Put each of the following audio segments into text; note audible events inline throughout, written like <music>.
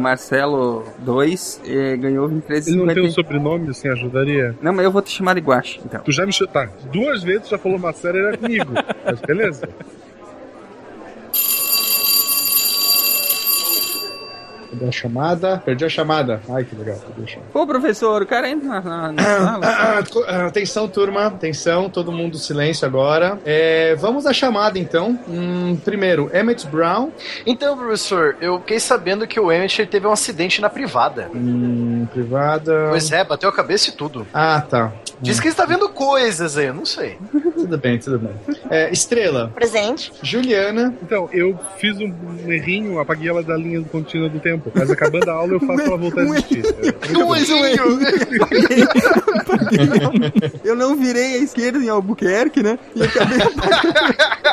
Marcelo 2 e ganhou 23 Ele não tem um sobrenome, assim, ajudaria? Não, mas eu vou te chamar de Guache, então. Tu já me chamou. Tá, duas vezes tu já falou Marcelo era comigo. <laughs> Mas beleza. Perdi a chamada. Perdi a chamada. Ai, que legal. Perdi a chamada. Pô, professor, o cara entra na, na, na sala. Co- <coughs> ah, Atenção, turma. Atenção, todo mundo silêncio agora. É, vamos à chamada, então. Hum, primeiro, Emmett Brown. Então, professor, eu fiquei sabendo que o Emmett teve um acidente na privada. Hum, privada. Pois é, bateu a cabeça e tudo. Ah, tá. Diz que ele está vendo coisas aí, eu não sei. <laughs> Tudo bem, tudo bem. É, Estrela. Presente. Juliana. Então, eu fiz um errinho, apaguei ela da linha contínua do tempo. Mas acabando a aula, eu faço ela voltar a existir. Um errinho! <laughs> Eu não virei à esquerda em Albuquerque, né? E acabei. <laughs>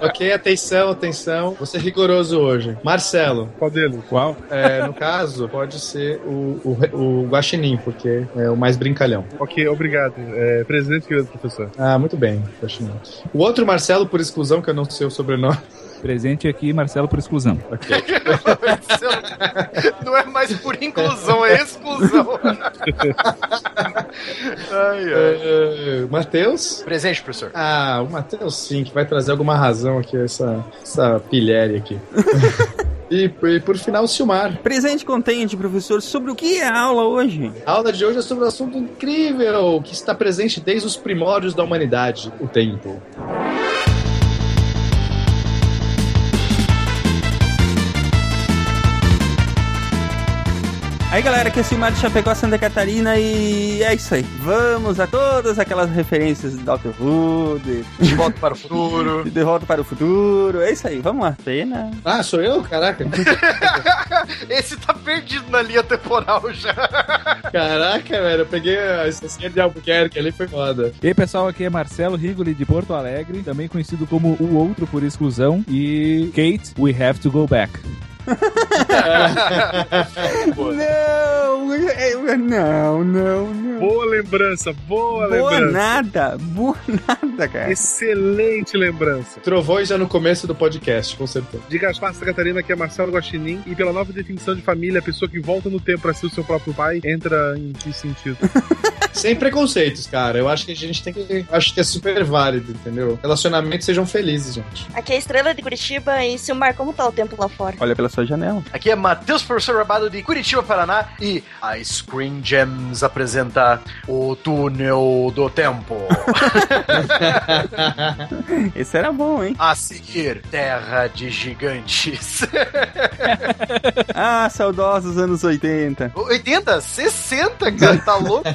Ok, atenção, atenção. Vou ser rigoroso hoje. Marcelo. Qual deles? Qual? É, no caso, pode ser o, o, o Guaxinim, porque é o mais brincalhão. Ok, obrigado. É, presidente, querido professor. Ah, muito bem, Guaxinim. O outro Marcelo, por exclusão, que eu não sei o sobrenome. Presente aqui, Marcelo por exclusão. Não é mais por inclusão, é exclusão. ai, ai. É, Matheus? Presente, professor. Ah, o Matheus sim, que vai trazer alguma razão aqui, essa, essa pilhéria aqui. <laughs> e, e por final, o Silmar. Presente contente, professor, sobre o que é a aula hoje? A aula de hoje é sobre um assunto incrível que está presente desde os primórdios da humanidade, o tempo. Aí galera, aqui é Silmar de Chapecó, Santa Catarina e é isso aí. Vamos a todas aquelas referências do Dr. Who, de, De volta para o futuro. <laughs> de Volta para o Futuro. É isso aí, vamos lá. Pena. Ah, sou eu? Caraca. <laughs> Esse tá perdido na linha temporal já. Caraca, velho, eu peguei a estação de Albuquerque ali, foi foda. E aí, pessoal, aqui é Marcelo Rigoli de Porto Alegre, também conhecido como o outro por exclusão. E Kate, we have to go back. Não, não, <laughs> não, não. Boa lembrança, boa, Boa lembrança. nada, boa nada, cara. Excelente lembrança. Trovões já no começo do podcast, com certeza. De Gaspar Santa Catarina, que é Marcelo Guaxinim, e pela nova definição de família, a pessoa que volta no tempo pra ser o seu próprio pai, entra em que sentido? <laughs> Sem preconceitos, cara. Eu acho que a gente tem que. Acho que é super válido, entendeu? Relacionamentos sejam felizes, gente. Aqui é a Estrela de Curitiba e Silmar, como tá o tempo lá fora? Olha pela sua janela. Aqui é Matheus, professor Rabado de Curitiba, Paraná. E a Screen Gems apresenta o Túnel do Tempo. <laughs> Esse era bom, hein? A seguir, Terra de Gigantes. <laughs> Ah, saudosos anos 80. 80? 60, cara, tá louco?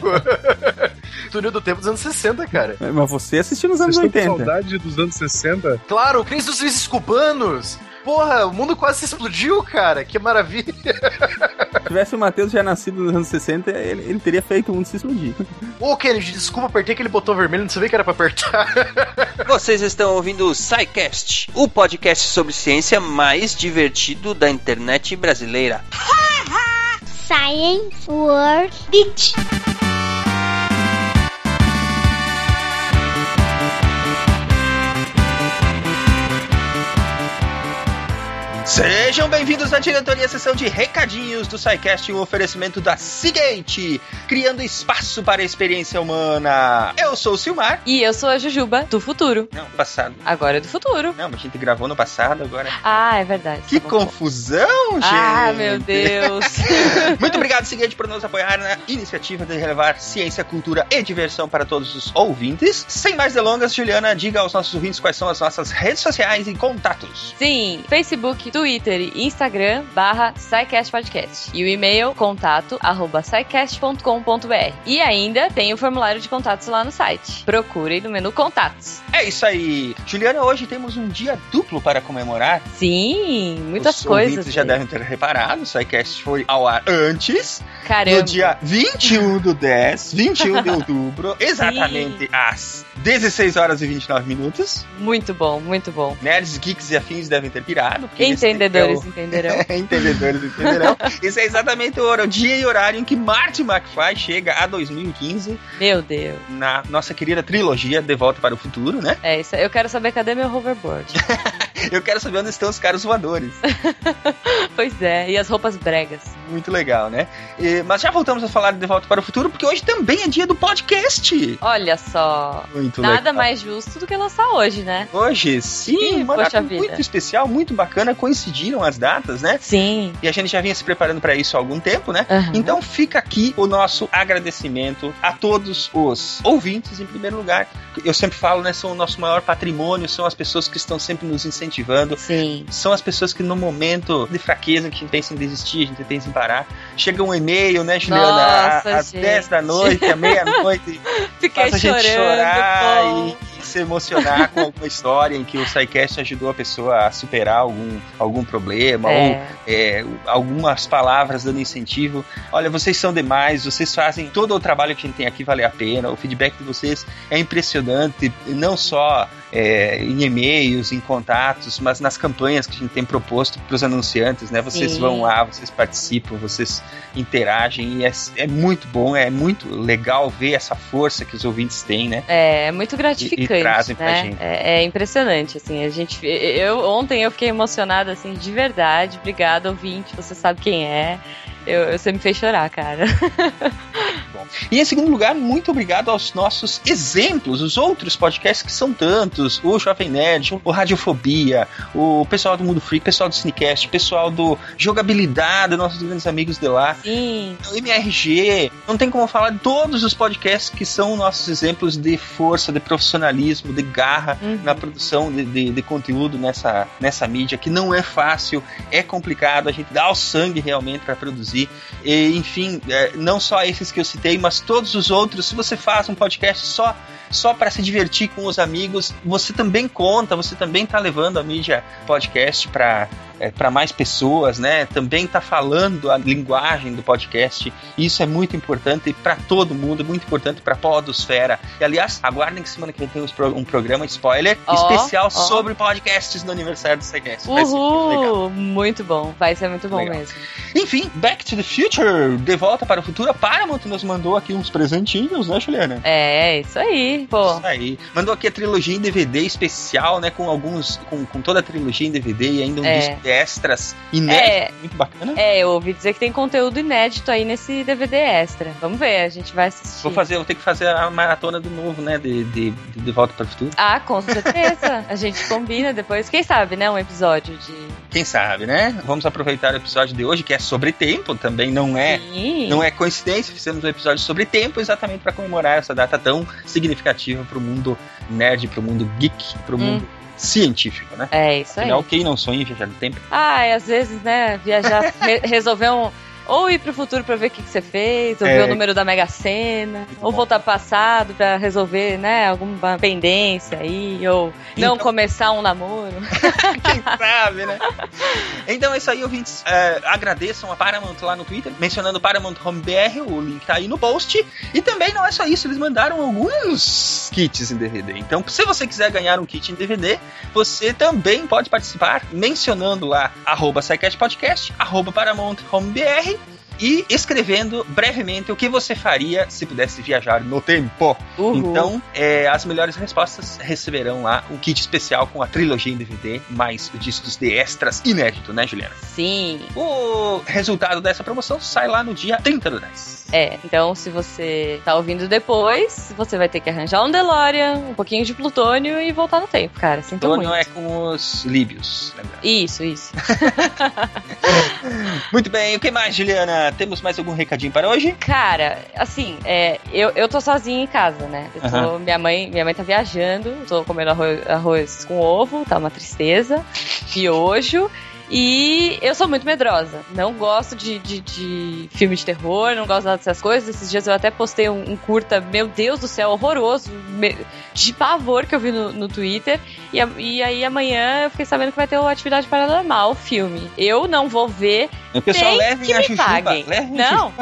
<laughs> Túnel do Tempo dos anos 60, cara. Mas você assistiu nos anos estão com 80. saudade dos anos 60? Claro, o Cris dos Vícios Cubanos. Porra, o mundo quase explodiu, cara. Que maravilha. Se tivesse o Matheus já nascido nos anos 60, ele, ele teria feito um se explodir. Ô, Kennedy, desculpa, apertei aquele botão vermelho, não sabia que era pra apertar. <laughs> Vocês estão ouvindo o SciCast, o podcast sobre ciência mais divertido da internet brasileira. Science World Beach. Sejam bem-vindos à diretoria sessão de recadinhos do SciCast, um oferecimento da Seagate, criando espaço para a experiência humana. Eu sou o Silmar. E eu sou a Jujuba, do futuro. Não, passado. Agora é do futuro. Não, mas a gente gravou no passado agora. Ah, é verdade. Que Tá confusão, gente! Ah, meu Deus. <laughs> <laughs> Muito obrigado, seguinte, por nos apoiar na iniciativa de levar ciência, cultura e diversão para todos os ouvintes. Sem mais delongas, Juliana, diga aos nossos ouvintes quais são as nossas redes sociais e contatos. Sim, Facebook, Twitter e Instagram barra SciCast Podcast. E o e-mail contato arroba. E ainda tem o formulário de contatos lá no site. Procure no menu contatos. É isso aí. Juliana, hoje temos um dia duplo para comemorar. Sim, muitas Os coisas. ouvintes já devem ter reparado, o SciCast foi ao ar antes, Caramba. no dia 21 do 10, 21 de outubro, <laughs> exatamente às 16 horas e 29 minutos. Muito bom, muito bom. Nerds, geeks e afins devem ter pirado. porque esse Entendedores é entenderão. <laughs> Entendedores entenderão. Esse é exatamente o dia e horário em que Marty McFly chega a 2015 Meu Deus. na nossa querida trilogia De Volta para o Futuro, né? É isso. Eu quero saber cadê meu hoverboard. <laughs> <laughs> Eu quero saber onde estão os caras voadores. <laughs> Pois é, e as roupas bregas. Muito legal, né? E- mas já voltamos a falar de Volta para o Futuro, porque hoje também é dia do podcast. Olha só. Muito Nada legal. mais justo do que lançar hoje, né? Hoje, sim, uma data muito especial, muito bacana, coincidiram as datas, né? Sim. E a gente já vinha se preparando para isso há algum tempo, né? Aham. Então fica aqui o nosso agradecimento a todos os ouvintes, em primeiro lugar. Eu sempre falo, né? São o nosso maior patrimônio, são as pessoas que estão sempre nos incentivando. Sim. São as pessoas que no momento de fraqueza, que a gente pensa em desistir, a gente pensa em parar, chega um e-mail, né, Juliana? Nossa, às gente. 10 da noite, à meia-noite, <laughs> Fiquei faz a gente chorando. chorar pô. Se emocionar com alguma história em que o SciCast ajudou a pessoa a superar algum, algum problema, ou É. é, algumas palavras dando incentivo. Olha, vocês são demais, vocês fazem todo o trabalho que a gente tem aqui valer a pena. O feedback de vocês é impressionante, não só é, em e-mails, em contatos, mas nas campanhas que a gente tem proposto para os anunciantes, né? Vocês Sim. vão lá, vocês participam, vocês interagem e é, é muito bom, é muito legal ver essa força que os ouvintes têm, né? É, é muito gratificante, E- e trazem pra né? gente. É, é impressionante, assim, a gente... Eu, ontem eu fiquei emocionada, assim, de verdade. Obrigada, ouvinte, você sabe quem é. Eu, você me fez chorar, cara. <laughs> E em segundo lugar, muito obrigado aos nossos exemplos, os outros podcasts que são tantos, o Jovem Nerd, o Radiofobia, o pessoal do Mundo Freak, o pessoal do Cinecast, o pessoal do Jogabilidade, nossos grandes amigos de lá, Sim. o MRG, não tem como falar de todos os podcasts que são nossos exemplos de força, de profissionalismo, de garra Uhum. na produção de, de- de conteúdo nessa, nessa mídia, que não é fácil, é complicado, a gente dá o sangue realmente para produzir. E, enfim, é, não só esses que eu citei, mas todos os outros. Se você faz um podcast só só para se divertir com os amigos, você também conta, você também tá levando a mídia podcast para é, para mais pessoas, né? Também tá falando a linguagem do podcast. Isso é muito importante para todo mundo, muito importante para podosfera. E aliás, aguardem que semana que vem tem um programa spoiler Ó, especial ó. sobre podcasts no aniversário do CGS. Ser muito. Uhul! Muito bom. Vai ser muito bom Legal. mesmo. Enfim, Back to the Future, De Volta para o Futuro. A Paramount nos mandou aqui uns presentinhos, né, Juliana? É, isso aí, pô. Isso aí. Mandou aqui a trilogia em DVD especial, né? Com alguns. Com, com toda a trilogia em DVD e ainda um É. disco de extras inédito. É. Muito bacana. É, eu ouvi dizer que tem conteúdo inédito aí nesse DVD extra. Vamos ver, a gente vai assistir. Vou fazer, vou ter que fazer a maratona do novo, né? De, de, de, de Volta para o Futuro. Ah, com certeza. a gente combina depois. Quem sabe, né? Um episódio de. Quem sabe, né? Vamos aproveitar o episódio de hoje, que é sobre tempo, também não é. Sim. Não é coincidência, fizemos um episódio sobre tempo exatamente para comemorar essa data tão significativa para o mundo nerd, para o mundo geek, para o Hum. mundo científico, né? É, isso aí. Afinal, quem não sonha em viajar no tempo? Ah, e às vezes, né, viajar, <laughs> re- resolver um. Ou ir pro futuro pra ver o que, que você fez, ou É. ver o número da Mega Sena, ou voltar pro passado pra resolver, né, alguma pendência aí, ou não Então- começar um namoro. <laughs> Quem sabe, né? Então é isso aí, ouvintes. É, agradeçam a Paramount lá no Twitter, mencionando Paramount Home BR, o link tá aí no post. E também não é só isso, eles mandaram alguns kits em DVD. Então, se você quiser ganhar um kit em DVD, você também pode participar mencionando lá arroba SciCast Podcast, arroba Paramount Home BR. E escrevendo brevemente o que você faria se pudesse viajar no tempo. Então, é, as melhores respostas receberão lá um kit especial com a trilogia em DVD, mais os discos de extras inédito, né, Juliana? Sim. O resultado dessa promoção sai lá no dia 30 do 10. É, então se você tá ouvindo depois, você vai ter que arranjar um DeLorean, um pouquinho de plutônio e voltar no tempo, cara. Sinto Então muito. é com os líbios, lembrando. Isso, isso. <laughs> <laughs> Muito bem, o que mais, Juliana? Temos mais algum recadinho para hoje? Cara, assim, é, eu, eu tô sozinha em casa, né? Tô- Aham. minha, mãe, minha mãe tá viajando, tô comendo arroz, arroz com ovo, tá uma tristeza, <laughs> miojo. E eu sou muito medrosa. Não gosto de, de, de filme de terror, não gosto nada dessas coisas. Esses dias eu até postei um, um curta, meu Deus do céu, horroroso, me- de pavor que eu vi no, no Twitter. E, e aí amanhã eu fiquei sabendo que vai ter o Atividade Paranormal, o filme. Eu não vou ver O pessoal Nem levem que me paguem. Levem Não.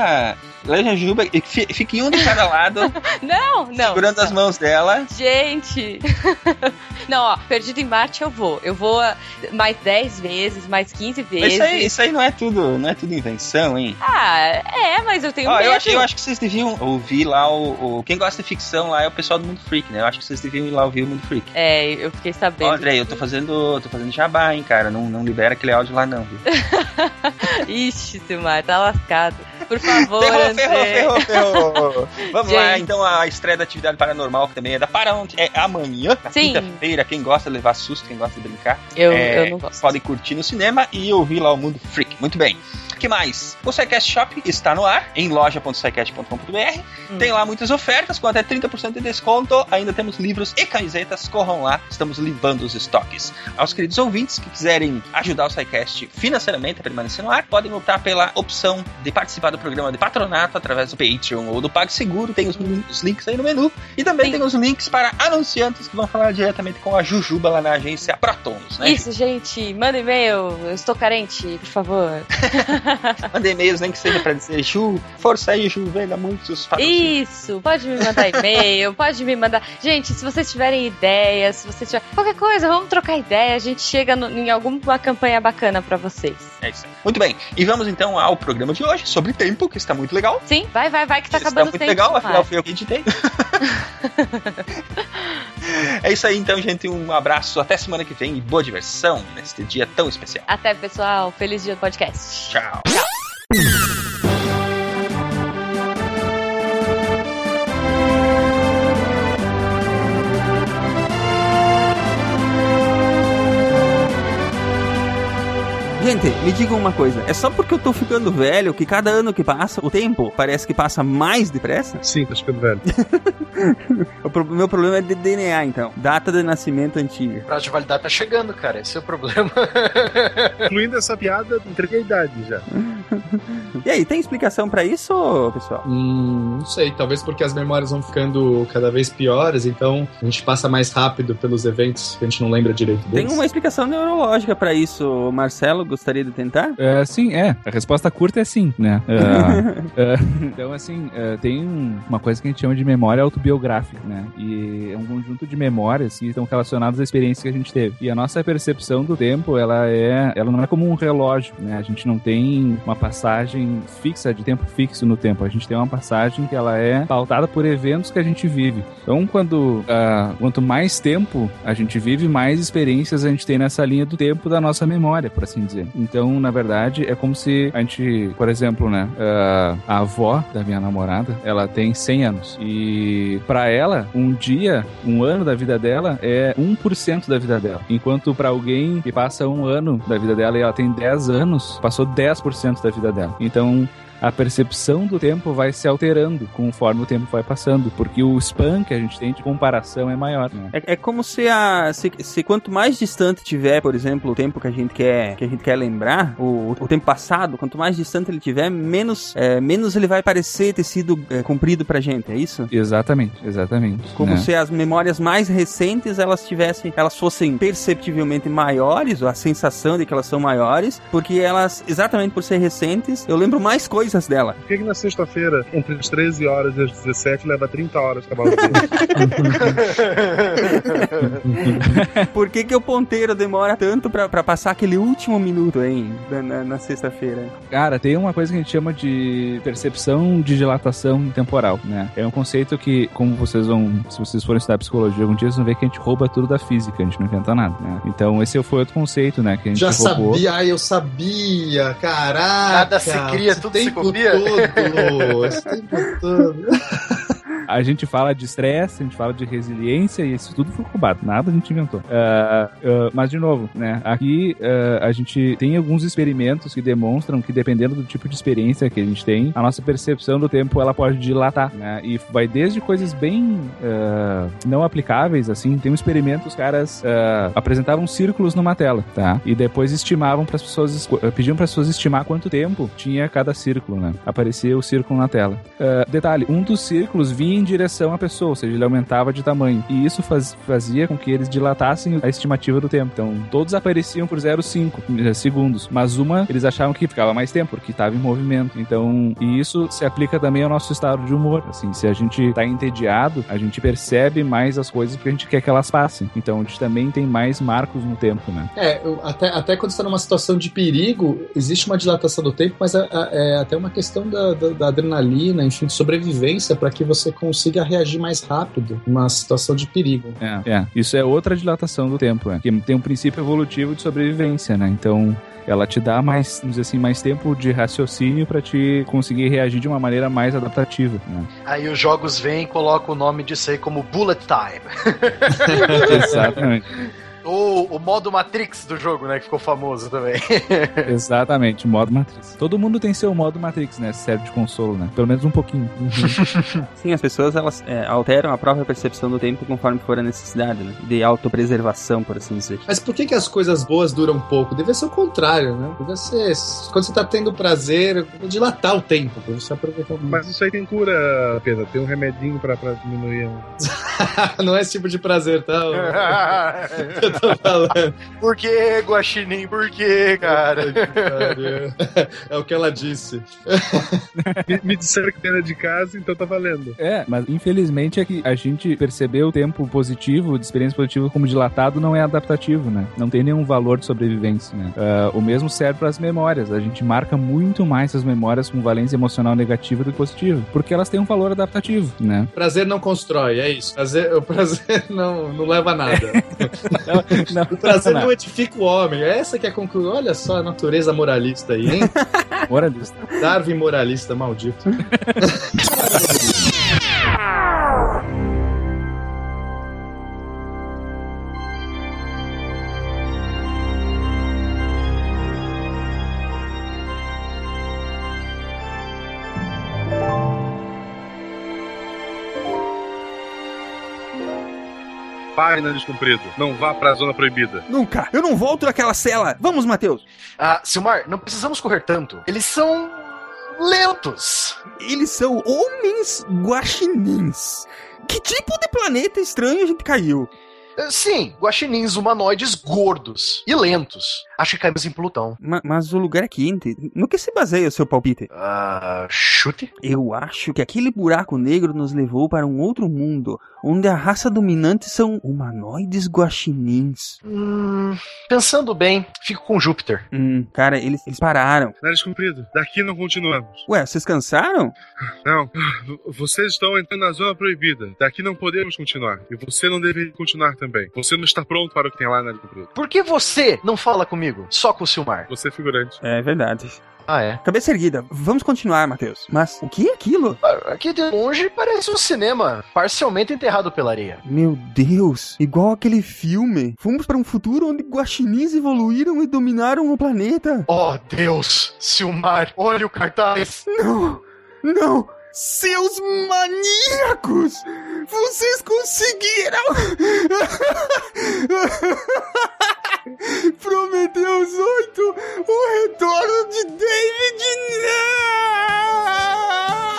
Jujuba. Leia a Jujuba e fi- fique um de cada lado, <laughs> Não, não. segurando as mãos dela. Gente! <laughs> não, ó, Perdido em Marte eu vou. Eu vou mais 10 vezes, mais 15 Mas vezes. Isso aí, isso aí não é tudo, não é tudo invenção, hein? Ah, é, mas eu tenho Ó, eu, acho, eu acho que vocês deviam ouvir lá o, o- Quem gosta de ficção lá é o pessoal do Mundo Freak, né? Eu acho que vocês deviam ir lá ouvir o Mundo Freak. É, eu fiquei Ó, sabendo. André, eu tô fazendo. tô fazendo jabá, hein, cara. Não, não libera aquele áudio lá, não, viu? <laughs> Ixi, Silmar, tá lascado. Por favor, Ferrou, ferrou, ferrou, ferrou. <laughs> Vamos lá, Gente. então a estreia da atividade paranormal, que também é da Paramount, é amanhã, na quinta-feira. Quem gosta de levar susto, quem gosta de brincar, Eu, É, eu não gosto. podem curtir no cinema e ouvir lá o Mundo Freak. Muito bem. O que mais? O SciCast Shop está no ar, em loja.scicast.com.br. Hum. Tem lá muitas ofertas, com até 30% de desconto. Ainda temos livros e camisetas. Corram lá, estamos limpando os estoques. Aos queridos ouvintes que quiserem ajudar o SciCast financeiramente a permanecer no ar, podem optar pela opção de participar do programa de patronato através do Patreon ou do PagSeguro. Tem os, os links aí no menu. E também Sim. tem os links para anunciantes que vão falar diretamente com a Jujuba lá na agência Protons, né? Isso, gente, manda e-mail. Eu estou carente, por favor. <laughs> Manda e-mails, nem que seja pra dizer, Ju, força aí, Ju, venda muitos patrocínios. Isso, pode me mandar e-mail, <laughs> pode me mandar. Gente, se vocês tiverem ideias, se vocês tiverem qualquer coisa, vamos trocar ideia. A gente chega no- em alguma campanha bacana pra vocês. É isso aí. Muito bem, e vamos então ao programa de hoje, sobre tempo, que está muito legal. Sim, vai, vai, vai, que tá está acabando o muito tempo. legal, afinal foi eu que editei. <laughs> é isso aí então, gente, um abraço, até semana que vem e boa diversão neste dia tão especial. Até, pessoal. Feliz dia do podcast. Tchau. Gente, me digam uma coisa. É só porque eu tô ficando velho que cada ano que passa, o tempo parece que passa mais depressa? Sim, tá ficando velho. <laughs> O pro- meu problema é de DNA, então. Data de nascimento antiga. prazo de validade tá chegando, cara. Esse é o problema. <laughs> Incluindo essa piada, entreguei a idade já. <laughs> E aí, tem explicação pra isso, pessoal? Hum, não sei, talvez porque as memórias vão ficando cada vez piores, então a gente passa mais rápido pelos eventos que a gente não lembra direito Tem deles. uma explicação neurológica pra isso. Marcelo, gostaria de tentar? É, sim, é. A resposta curta é sim, né? <laughs> É, é, então, assim, é, tem um- uma coisa que a gente chama de memória autobiográfica, né? E é um conjunto de memórias que estão relacionadas à experiência que a gente teve. E a nossa percepção do tempo, ela é, ela não é como um relógio, né? A gente não tem uma passagem fixa, de tempo fixo no tempo. A gente tem uma passagem que ela é pautada por eventos que a gente vive. Então, quando ah, quanto mais tempo a gente vive, mais experiências a gente tem nessa linha do tempo da nossa memória, por assim dizer. Então, na verdade, é como se a gente, por exemplo, né, ah, a avó da minha namorada, ela tem 100 anos e para ela, um dia, um ano da vida dela é 1% da vida dela. Enquanto para alguém que passa um ano da vida dela e ela tem 10 anos, passou 10% da vida dela. Então, a percepção do tempo vai se alterando conforme o tempo vai passando, porque o span que a gente tem de comparação é maior. Né? É, é como se a. Se, se quanto mais distante tiver, por exemplo, o tempo que a gente quer, que a gente quer lembrar, o, o tempo passado, quanto mais distante ele tiver, menos, é, menos ele vai parecer ter sido é, cumprido pra gente, é isso? Exatamente, exatamente. Como né? se as memórias mais recentes elas tivessem, elas fossem perceptivelmente maiores, ou a sensação de que elas são maiores, porque elas, exatamente por ser recentes, eu lembro mais coisas dela. Por que, que na sexta-feira, entre as 13 horas e as 17, leva 30 horas acabar o? <laughs> Por que, que o ponteiro demora tanto pra, pra passar aquele último minuto, hein? Na, na- na sexta-feira. Cara, tem uma coisa que a gente chama de percepção de dilatação temporal, né? É um conceito que, como vocês vão, se vocês forem estudar psicologia algum dia, vocês vão ver que a gente rouba tudo da física, a gente não inventa nada, né? Então, esse foi outro conceito, né? Que a gente Já roubou. sabia, ai, eu sabia, caraca. Nada se cria, tudo se tempo. Todo, esse tempo todo. A gente fala de estresse, a gente fala de resiliência e isso tudo foi roubado, nada a gente inventou. Ah, ah, mas, de novo, né? Aqui ah, a gente tem alguns experimentos que demonstram que, dependendo do tipo de experiência que a gente tem, a nossa percepção do tempo ela pode dilatar, né? E vai desde coisas bem não aplicáveis, assim. Tem um experimento, os caras apresentavam círculos numa tela, tá? E depois estimavam para as pessoas, pediam para as pessoas estimar quanto tempo tinha cada círculo, né? Aparecia o círculo na tela. Detalhe, um dos círculos vinha em direção à pessoa, ou seja, ele aumentava de tamanho. E isso faz, fazia com que eles dilatassem a estimativa do tempo. Então, todos apareciam por 0,5 segundos, mas uma eles achavam que ficava mais tempo, porque estava em movimento. Então, e isso se aplica também ao nosso estado de humor. Assim, se a gente tá entediado, a gente percebe mais as coisas porque a gente quer que elas passem. Então, a gente também tem mais marcos no tempo, né? É, eu- até, até quando está numa situação de perigo, existe uma dilatação do tempo, mas é, é até uma questão da, da- da adrenalina, enfim, de sobrevivência, para que você consiga reagir mais rápido numa situação de perigo. É, é. Isso é outra dilatação do tempo, né? Que tem um princípio evolutivo de sobrevivência, né? Então, ela te dá mais, vamos dizer assim, mais tempo de raciocínio pra te conseguir reagir de uma maneira mais adaptativa, né? Aí os jogos vêm e colocam o nome disso aí como Bullet Time. <laughs> Exatamente. <laughs> Ou o modo Matrix do jogo, né? Que ficou famoso também. <laughs> Exatamente, modo Matrix. Todo mundo tem seu modo Matrix, né? Serve de consolo, né? Pelo menos um pouquinho. <laughs> Sim, as pessoas elas é, alteram a própria percepção do tempo conforme for a necessidade, né? De autopreservação, por assim dizer. Mas por que, que as coisas boas duram pouco? Deve ser o contrário, né? Deve ser. Quando você tá tendo prazer, dilatar o tempo, pra você aproveitar o Mas isso aí tem cura, Pedro. Tem um remedinho pra, pra diminuir. <laughs> Não é esse tipo de prazer, tá? Tô falando. Por que, Guaxinim? Por que, cara? É o que ela disse. me, me disseram que era de casa, então tá valendo. É, mas infelizmente é que a gente perceber o tempo positivo, de experiência positiva como dilatado, não é adaptativo, né? Não tem nenhum valor de sobrevivência, né? Ah, o mesmo serve para as memórias. A gente marca muito mais as memórias com valência emocional negativa do que positiva, porque elas têm um valor adaptativo, né? Prazer não constrói, é isso. Prazer, o prazer <laughs> não, não leva a nada. <laughs> Não, o prazer não. não edifica o homem. Essa que é a conclusão. Olha só a natureza moralista aí, hein? <laughs> Moralista. Darwin moralista, maldito. <laughs> Pare, nariz comprido. Não vá pra zona proibida. Nunca! Eu não volto daquela cela! Vamos, Matheus! Ah, Silmar, não precisamos correr tanto. Eles são lentos. Eles são homens guaxinins. Que tipo de planeta estranho a gente caiu? Ah, Sim, guaxinins humanoides gordos e lentos. Acho que caímos em Plutão. Ma- mas o lugar é quente. No que se baseia o seu palpite? Ah, chute? Eu acho que aquele buraco negro nos levou para um outro mundo, onde a raça dominante são humanoides guaxinins. Hum, pensando bem, fico com Júpiter. Hum, cara, eles, eles pararam. Nariz comprido. Daqui não continuamos. Ué, vocês cansaram? Não. Vocês estão entrando na zona proibida. Daqui não podemos continuar. E você não deve continuar também. Você não está pronto para o que tem lá, nariz comprido. Por que você não fala comigo? Só com o Silmar. Você é figurante. É verdade. Ah, é? Cabeça erguida. Vamos continuar, Matheus. Mas o que é aquilo? Ah, Aqui de longe parece um cinema, parcialmente enterrado pela areia. Meu Deus, igual aquele filme. Fomos para um futuro onde guaxinins evoluíram e dominaram o planeta. Oh, Deus! Silmar, olha o cartaz! Não, não! Seus maníacos! Vocês conseguiram! <laughs> Prometeus 8, o retorno de David Muito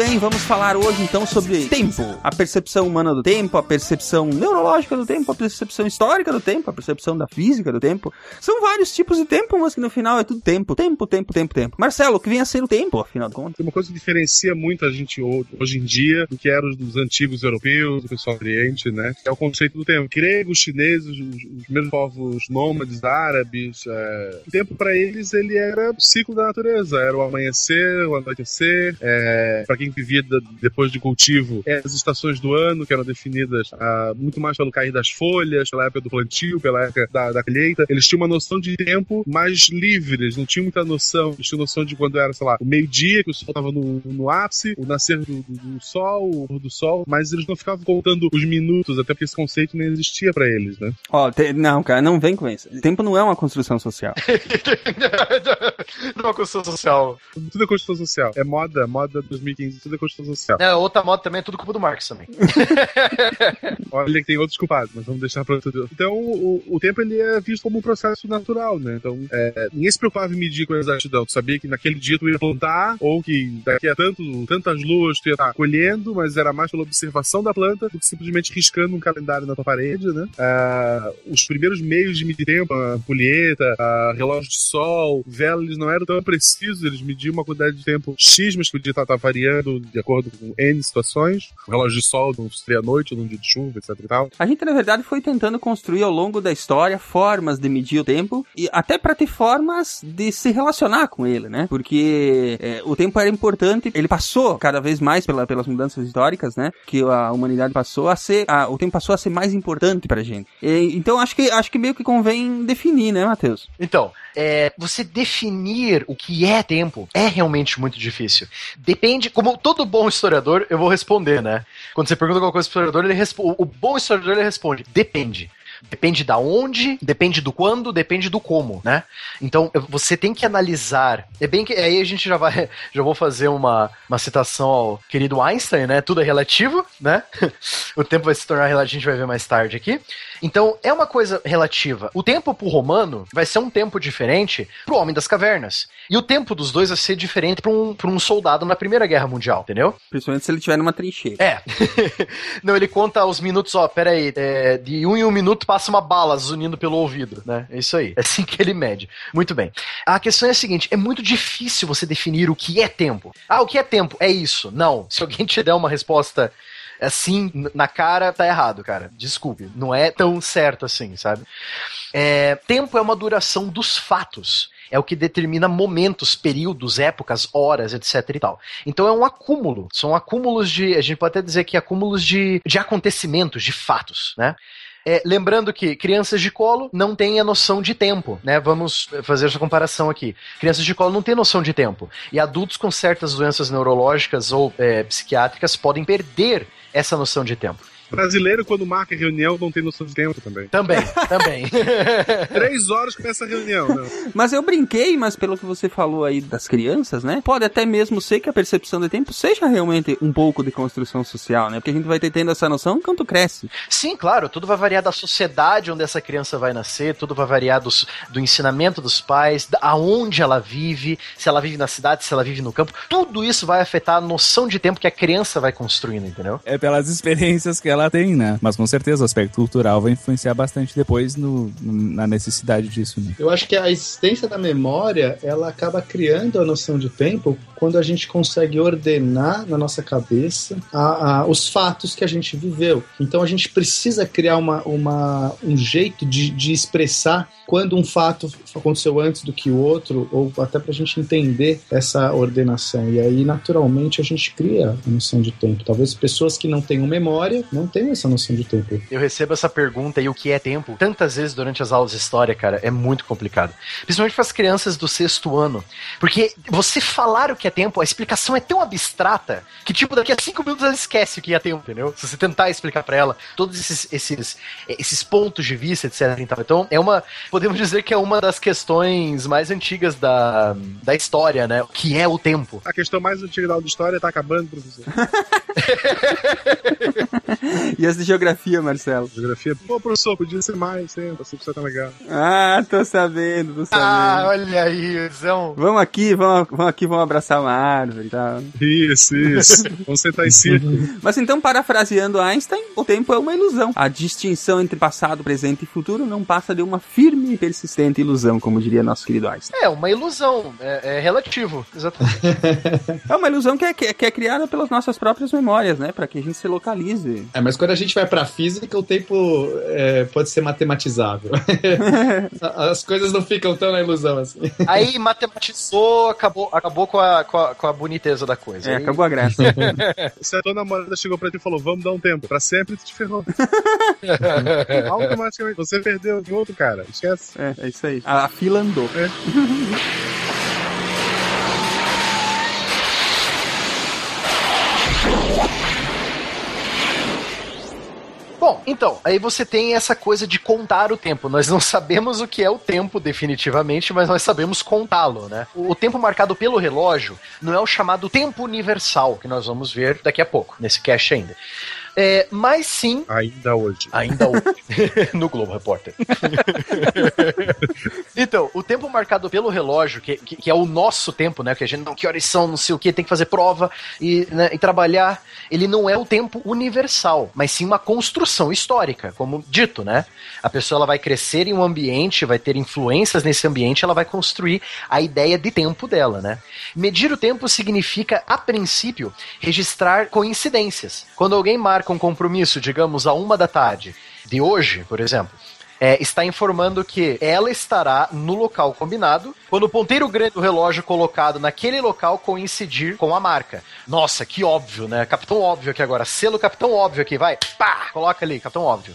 bem, vamos falar hoje então sobre tempo. A percepção humana do tempo, a percepção neurológica do tempo, a percepção histórica do tempo, a percepção da física do tempo. São vários tipos de tempo, mas que no final é tudo tempo. Tempo, tempo, tempo, tempo. Marcelo, o que vem a ser o tempo, afinal de contas? Tem uma coisa que diferencia muito a gente ho- hoje em dia do que era os dos antigos europeus, do pessoal do Oriente, né? É o conceito do tempo. Gregos, chineses, os, os primeiros povos nômades, árabes, é... o tempo para eles ele era o ciclo da natureza. Era o amanhecer, o anoitecer. É... Para quem da- depois de cultivo é as estações do ano, que eram definidas ah, muito mais pelo cair das folhas, pela época do plantio, pela época da, da colheita. Eles tinham uma noção de tempo mais livre, eles não tinham muita noção. Eles tinham noção de quando era, sei lá, o meio-dia, que o sol estava no, no ápice, o nascer do, do- do sol, o pôr do sol, mas eles não ficavam contando os minutos, até porque esse conceito nem existia pra eles, né? Ó, te- não, cara, não vem com isso. Tempo não é uma construção social. <laughs> Numa construção social. Tudo é construção social. É moda, moda 2015, tudo é construção social. É, outra moda também é tudo culpa do Marx também. <laughs> Olha que tem outros culpados, mas vamos deixar outro dia. Então, o, o tempo ele é visto como um processo natural, né? Então, é, ninguém se preocupava em medir com exatidão. Tu sabia que naquele dia tu ia plantar, ou que daqui a tanto, tantas luas tu ia estar colhendo, mas era mais pela observação da planta do que simplesmente riscando um calendário na tua parede, né? Ah, os primeiros meios de medir tempo, a ampulheta, a relógio de sol, vela, eles não eram tão precisos, eles mediam uma quantidade de tempo X, mas podia estar, estar variando de acordo com N situações. O relógio de sol não seria à noite, ou num dia de chuva, etc e tal. A gente, na verdade, foi tentando construir ao longo da história formas de medir o tempo e até para ter formas de se relacionar com ele, né? Porque é, o tempo era importante, ele passou cada vez mais pela- pelas mudanças históricas, né? Que a humanidade passou a ser, a- o tempo passou a ser mais importante pra gente. E, então acho que acho que meio que convém definir, né, Matheus? Então, é, você definir o que é tempo é realmente muito difícil. Depende, como todo bom historiador, eu vou responder, né? Quando você pergunta alguma coisa pro historiador, ele responde. O bom historiador ele responde: depende. Depende da onde, depende do quando, depende do como, né? Então você tem que analisar. É bem que aí a gente já vai, <laughs> já vou fazer uma, uma citação ao querido Einstein, né? Tudo é relativo, né? <laughs> o tempo vai se tornar relativo, a gente vai ver mais tarde aqui. Então é uma coisa relativa. O tempo pro romano vai ser um tempo diferente pro homem das cavernas. E o tempo dos dois vai ser diferente pra um, pra um soldado na Primeira Guerra Mundial, entendeu? Principalmente se ele estiver numa trincheira. É. <laughs> Não, ele conta os minutos, ó, pera aí, é, de um em um minuto passa uma bala zunindo pelo ouvido, né? É isso aí. É assim que ele mede. Muito bem. A questão é a seguinte, é muito difícil você definir o que é tempo. Ah, o que é tempo? É isso. Não. Se alguém te der uma resposta assim, na cara, tá errado, cara. Desculpe. Não é tão certo assim, sabe? É, tempo é uma duração dos fatos. É o que determina momentos, períodos, épocas, horas, etc e tal. Então é um acúmulo. São acúmulos de. A gente pode até dizer que acúmulos de, de acontecimentos, de fatos, né? É, lembrando que crianças de colo não têm a noção de tempo, né? Vamos fazer essa comparação aqui. Crianças de colo não têm noção de tempo. E adultos com certas doenças neurológicas ou é, psiquiátricas podem perder essa noção de tempo. Brasileiro, quando marca reunião, não tem noção de tempo também. Também, também. <laughs> Três horas começa a reunião. Não. Mas eu brinquei, mas pelo que você falou aí das crianças, né? Pode até mesmo ser que a percepção de tempo seja realmente um pouco de construção social, né? Porque a gente vai ter tendo essa noção enquanto cresce. Sim, claro, tudo vai variar da sociedade onde essa criança vai nascer, tudo vai variar dos, do ensinamento dos pais, da- aonde ela vive, se ela vive na cidade, se ela vive no campo. Tudo isso vai afetar a noção de tempo que a criança vai construindo, entendeu? É pelas experiências que ela tem, né? Mas com certeza o aspecto cultural vai influenciar bastante depois no, na necessidade disso, né? Eu acho que a existência da memória, ela acaba criando a noção de tempo quando a gente consegue ordenar na nossa cabeça a- a- os fatos que a gente viveu. Então a gente precisa criar uma, uma- um jeito de, de expressar quando um fato aconteceu antes do que o outro, ou até para a gente entender essa ordenação. E aí, naturalmente, a gente cria a noção de tempo. Talvez pessoas que não tenham memória não tenham essa noção de tempo. Eu recebo essa pergunta e o que é tempo tantas vezes durante as aulas de história, cara, é muito complicado. Principalmente para as crianças do sexto ano. Porque você falar o que é tempo, a explicação é tão abstrata que, tipo, daqui a cinco minutos ela esquece o que é tempo, entendeu? Se você tentar explicar para ela todos esses, esses, esses pontos de vista, etc. e tal. Então, é uma. Podemos dizer que é uma das questões mais antigas da, da história, né? O que é o tempo. A questão mais antiga da aula de história tá acabando, professor. <laughs> E as de geografia, Marcelo? Geografia. Pô, professor, podia ser mais, assim, você tá legal. Ah, tô sabendo, tô sabendo. Ah, olha aí, Zão. Vamos aqui, vamos, vamos aqui, vamos abraçar uma árvore e tal. Isso, isso. Vamos sentar em círculo. <laughs> Mas então, parafraseando Einstein, o tempo é uma ilusão. A distinção entre passado, presente e futuro não passa de uma firme e persistente ilusão, como diria nosso querido Einstein. É uma ilusão, é, é relativo, exatamente. <laughs> É uma ilusão que é, que é- que é criada pelas nossas próprias memórias, né? Pra que a gente se localize. É, mas quando a gente vai pra física, o tempo é, pode ser matematizável. <laughs> As coisas não ficam tão na ilusão assim. Aí matematizou, acabou, acabou com, a, com, a, com a boniteza da coisa. É, Aí- acabou a graça. <laughs> Se a tua namorada chegou pra ti e falou, vamos dar um tempo, pra sempre tu te ferrou. <laughs> Automaticamente, você perdeu de outro cara, esquece. É, é isso aí. A, a fila andou. Bom, então, aí você tem essa coisa de contar o tempo. Nós não sabemos o que é o tempo definitivamente, mas nós sabemos contá-lo, né? O tempo marcado pelo relógio não é o chamado tempo universal, que nós vamos ver daqui a pouco, nesse cast ainda. É, mas sim, Ainda hoje. ainda hoje, <laughs> no Globo Repórter. <laughs> então, o tempo marcado pelo relógio, que, que, que é o nosso tempo, né? Que a gente não, que horas são, não sei o que, tem que fazer prova e, né, e trabalhar, ele não é o tempo universal, mas sim uma construção histórica, como dito, né? A pessoa ela vai crescer em um ambiente, vai ter influências nesse ambiente, ela vai construir a ideia de tempo dela, né? Medir o tempo significa, a princípio, registrar coincidências. Quando alguém marca um compromisso, digamos, a uma da tarde de hoje, por exemplo, é, está informando que ela estará no local combinado quando o ponteiro grande do relógio colocado naquele local coincidir com a marca. Nossa, que óbvio, né? Capitão óbvio aqui agora. Selo Capitão óbvio aqui, vai. Pá! Coloca ali, Capitão óbvio.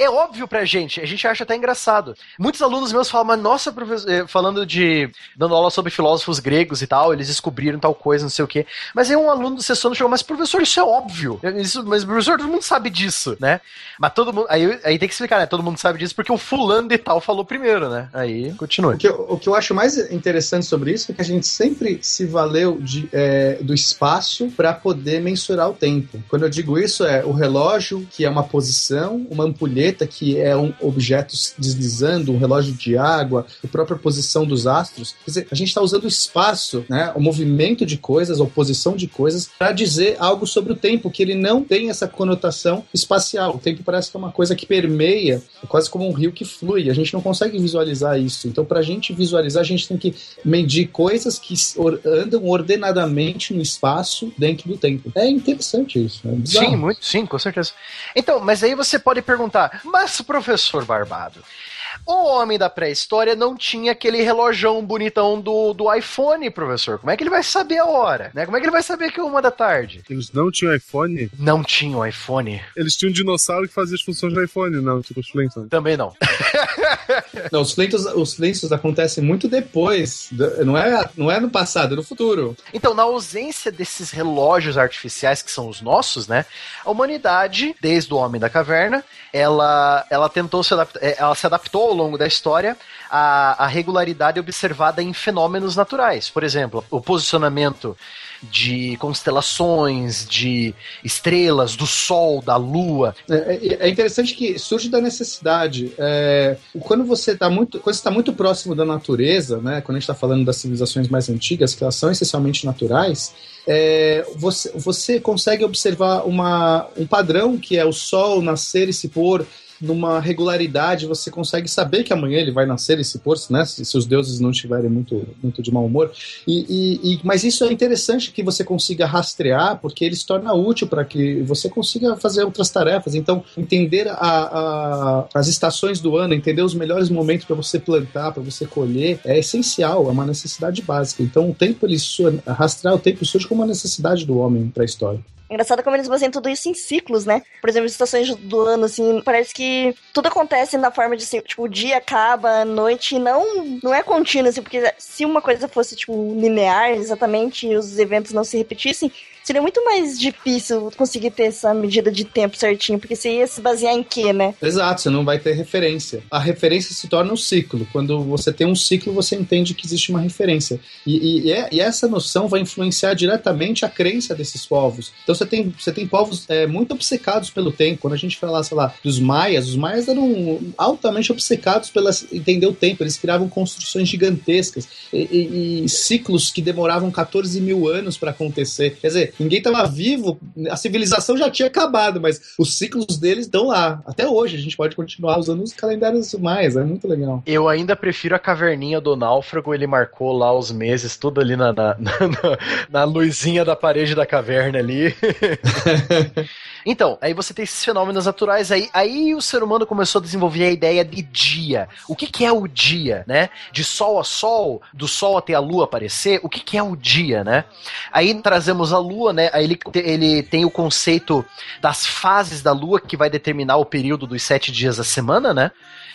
É óbvio pra gente, a gente acha até engraçado. Muitos alunos meus falam, mas nossa, professor, eh, falando de. dando aula sobre filósofos gregos e tal, eles descobriram tal coisa, não sei o quê. Mas aí um aluno do ano chegou, mas professor, isso é óbvio. Isso, mas professor, todo mundo sabe disso, né? Mas todo mundo. Aí, aí tem que explicar, né? Todo mundo sabe disso porque o fulano de tal falou primeiro, né? Aí, continua. O que, eu, o que eu acho mais interessante sobre isso é que a gente sempre se valeu de, é, do espaço para poder mensurar o tempo. Quando eu digo isso, é o relógio, que é uma posição, uma ampulheta, que é um objeto deslizando, um relógio de água, a própria posição dos astros. Quer dizer, a gente está usando o espaço, né, o movimento de coisas, a posição de coisas, para dizer algo sobre o tempo, que ele não tem essa conotação espacial. O tempo parece que é uma coisa que permeia, é quase como um rio que flui. A gente não consegue visualizar isso. Então, para a gente visualizar, a gente tem que medir coisas que andam ordenadamente no espaço dentro do tempo. É interessante isso. É bizarro. Sim, muito, sim, com certeza. Então, mas aí você pode perguntar, mas professor Barbado, o homem da pré-história não tinha aquele relojão bonitão do, do iPhone, professor. Como é que ele vai saber a hora? Né? Como é que ele vai saber que é uma da tarde? Eles não tinham iPhone, Não tinha o iPhone. eles tinham um dinossauro que fazia as funções do iPhone, não, tipo os Flintstones. Também não. <laughs> <laughs> Não, os Flintstones, os Flintstones acontecem muito depois. Não é, não é no passado, é no futuro. Então, na ausência desses relógios artificiais que são os nossos, né? A humanidade, desde o homem da caverna, ela, ela tentou se adaptar, eh, ela se adaptou ao longo da história à, à regularidade observada em fenômenos naturais. Por exemplo, o posicionamento de constelações, de estrelas, do Sol, da Lua. É, é- é interessante que surge da necessidade. É, quando você está muito, quando você tá muito próximo da natureza, né, quando a gente está falando das civilizações mais antigas, que elas são essencialmente naturais, é, você, você consegue observar uma, um padrão que é o sol nascer e se pôr numa regularidade, você consegue saber que amanhã ele vai nascer e se pôr, né, se, se os deuses não estiverem muito, muito de mau humor. E, e- e- mas isso é interessante que você consiga rastrear, porque ele se torna útil para que você consiga fazer outras tarefas. Então, entender a- a- as estações do ano, entender os melhores momentos para você plantar, para você colher, é essencial, é uma necessidade básica. Então, o tempo, ele rastrear o tempo surge como uma necessidade do homem para a história. Engraçado como eles baseiam tudo isso em ciclos, né? Por exemplo, estações do ano, assim, parece que tudo acontece na forma de, assim, tipo, o dia acaba, a noite, não, não é contínuo, assim, porque se uma coisa fosse, tipo, linear, exatamente, os eventos não se repetissem, seria muito mais difícil conseguir ter essa medida de tempo certinho, porque você ia se basear em quê, né? Exato, você não vai ter referência. A referência se torna um ciclo. Quando você tem um ciclo, você entende que existe uma referência. E, e- e é- essa noção vai influenciar diretamente a crença desses povos. Então você tem, você tem povos é, muito obcecados pelo tempo. Quando a gente fala, sei lá, dos maias, os maias eram altamente obcecados pelo entender o tempo. Eles criavam construções gigantescas e- e ciclos que demoravam 14 mil anos para acontecer. Quer dizer, ninguém estava vivo, a civilização já tinha acabado, mas os ciclos deles estão lá. Até hoje a gente pode continuar usando os calendários mais, é muito legal. Eu ainda prefiro a caverninha do náufrago, ele marcou lá os meses, tudo ali na, na, <laughs> na, na luzinha da parede da caverna ali. <laughs> Então, aí você tem esses fenômenos naturais aí, aí o ser humano começou a desenvolver a ideia de dia. O que, que é o dia, né? De sol a sol, do sol até a lua aparecer, o que, que é o dia, né? Aí trazemos a lua, né? Aí ele, ele tem o conceito das fases da lua que vai determinar o período dos sete dias da semana, né?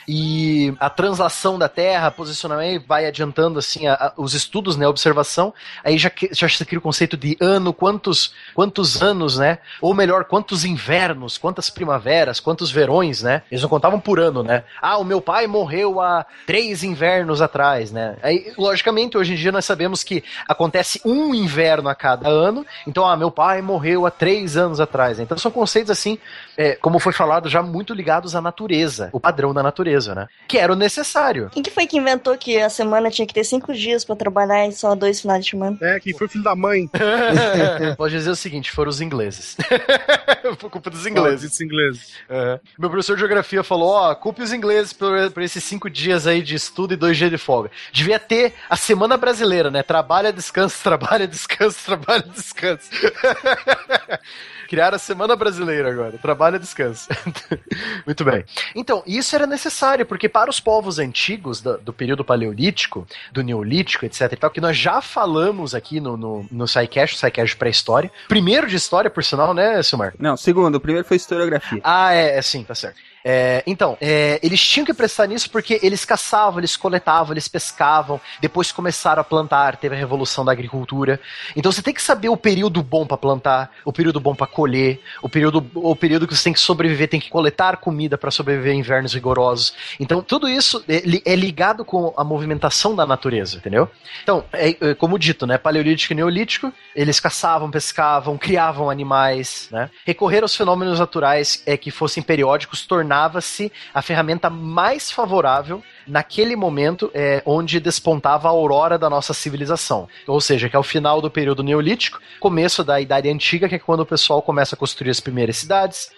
E a translação da Terra, posicionamento, vai adiantando assim a, a, os estudos, né, a observação, aí já, já se cria o conceito de ano, quantos, quantos anos, né, ou melhor, quantos invernos, quantas primaveras, quantos verões, né, eles não contavam por ano, né, ah, o meu pai morreu há três invernos atrás, né, aí, logicamente, hoje em dia nós sabemos que acontece um inverno a cada ano, então, ah, meu pai morreu há três anos atrás, né? então são conceitos assim, é, como foi falado, já muito ligados à natureza, o padrão da natureza, né? Que era o necessário. Quem que foi que inventou que a semana tinha que ter cinco dias pra trabalhar e só dois finais de semana? É, quem foi filho da mãe. <laughs> Pode dizer o seguinte, foram os ingleses. <laughs> Por culpa dos ingleses. esses ingleses. É. Meu professor de geografia falou, ó, culpe os ingleses por, por esses cinco dias aí de estudo e dois dias de folga. Devia ter a semana brasileira, né? Trabalha, descansa, trabalha, <laughs> descansa, trabalha, descansa. Criaram a semana brasileira agora. Trabalha, descansa. Muito bem. Então, isso era necessário, porque para os povos antigos do, do período paleolítico, do neolítico, etc e tal, que nós já falamos aqui no, no, no SciCast, o SciCast pré-história. Primeiro de história, por sinal, né, Silmar? Não, segundo, o primeiro foi historiografia. Ah, é, é sim, tá certo. É, então, é, eles tinham que prestar nisso porque eles caçavam, eles coletavam, eles pescavam, depois começaram a plantar, teve a revolução da agricultura. Então você tem que saber o período bom para plantar, o período bom para colher, o período, o período que você tem que sobreviver, tem que coletar comida para sobreviver em invernos rigorosos. Então tudo isso é, é ligado com a movimentação da natureza, entendeu? Então, é, é, como dito, né, paleolítico e neolítico, eles caçavam, pescavam, criavam animais, né? Recorrer aos fenômenos naturais é que fossem periódicos tornava-se a ferramenta mais favorável naquele momento é, onde despontava a aurora da nossa civilização. Ou seja, que é o final do período neolítico, começo da Idade Antiga, que é quando o pessoal começa a construir as primeiras cidades,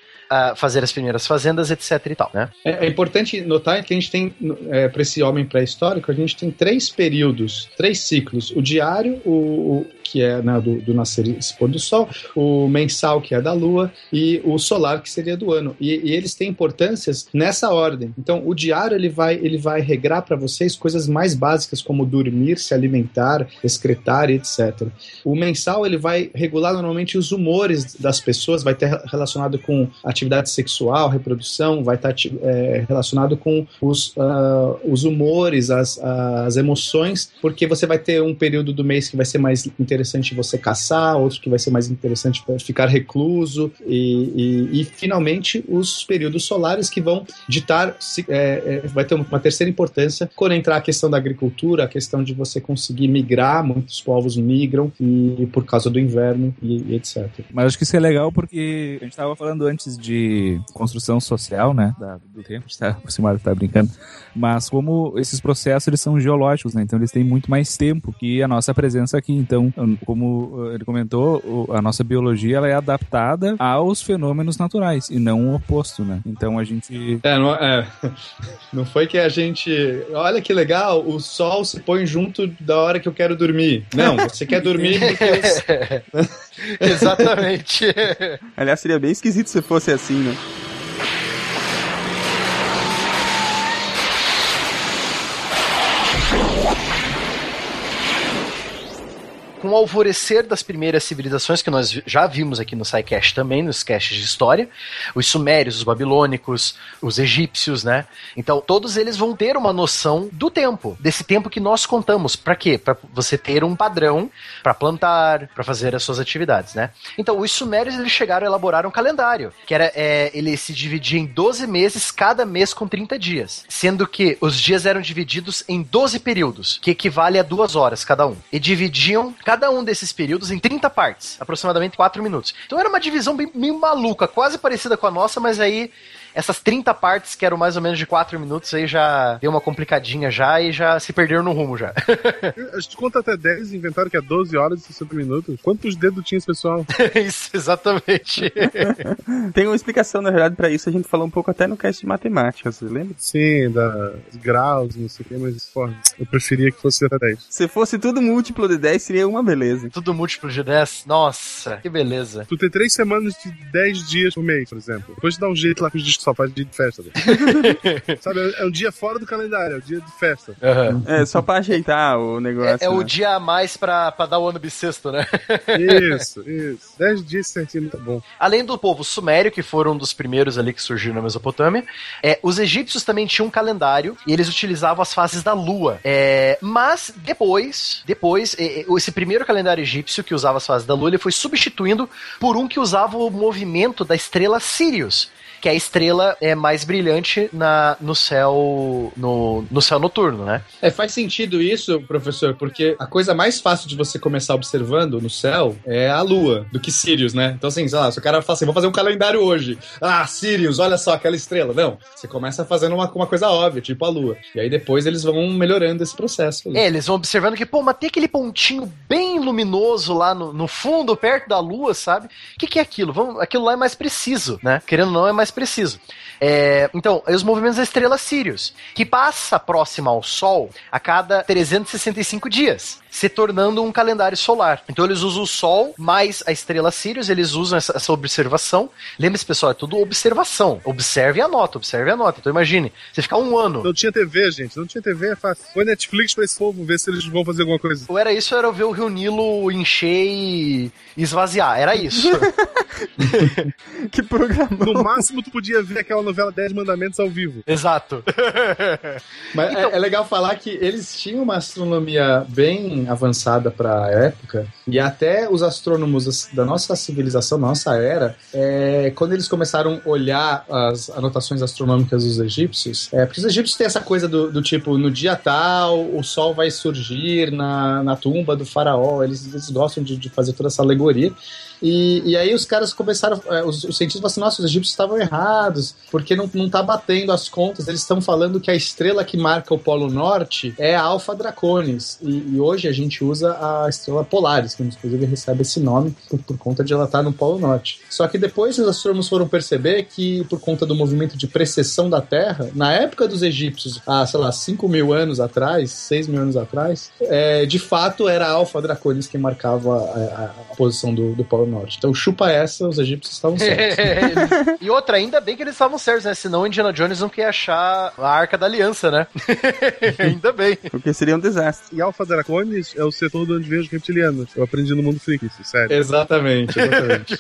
fazer as primeiras fazendas, etc e tal, né? É, é importante notar que a gente tem, é, para esse homem pré-histórico, a gente tem três períodos, três ciclos. O diário, o- que é né, do, do nascer e pôr do sol, o mensal, que é da lua, e o solar, que seria do ano. E, e eles têm importâncias nessa ordem. Então, o diário ele vai, ele vai regrar para vocês coisas mais básicas, como dormir, se alimentar, excretar, etc. O mensal ele vai regular normalmente os humores das pessoas, vai ter relacionado com atividade sexual, reprodução, vai estar ati- é, relacionado com os, ah, os humores, as, as emoções, porque você vai ter um período do mês que vai ser mais interessante você caçar, outro que vai ser mais interessante ficar recluso, e, e, e, finalmente os períodos solares que vão ditar, se- é, é, vai ter uma terceira importância quando entrar a questão da agricultura, a questão de você conseguir migrar, muitos povos migram, e por causa do inverno e, e etc. Mas acho que isso é legal porque a gente tava falando antes de construção social, né? da- do tempo, a gente tá, o Simar tá brincando. Mas como esses processos eles são geológicos, né? Então eles têm muito mais tempo que a nossa presença aqui. Então, como uh, ele comentou, a nossa biologia ela é adaptada aos fenômenos naturais e não o oposto, né? Então a gente. É, não, é. <laughs> não foi que a gente. Olha que legal, o sol se põe junto da hora que eu quero dormir. Não, você quer dormir <laughs> porque. Exatamente. Aliás, seria bem esquisito se fosse assim, né? Com o alvorecer das primeiras civilizações que nós já vimos aqui no SciCast também, nos caches de história, os sumérios, os babilônicos, os egípcios, né? Então, todos eles vão ter uma noção do tempo, desse tempo que nós contamos. Para quê? Para você ter um padrão para plantar, para fazer as suas atividades, né? Então, os sumérios eles chegaram a elaborar um calendário, que era é, ele se dividia em 12 meses, cada mês com 30 dias, sendo que os dias eram divididos em 12 períodos, que equivale a duas horas cada um. E dividiam cada um desses períodos em 30 partes, aproximadamente 4 minutos. Então era uma divisão bem, meio maluca, quase parecida com a nossa, mas aí essas 30 partes que eram mais ou menos de 4 minutos aí já deu uma complicadinha já e já se perderam no rumo já. <laughs> A gente conta até 10 inventaram que é 12 horas e 60 minutos. Quantos dedos tinha esse pessoal? <laughs> isso, exatamente. <laughs> Tem uma explicação, na verdade, pra isso. A gente falou um pouco até no cast de matemática, você lembra? Sim, da graus, não sei o que, mas porra, eu preferia que fosse até 10. Se fosse tudo múltiplo de 10, seria uma beleza. Tudo múltiplo de 10? Nossa, que beleza. Tu tem 3 semanas de 10 dias por mês, por exemplo. Depois de dar um jeito lá que os só faz dia de festa. né? <laughs> Sabe, é um dia fora do calendário, é o dia de festa. Aham. É, só pra ajeitar o negócio. É, é o né? dia a mais pra, pra dar o ano bissexto, né? Isso, isso. 10 dias certinho tá bom. Além do povo sumério, que foram um dos primeiros ali que surgiram na Mesopotâmia, é, os egípcios também tinham um calendário e eles utilizavam as fases da lua. É, mas depois, depois, é, é, esse primeiro calendário egípcio que usava as fases da lua, ele foi substituindo por um que usava o movimento da estrela Sirius. Que é a estrela é, mais brilhante na, no céu no, no céu noturno, né? É, faz sentido isso, professor, porque a coisa mais fácil de você começar observando no céu é a lua, do que Sirius, né? Então, assim, sei lá, se o cara fala assim, vou fazer um calendário hoje. Ah, Sirius, olha só aquela estrela. Não, você começa fazendo uma, uma coisa óbvia, tipo a lua. E aí depois eles vão melhorando esse processo. ali. É, eles vão observando que, pô, mas tem aquele pontinho bem luminoso lá no, no fundo, perto da lua, sabe? O que, que é aquilo? Vamos, aquilo lá é mais preciso, né? Querendo ou não, é mais preciso. É, então, os movimentos da estrela Sirius, que passa próxima ao Sol a cada 365 dias, se tornando um calendário solar. Então eles usam o Sol mais a estrela Sirius, eles usam essa, essa observação. Lembre-se, pessoal, é tudo observação. Observe e anota, observe e anota. Então imagine, você ficar um ano. Não tinha TV, gente. Não tinha TV, é fácil. Põe Netflix pra esse povo ver se eles vão fazer alguma coisa. Ou era isso, ou era ver o Rio Nilo encher e esvaziar. Era isso. <laughs> Que programa. No máximo, tu podia ver aquela novela 10 Mandamentos ao vivo. Exato. Mas Então- é, é legal falar que eles tinham uma astronomia bem avançada para a época, e até os astrônomos as- da nossa civilização, nossa era, é, quando eles começaram a olhar as anotações astronômicas dos egípcios, é, porque os egípcios têm essa coisa do, do tipo, no dia tal, o sol vai surgir na, na tumba do faraó, eles, eles gostam de, de fazer toda essa alegoria. E, e aí os caras começaram, é, os, os cientistas falaram assim, nossa, os egípcios estavam errados, porque não, não tá batendo as contas, eles estão falando que a estrela que marca o Polo Norte é a Alpha Draconis, e, e hoje a gente usa a estrela Polaris, que inclusive recebe esse nome por, por conta de ela estar no Polo Norte. Só que depois os astrônomos foram perceber que, por conta do movimento de precessão da Terra, na época dos egípcios, há, sei lá, 5 mil anos atrás, 6 mil anos atrás, é, de fato era a Alpha Draconis que marcava a, a- a posição do, do Polo Norte. Então, chupa essa, os egípcios estavam certos. <laughs> e outra, ainda bem que eles estavam certos, né? Senão o Indiana Jones não queria achar a Arca da Aliança, né? <laughs> ainda bem. Porque seria um desastre. E Alpha Draconis é o setor de onde veio os reptilianos. Eu aprendi no mundo freak, isso, sério. Exatamente, exatamente.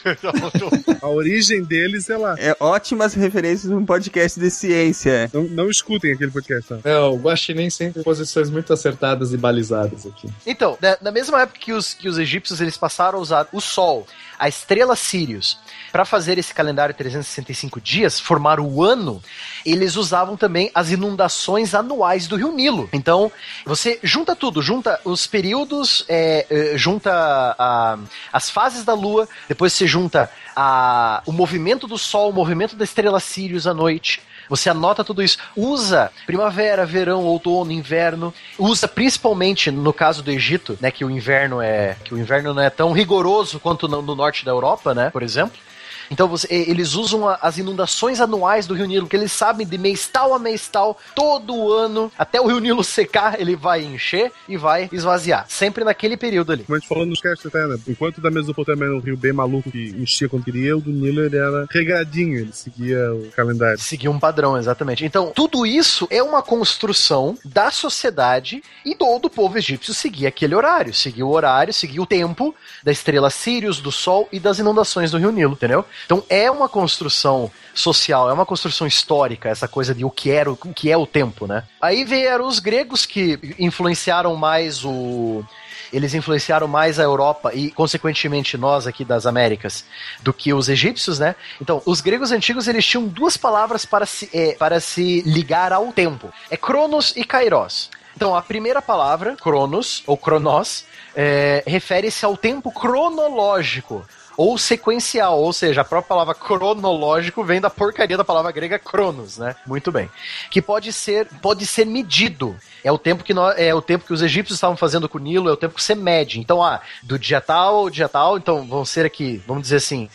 <laughs> A origem deles é lá. É ótimas referências num podcast de ciência. Não, não escutem aquele podcast. Tá? É, o Guaxinim sempre posições muito acertadas e balizadas aqui. Então, na, na mesma época que os, que os egípcios eles passaram a usar o Sol, a estrela Sirius, para fazer esse calendário 365 dias, formar o ano, eles usavam também as inundações anuais do Rio Nilo. Então, você junta tudo, junta os períodos, é, é, junta a- as fases da Lua, depois você junta a- o movimento do Sol, o movimento da estrela Sirius à noite. Você anota tudo isso. Usa primavera, verão, outono, inverno. Usa principalmente no caso do Egito, né, que o inverno é que o inverno não é tão rigoroso quanto no, no norte da Europa, né, por exemplo. Então você- eles usam a- as inundações anuais do Rio Nilo, porque eles sabem de mês tal a mês tal, todo ano, até o Rio Nilo secar, ele vai encher e vai esvaziar. Sempre naquele período ali. Gente falou nos casts até, né? Enquanto da Mesopotâmia era um rio bem maluco que enchia quando queria, o do Nilo ele era regradinho, ele seguia o calendário. Seguir um padrão, exatamente. Então, tudo isso é uma construção da sociedade e todo o povo egípcio seguia aquele horário. Seguia o horário, seguia o tempo da estrela Sirius, do Sol e das inundações do Rio Nilo, entendeu? Então, é uma construção social, é uma construção histórica, essa coisa de o que era, o que é o tempo, né? Aí vieram os gregos que influenciaram mais o eles influenciaram mais a Europa e, consequentemente, nós aqui das Américas do que os egípcios, né? Então, os gregos antigos eles tinham duas palavras para se, é, para se ligar ao tempo: é Cronos e Kairos. Então, a primeira palavra, Cronos ou Cronos, é, refere-se ao tempo cronológico. Ou sequencial, ou seja, a própria palavra cronológico vem da porcaria da palavra grega cronos, né? Muito bem. Que pode ser, pode ser medido. É o tempo que nós, é o tempo que os egípcios estavam fazendo com o Nilo, é o tempo que você mede. Então, ah, do dia tal ao dia tal, então vão ser aqui, vamos dizer assim,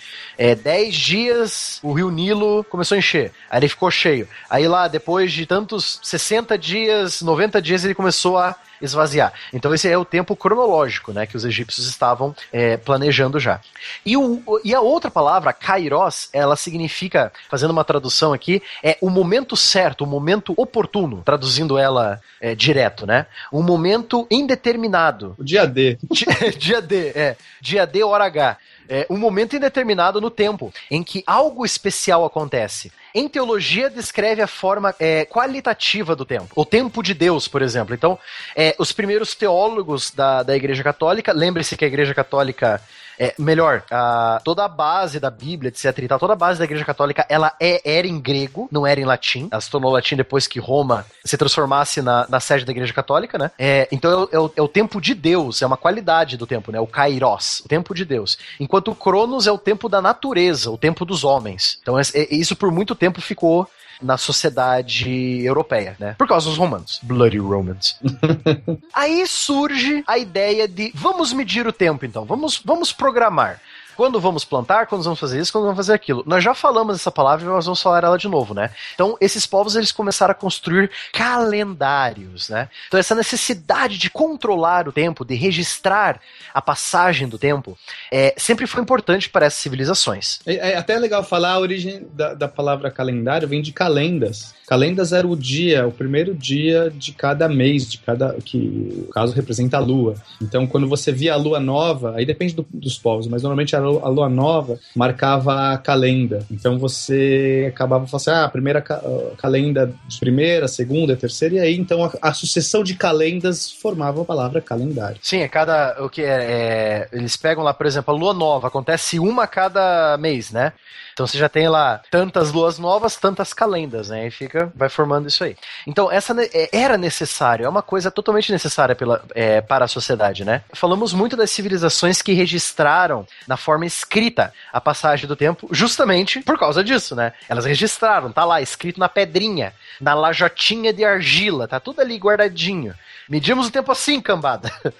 é, 10 dias o rio Nilo começou a encher. Aí ele ficou cheio. Aí lá, depois de tantos 60 dias, 90 dias, ele começou a esvaziar. Então esse é o tempo cronológico, né, que os egípcios estavam é, planejando já. E, o, e a outra palavra, kairos, ela significa, fazendo uma tradução aqui, é o momento certo, o momento oportuno, traduzindo ela é, direto, né? Um momento indeterminado. O dia D. Dia, <laughs> dia D, é. Dia D, hora H. É um momento indeterminado no tempo, em que algo especial acontece. Em teologia, descreve a forma é, qualitativa do tempo. O tempo de Deus, por exemplo. Então, é, os primeiros teólogos da, da Igreja Católica, lembre-se que a Igreja Católica é, melhor, a, toda a base da Bíblia, etc e tal, toda a base da Igreja Católica, ela é, era em grego, não era em latim. Ela se tornou latim depois que Roma se transformasse na, na sede da Igreja Católica, né? É, então é, o, é o tempo de Deus, é uma qualidade do tempo, né? O kairos, o tempo de Deus. Enquanto o cronos é o tempo da natureza, o tempo dos homens. Então é, é, isso por muito tempo ficou na sociedade europeia, né? Por causa dos romanos. Bloody Romans. <laughs> Aí surge a ideia de vamos medir o tempo então, vamos, vamos programar. Quando vamos plantar, quando vamos fazer isso, quando vamos fazer aquilo. Nós já falamos essa palavra e nós vamos falar ela de novo, né? Então, esses povos eles começaram a construir calendários, né? Então, essa necessidade de controlar o tempo, de registrar a passagem do tempo, é, sempre foi importante para essas civilizações. É, é até legal falar a origem da, da palavra calendário, vem de calendas. Calendas era o dia, o primeiro dia de cada mês, de cada que o caso representa a lua. Então, quando você via a lua nova, aí depende do, dos povos, mas normalmente a lua, a lua nova marcava a calenda. Então você acabava falando assim, ah, a primeira ca calenda primeira, segunda, terceira, e aí então a, a, sucessão de calendas formava a palavra calendário. Sim, é cada. O que é, é, Eles pegam lá, por exemplo, a lua nova, acontece uma a cada mês, né? Então você já tem lá tantas luas novas, tantas calendas, né? E fica, vai formando isso aí. Então essa é, era necessário, é uma coisa totalmente necessária pela, é, para a sociedade, né? Falamos muito das civilizações que registraram na forma escrita a passagem do tempo, justamente por causa disso, né? Elas registraram, tá lá escrito na pedrinha, na lajotinha de argila, tá tudo ali guardadinho. Medimos o tempo assim, cambada. <laughs>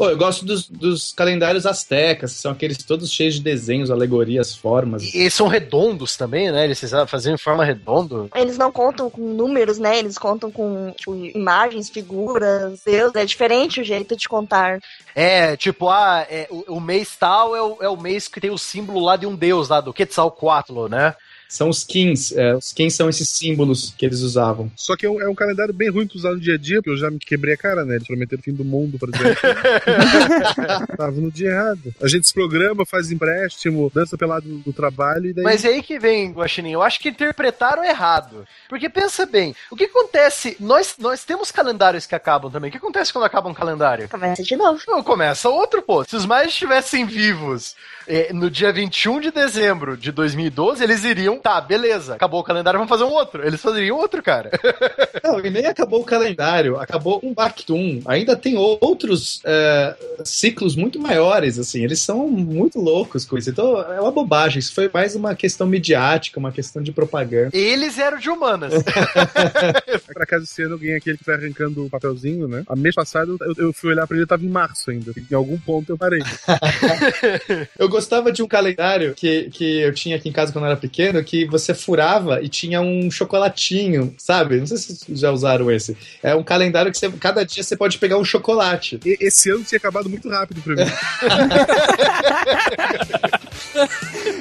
Pô, eu gosto dos, dos calendários astecas, são aqueles todos cheios de desenhos, alegorias, formas. E eles são redondos também, né? Eles faziam em forma redonda. Eles não contam com números, né? Eles contam com tipo, imagens, figuras, Deus. É diferente o jeito de contar. É, tipo, ah, é, o, o, mês tal é o, é o mês que tem o símbolo lá de um deus, lá do Quetzalcoatl, né? São os kins. É, os kins são esses símbolos que eles usavam. Só que é um, é um calendário bem ruim pra usar no dia a dia, porque eu já me quebrei a cara, né? Eles prometeram o fim do mundo, por exemplo. <laughs> Tava no dia errado. A gente se programa, faz empréstimo, dança pelado do trabalho e daí. Mas é aí que vem, Guaxinim. Eu acho que interpretaram errado. Porque pensa bem, o que acontece? Nós, nós temos calendários que acabam também. O que acontece quando acaba um calendário? Começa de novo. Não, começa outro, pô. Se os mais estivessem vivos eh, no dia 21 de dezembro de 2012, eles iriam tá, beleza, acabou o calendário, vamos fazer um outro. Eles fazeriam outro, cara. <laughs> Não, e nem acabou o calendário, acabou um Bactum. Ainda tem outros é, ciclos muito maiores, assim, eles são muito loucos com isso. Então é uma bobagem, isso foi mais uma questão midiática, uma questão de propaganda. Eles eram de humanas. <laughs> pra caso sendo alguém aquele que tá arrancando o papelzinho, né? A mês passado eu, eu fui olhar pra ele, tava em março ainda. Em algum ponto eu parei. <laughs> eu gostava de um calendário que, que eu tinha aqui em casa quando eu era pequeno, que você furava e tinha um chocolatinho, sabe? Não sei se vocês já usaram esse. É um calendário que você, cada dia você pode pegar um chocolate. E, esse ano tinha acabado muito rápido pra mim. <laughs>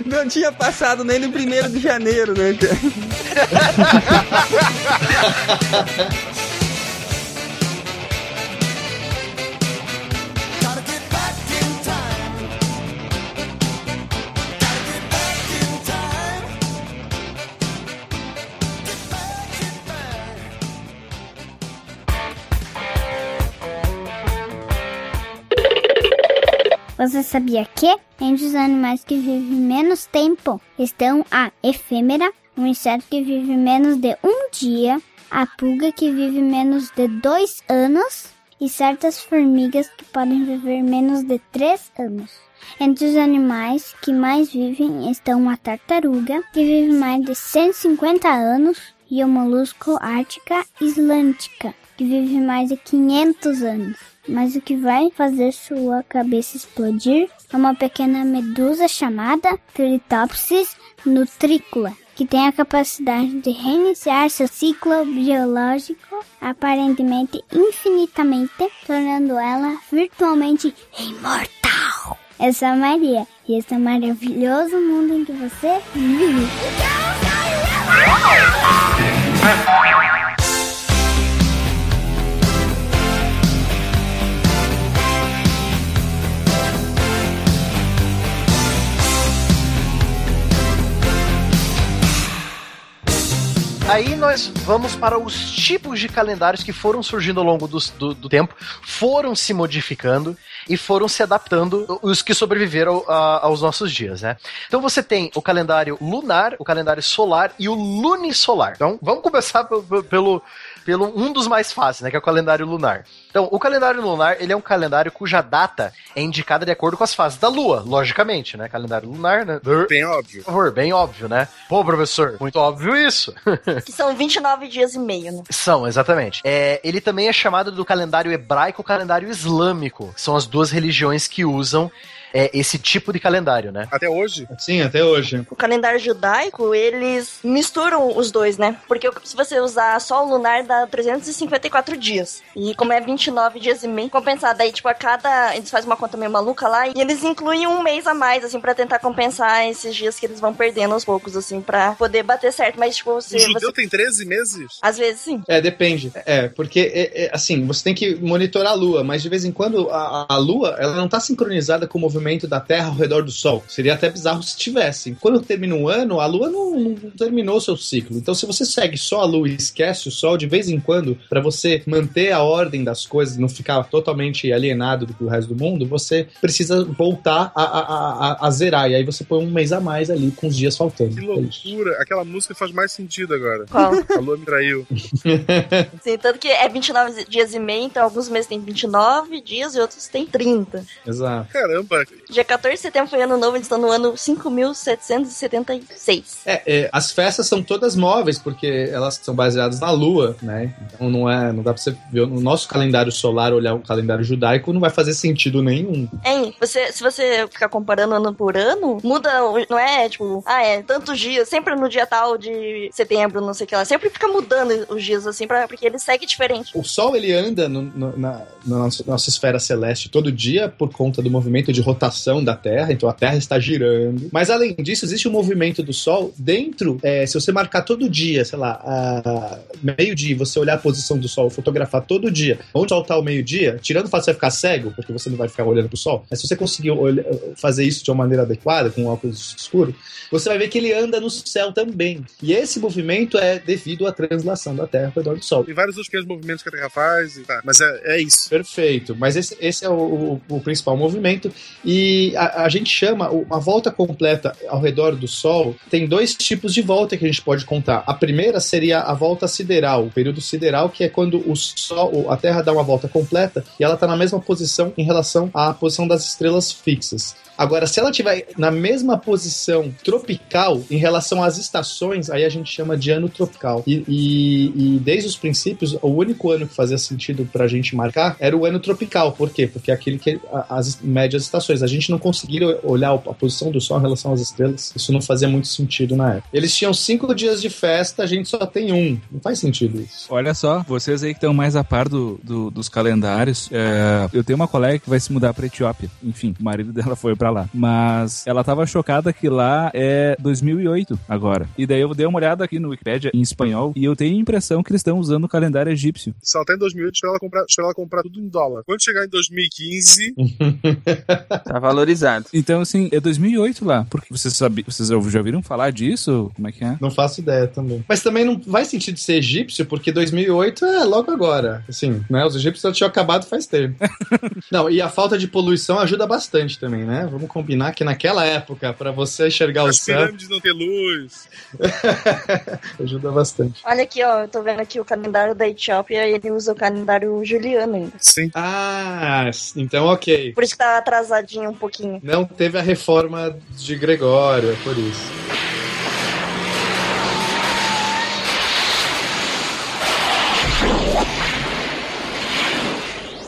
Não tinha passado nem no primeiro de janeiro, né? <laughs> Você sabia que, entre os animais que vivem menos tempo, estão a efêmera, um inseto que vive menos de um dia, a pulga que vive menos de dois anos e certas formigas que podem viver menos de 3 anos. Entre os animais que mais vivem estão a tartaruga, que vive mais de 150 anos, e o molusco ártica islântica, que vive mais de 500 anos. Mas o que vai fazer sua cabeça explodir é uma pequena medusa chamada Tritopsis nutricula, que tem a capacidade de reiniciar seu ciclo biológico aparentemente infinitamente, tornando ela virtualmente imortal. Eu sou a Maria e esse é o maravilhoso mundo em que você vive. Aí nós vamos para os tipos de calendários que foram surgindo ao longo do, do, do tempo, foram se modificando e foram se adaptando os que sobreviveram a- aos nossos dias, né? Então você tem o calendário lunar, o calendário solar e o lunisolar. Então vamos começar pe- pe- pelo, pelo um dos mais fáceis, né? Que é o calendário lunar. Então, o calendário lunar, ele é um calendário cuja data é indicada de acordo com as fases da Lua, logicamente, né? Calendário lunar, né? Bem óbvio. Por favor, bem óbvio, né? Pô, professor, muito óbvio isso. <laughs> Que são 29 dias e meio, né? São, exatamente. É, ele também é chamado do calendário hebraico calendário islâmico. São as duas religiões que usam é, esse tipo de calendário, né? Até hoje? Sim, até hoje. O calendário judaico, eles misturam os dois, né? Porque se você usar só o lunar, dá 354 dias. E como é 29 dias e meio, compensar. Daí, tipo, a cada. Eles fazem uma conta meio maluca lá e eles incluem um mês a mais, assim, pra tentar compensar esses dias que eles vão perdendo aos poucos, assim, pra poder bater certo. Mas, tipo, O você. judeu você... tem 13 meses? Às vezes, sim. É, depende. É, porque, é, é, assim, você tem que monitorar a Lua, mas de vez em quando a, a Lua, ela não tá sincronizada com o movimento da Terra ao redor do Sol. Seria até bizarro se tivesse. Quando termina um ano, a Lua não, não terminou o seu ciclo. Então, se você segue só a Lua e esquece o Sol, de vez em quando, para você manter a ordem das coisas, não ficar totalmente alienado do resto do mundo, você precisa voltar a, a, a, a zerar. E aí você põe um mês a mais ali, com os dias faltando. Que É loucura. Aquela música faz mais sentido agora. Qual? <laughs> A lua me traiu. <laughs> Sim, tanto que é 29 dias e meio, então alguns meses tem 29 dias e outros tem 30. Exato. Caramba. Dia 14 de setembro foi ano novo, eles estão no ano 5776. É, é, as festas são todas móveis, porque elas são baseadas na Lua, né? Então não é. Não dá pra você ver no nosso calendário solar, olhar o calendário judaico, não vai fazer sentido nenhum. Hein, você, se você ficar comparando ano por ano, muda, não é tipo, ah, é tantos dias, sempre no dia tal de setembro, não sei o que lá, sempre fica mudando os dias assim, pra, porque ele segue diferente. O Sol ele anda no- no- na, na nossa, nossa esfera celeste todo dia por conta do movimento de rotação da Terra, então a Terra está girando. Mas além disso, existe um movimento do Sol dentro. é, se você marcar todo dia, sei lá, meio-dia, você olhar a posição do Sol, fotografar todo dia, onde o Sol está ao meio-dia, tirando o fato de você ficar cego, porque você não vai ficar olhando pro Sol, mas se você conseguir olha- fazer isso de uma maneira adequada, com um óculos escuro, você vai ver que ele anda no céu também. E esse movimento é devido à translação da Terra ao redor do Sol. Tem vários outros pequenos movimentos que a Terra faz. E tá. Mas é, é isso. Perfeito, mas esse, esse é o, o- o principal movimento e a, a gente chama uma volta completa ao redor do Sol. Tem dois tipos de volta que a gente pode contar. A primeira seria a volta sideral, o período sideral, que é quando o Sol, a Terra dá uma volta completa e ela está na mesma posição em relação à posição das estrelas fixas. Agora, se ela estiver na mesma posição tropical em relação às estações, aí a gente chama de ano tropical. E, e- e desde os princípios, o único ano que fazia sentido pra gente marcar era o ano tropical. Por quê? Porque é aquele que a- as médias estações. A gente não conseguia olhar a posição do Sol em relação às estrelas. Isso não fazia muito sentido na época. Eles tinham cinco dias de festa, a gente só tem um. Não faz sentido isso. Olha só, vocês aí que estão mais a par do, do- dos calendários, é, eu tenho uma colega que vai se mudar pra Etiópia. Enfim, o marido dela foi pra lá. Mas ela tava chocada que lá é 2008 agora. E daí eu dei uma olhada aqui no Wikipedia em espanhol e eu tenho a impressão que eles estão usando o calendário egípcio. Se ela tá em 2008, espera ela comprar, espera ela comprar tudo em dólar. Quando chegar em 2015, <laughs> Tá valorizado. Então, assim, é 2008 lá. Porque vocês, sabe, vocês já ouviram falar disso? Como é que é? Não faço ideia também. Mas também não faz sentido ser egípcio, porque 2008 é logo agora. Assim, né? Os egípcios já tinham acabado faz tempo. <laughs> não, e a falta de poluição ajuda bastante também, né? Vamos combinar que naquela época, pra você enxergar o As céu, pirâmides não têm luz. <laughs> ajuda bastante. Olha aqui, ó, eu tô vendo aqui o calendário da Etiópia e ele usa o calendário juliano ainda. Sim. Ah, então ok. Por isso que tá atrasadinho um pouquinho. Não teve a reforma de Gregório, é por isso.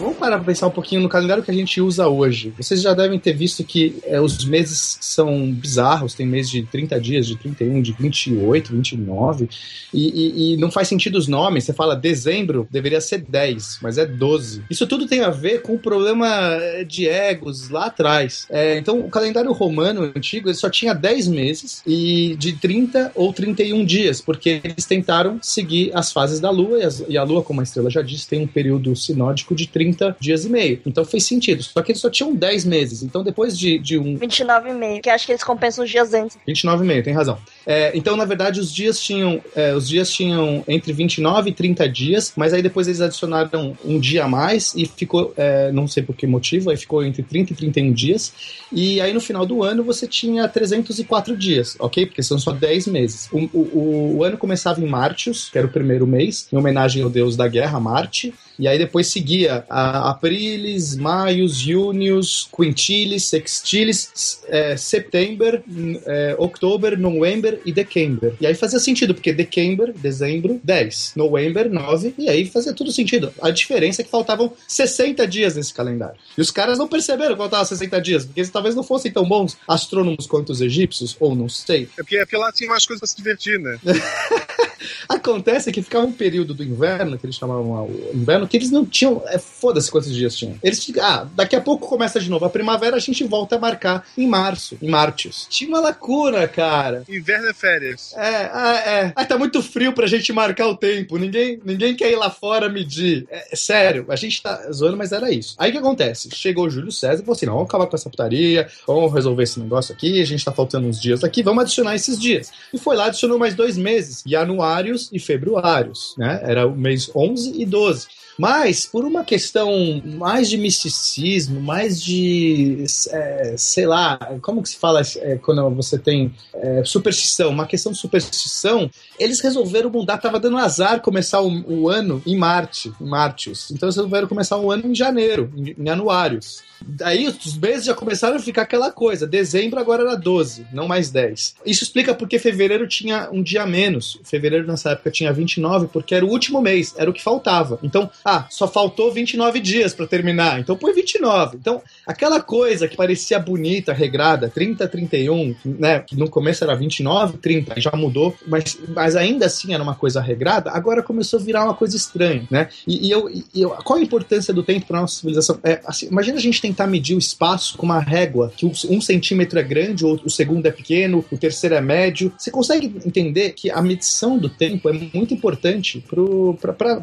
Vamos parar pra pensar um pouquinho no calendário que a gente usa hoje. Vocês já devem ter visto que é, os meses são bizarros, tem mês de 30 dias, de 31, de 28, 29, e, e, e não faz sentido os nomes. Você fala dezembro, deveria ser 10, mas é 12. Isso tudo tem a ver com o problema eh, de egos lá atrás. É, então, o calendário romano antigo ele só tinha 10 meses e de 30 ou 31 dias, porque eles tentaram seguir as fases da Lua, e, as- e a Lua, como a estrela já disse, tem um período sinódico de 30 dias e meio. Então fez sentido. Só que eles só tinham 10 meses. Então, depois de, de um 29,5, que acho que eles compensam os dias antes. 29,5, tem razão. É, então, na verdade, os dias tinham é, os dias tinham entre 29 e 30 dias, mas aí depois eles adicionaram um dia a mais e ficou, é, não sei por que motivo, aí ficou entre 30 e 31 dias. E aí no final do ano você tinha 304 dias, ok? Porque são só 10 meses. O, o, o ano começava em Martius, que era o primeiro mês, em homenagem ao deus da guerra, Marte. E aí depois seguia a Aprilis, Maius, Junius, Quintilis, Sextilis, é, September, é, October, November e December. E aí fazia sentido, porque December, dezembro, 10. November, 9. E aí fazia tudo sentido. A diferença é que faltavam 60 dias nesse calendário. E os caras não perceberam que faltavam 60 dias, porque eles talvez não fossem tão bons astrônomos quanto os egípcios, ou não sei. É porque, é porque lá tinha mais coisas pra se divertir, né? <laughs> Acontece que ficava um período do inverno, que eles chamavam o inverno, que eles não tinham. É, Foda-se quantos dias tinham. Eles. Ah, daqui a pouco começa de novo. A primavera a gente volta a marcar em março, em Martius. Tinha uma lacuna, cara. Inverno é férias. É, ah, é. Ah, tá muito frio pra gente marcar o tempo. Ninguém, ninguém quer ir lá fora medir. É, é sério, a gente tá zoando, mas era isso. Aí o que acontece? Chegou o Júlio César e falou assim: não, vamos acabar com essa putaria, vamos resolver esse negócio aqui, a gente tá faltando uns dias aqui, vamos adicionar esses dias. E foi lá, adicionou mais dois meses, januários e februários, né? Era o mês 11 e 12. Mas, por uma questão mais de misticismo, mais de, é, sei lá, como que se fala é, quando você tem é, superstição, uma questão de superstição, eles resolveram mudar, tava dando azar começar o, o ano em Marte, em Martius. Então eles resolveram começar o ano em janeiro, em, em anuários. Daí os meses já começaram a ficar aquela coisa. Dezembro agora era 12, não mais 10. Isso explica porque fevereiro tinha um dia menos. Fevereiro nessa época tinha 29, porque era o último mês, era o que faltava. Então, ah, só faltou 29 dias para terminar. Então põe 29. Então, aquela coisa que parecia bonita, regrada, 30, 31, né? Que no começo era 29, 30, já mudou, mas, mas ainda assim era uma coisa regrada, agora começou a virar uma coisa estranha, né? E, e eu, e eu, qual a importância do tempo para nossa civilização? É, assim, imagina a gente tentar medir o espaço com uma régua, que um centímetro é grande, o, segundo é pequeno, o terceiro é médio. Você consegue entender que a medição do tempo é muito importante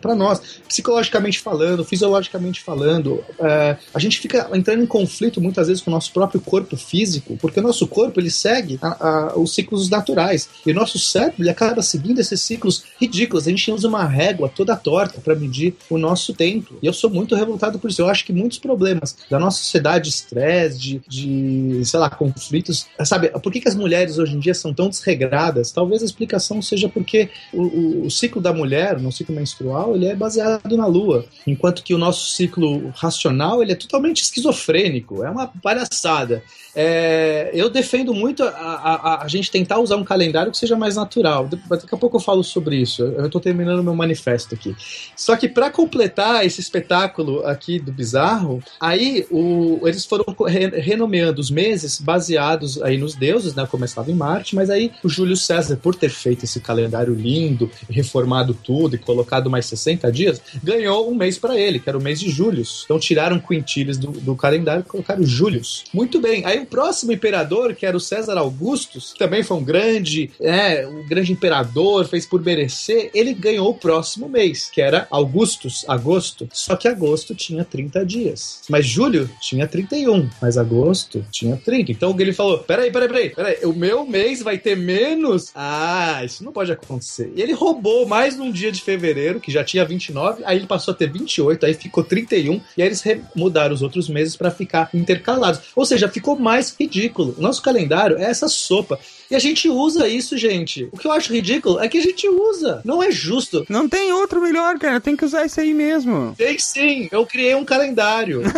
para nós, psicologicamente falando, fisiologicamente falando. É, a gente fica entrando em conflito muitas vezes com o nosso próprio corpo físico, porque o nosso corpo ele segue a, a, os ciclos naturais e o nosso cérebro ele acaba seguindo esses ciclos ridículos. A gente usa uma régua toda torta para medir o nosso tempo. E eu sou muito revoltado por isso. Eu acho que muitos problemas da nossa sociedade, estresse, de, de, sei lá, conflitos. Sabe, por que, que as mulheres hoje em dia são tão desregradas? Talvez a explicação seja porque o, o, o ciclo da mulher, no ciclo menstrual, ele é baseado na lua, enquanto que o nosso ciclo racional ele é totalmente esquizofrênico. É uma palhaçada. É, eu defendo muito a, a, a, gente tentar usar um calendário que seja mais natural. Daqui a pouco eu falo sobre isso. Eu estou terminando meu manifesto aqui. Só que para completar esse espetáculo aqui do bizarro, aí o, eles foram re, renomeando os meses baseados aí nos deuses, né? Começava em Marte, mas aí o Júlio César, por ter feito esse calendário lindo, reformado tudo e colocado mais 60 dias, ganhou ganhou um mês para ele, que era o mês de Július. Então tiraram Quintilis do, do calendário e colocaram Július. Muito bem. Aí o próximo imperador, que era o César Augustus, que também foi um grande, é, um grande imperador, fez por merecer, ele ganhou o próximo mês, que era Augustus, agosto. Só que agosto tinha 30 dias. Mas julho tinha 31, mas agosto tinha 30. Então ele falou: peraí, peraí, peraí, peraí, o meu mês vai ter menos? Ah, isso não pode acontecer. E ele roubou mais num dia de fevereiro, que já tinha 29, aí ele passou a ter 28, aí ficou 31, e aí eles mudaram os outros meses para ficar intercalados. Ou seja, ficou mais ridículo. O nosso calendário é essa sopa. E a gente usa isso, gente. O que eu acho ridículo é que a gente usa. Não é justo. Não tem outro melhor, cara. Tem que usar isso aí mesmo. Tem sim. Eu criei um calendário. <laughs>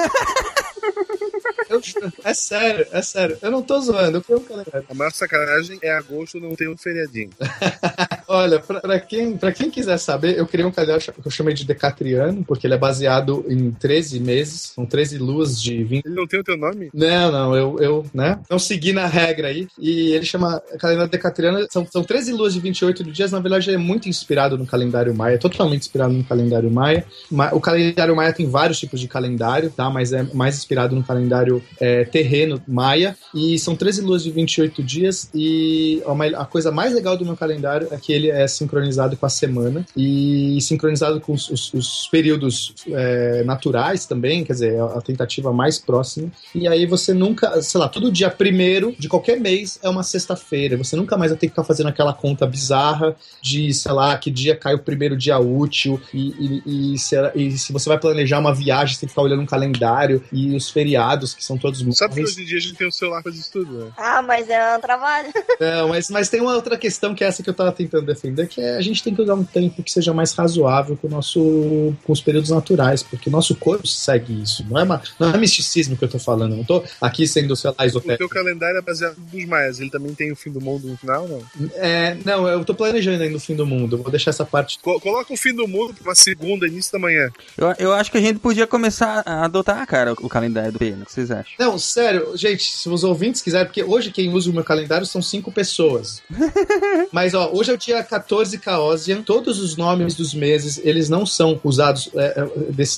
Eu, é sério, é sério. Eu não tô zoando, eu criei um calendário. A maior sacanagem é agosto não ter um feriadinho. <laughs> Olha, pra, pra, quem, pra quem quiser saber, eu criei um calendário que eu chamei de Decatriano, porque ele é baseado em 13 meses, são 13 luas de 20. Ele não tem o teu nome? Não, não, eu, eu né, não segui na regra aí. E ele chama calendário Decatriano, são, são 13 luas de 28 dias, na verdade é muito inspirado no calendário maia, totalmente inspirado no calendário maia. O calendário maia tem vários tipos de calendário, tá? Mas é mais inspirado no calendário é, terreno maia. E são 13 luas de 28 dias. E a coisa mais legal do meu calendário é que ele é sincronizado com a semana e sincronizado com os, os, os períodos é, naturais também, quer dizer, a tentativa mais próxima. E aí você nunca, sei lá, todo dia primeiro de qualquer mês é uma sexta-feira. Você nunca mais vai ter que ficar fazendo aquela conta bizarra de, sei lá, que dia cai o primeiro dia útil e, e, e, se, e se você vai planejar uma viagem, você tem que ficar olhando um calendário e os feriados, que são todos Sabe que hoje em dia a gente tem o celular para tudo, né? Ah, mas é um trabalho. Não, <laughs> mas, mas tem uma outra questão que é essa que eu tava tentando defender, que é a gente tem que usar um tempo que seja mais razoável com o nosso com os períodos naturais, porque o nosso corpo segue isso. Não é, uma, não é misticismo que eu tô falando, não tô aqui sendo, sei lá, esotérico. O teu calendário é baseado nos maias, ele também tem o fim do mundo no final, não? É, não, eu tô planejando ainda o fim do mundo, vou deixar essa parte. Coloca o fim do mundo pra uma segunda, início da manhã. Eu, eu acho que a gente podia começar a adotar, cara, o calendário do P, o que acham? Não, sério, gente, se os ouvintes quiserem, porque hoje quem usa o meu calendário são cinco pessoas. <laughs> Mas, ó, hoje é o dia 14 Caosian, todos os nomes dos meses, eles não são usados, é, é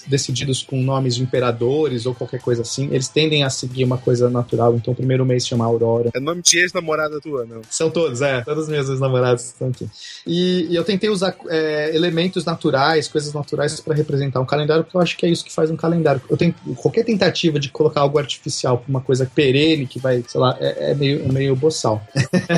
decididos com nomes de imperadores ou qualquer coisa assim, eles tendem a seguir uma coisa natural, então o primeiro mês chama Aurora. É nome de ex-namorada tua, não? São todos, é, todos os meus ex-namorados estão aqui. E, e, eu tentei usar é, elementos naturais, coisas naturais para representar um calendário, porque eu acho que é isso que faz um calendário. Eu tenho qualquer tentativa de colocar algo artificial pra uma coisa perene que vai, sei lá, é, é meio, é meio boçal.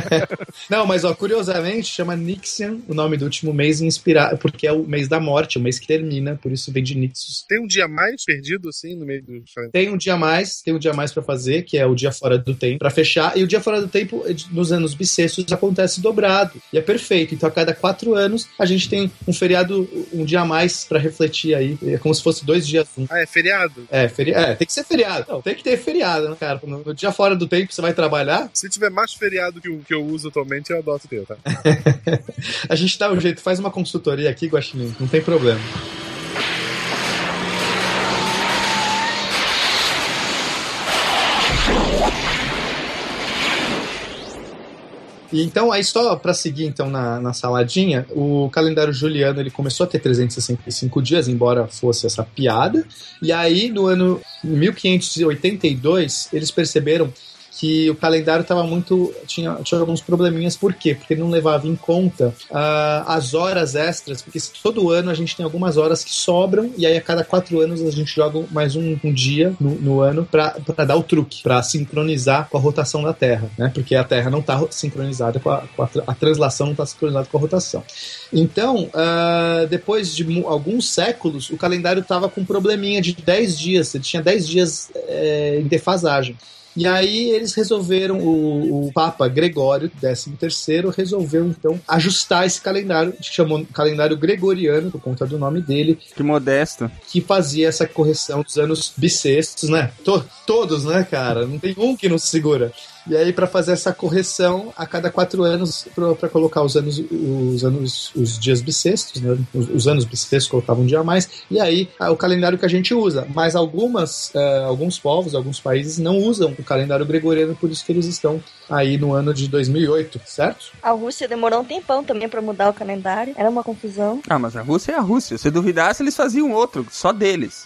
<laughs> não, mas ó, curiosamente chama Nixian o nome do último mês inspirado, porque é o mês da morte, o mês que termina, por isso vem de Nixus. Tem um dia mais perdido assim no meio do Tem um dia mais, tem um dia mais para fazer, que é o dia fora do tempo, para fechar, e o dia fora do tempo nos anos bissextos acontece dobrado, e é perfeito. Então a cada quatro anos a gente tem um feriado, um dia a mais para refletir aí, é como se fosse dois dias. Um. Ah, é feriado? É, feri é, tem que ser feriado. Não, tem que ter feriado, né, cara? No, no dia fora do tempo você vai trabalhar. Se tiver mais feriado que o que eu uso atualmente, eu adoto o teu, tá? <laughs> a gente dá um jeito, faz uma consultoria aqui, Guaxinim, não tem problema. E então, aí só para seguir então na, na saladinha, o calendário juliano ele começou a ter 365 dias, embora fosse essa piada. E aí, no ano 1582, eles perceberam que o calendário estava muito. Tinha, tinha alguns probleminhas, por quê? Porque não levava em conta uh, as horas extras, porque todo ano a gente tem algumas horas que sobram, e aí a cada quatro anos a gente joga mais um, um dia no, no ano para dar o truque, para sincronizar com a rotação da Terra, né? Porque a Terra não está sincronizada com a, com a, a translação, não está sincronizada com a rotação. Então, uh, depois de alguns séculos, o calendário estava com um probleminha de 10 dias, ele tinha 10 dias é, em defasagem. E aí eles resolveram, o, o Papa Gregório XIII resolveu então ajustar esse calendário, que chamou calendário gregoriano, por conta do nome dele. Que modesto. Que fazia essa correção dos anos bissextos, né? To, todos, né, cara? Não tem um que não se segura. E aí, para fazer essa correção, a cada quatro anos, para colocar os anos, os anos, os dias bissextos, né? Os, os anos bissextos colocavam um dia a mais. E aí, o calendário que a gente usa. Mas algumas, uh, alguns povos, alguns países não usam o calendário gregoriano, por isso que eles estão aí no ano de 2008, certo? A Rússia demorou um tempão também para mudar o calendário. Era uma confusão. Ah, mas a Rússia é a Rússia. Se duvidasse, eles faziam outro, só deles.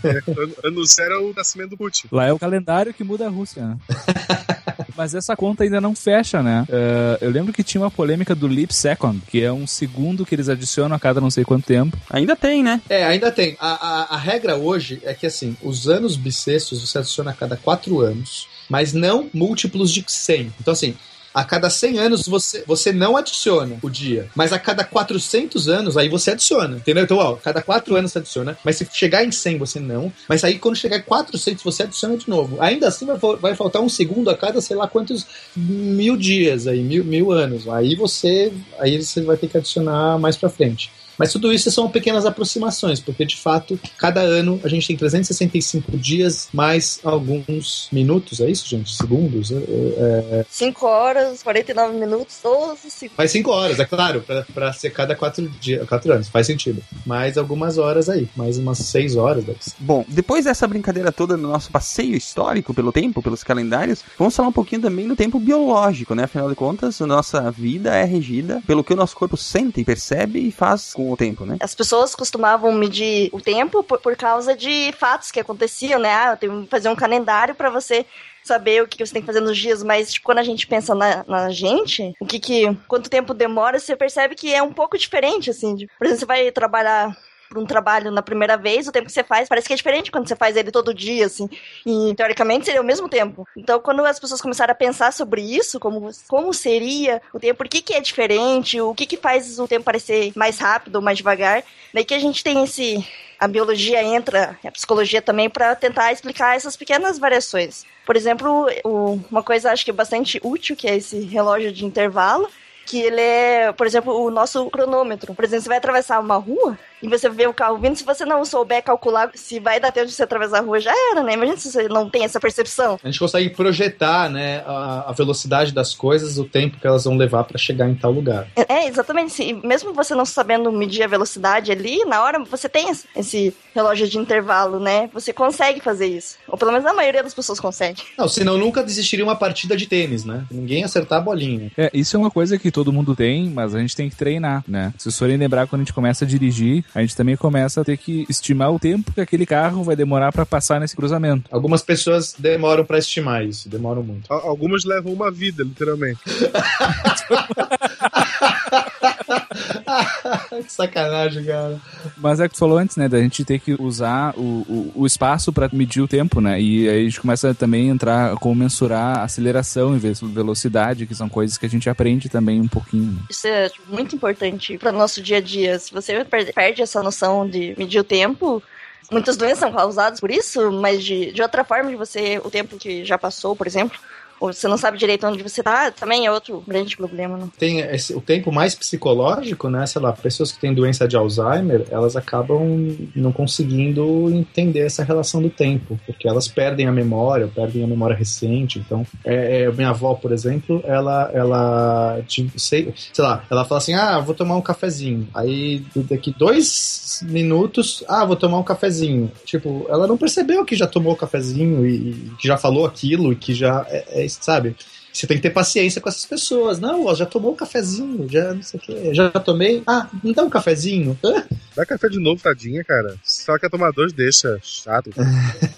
<laughs> ano zero é o nascimento do Putin. Lá é o calendário que muda a Rússia, né? <laughs> Mas essa conta ainda não fecha, né? Uh, eu lembro que tinha uma polêmica do Leap Second, que é um segundo que eles adicionam a cada não sei quanto tempo. Ainda tem, né? É, ainda tem. A, a, a regra hoje é que, assim, os anos bissextos você adiciona a cada quatro anos, mas não múltiplos de 100. Então, assim, a cada 100 anos você, você não adiciona o dia, mas a cada 400 anos aí você adiciona, entendeu? Então, ó, cada 4 anos você adiciona, mas se chegar em 100 você não, mas aí quando chegar em 400 você adiciona de novo. Ainda assim vai, vai faltar um segundo a cada sei lá quantos mil dias aí, mil, mil anos. Aí você, aí você vai ter que adicionar mais pra frente. Mas tudo isso são pequenas aproximações, porque de fato, cada ano a gente tem 365 dias mais alguns minutos, é isso, gente? Segundos? É... 5 é, horas, 49 minutos, 12 segundos. Faz 5 horas, é claro, para ser cada 4 dias, 4 anos, faz sentido. Mais algumas horas aí, mais umas 6 horas deve ser. Bom, depois dessa brincadeira toda no nosso passeio histórico pelo tempo, pelos calendários, vamos falar um pouquinho também do tempo biológico, né? Afinal de contas, a nossa vida é regida pelo que o nosso corpo sente, percebe e faz com o tempo, né? As pessoas costumavam medir o tempo por, por causa de fatos que aconteciam, né? Ah, eu tenho que fazer um calendário para você saber o que você tem que fazer nos dias, mas tipo, quando a gente pensa na, na, gente, o que que quanto tempo demora, você percebe que é um pouco diferente assim. De, por exemplo, você vai trabalhar para um trabalho na primeira vez, o tempo que você faz parece que é diferente quando você faz ele todo dia, assim. E teoricamente seria o mesmo tempo. Então, quando as pessoas começaram a pensar sobre isso, como, como seria o tempo, por que, que é diferente, o que, que faz o tempo parecer mais rápido ou mais devagar, daí que a gente tem esse. A biologia entra, a psicologia também, para tentar explicar essas pequenas variações. Por exemplo, uma coisa acho que é bastante útil, que é esse relógio de intervalo, que ele é, por exemplo, o nosso cronômetro. Por exemplo, você vai atravessar uma rua, e você vê o carro vindo, se você não souber calcular se vai dar tempo de você atravessar a rua, já era, né? Imagina se você não tem essa percepção. A gente consegue projetar, né, a, a velocidade das coisas, o tempo que elas vão levar para chegar em tal lugar. É, é exatamente. Sim. Mesmo você não sabendo medir a velocidade ali, na hora você tem esse relógio de intervalo, né? Você consegue fazer isso. Ou pelo menos a maioria das pessoas consegue. Não, senão nunca desistiria uma partida de tênis, né? Ninguém acertar a bolinha. É, isso é uma coisa que todo mundo tem, mas a gente tem que treinar, né? Se vocês forem lembrar quando a gente começa a dirigir, a gente também começa a ter que estimar o tempo que aquele carro vai demorar para passar nesse cruzamento. Algumas pessoas demoram para estimar isso, demoram muito. Algumas levam uma vida, literalmente. <laughs> <laughs> que sacanagem, cara. Mas é que tu falou antes, né? Da gente ter que usar o, o, o espaço para medir o tempo, né? E aí a gente começa também a entrar com mensurar aceleração e velocidade, que são coisas que a gente aprende também um pouquinho. Isso é muito importante para o nosso dia a dia. Se você perde essa noção de medir o tempo, muitas doenças são causadas por isso, mas de, de outra forma, de você, o tempo que já passou, por exemplo, ou você não sabe direito onde você tá, também é outro grande problema. Né? Tem esse, o tempo mais psicológico, né? Sei lá, pessoas que têm doença de Alzheimer, elas acabam não conseguindo entender essa relação do tempo, porque elas perdem a memória, perdem a memória recente. Então, é, é, minha avó, por exemplo, ela, ela, sei, sei lá, ela fala assim: ah, vou tomar um cafezinho. Aí, daqui dois minutos, ah, vou tomar um cafezinho. Tipo, ela não percebeu que já tomou o cafezinho e, e que já falou aquilo e que já é, é sabe? Você tem que ter paciência com essas pessoas. Não, ó, já tomou um cafezinho, já não sei o quê. Já tomei. Ah, me dá um cafezinho. Dá café de novo, tadinha, cara. Só que a tomar dois deixa chato.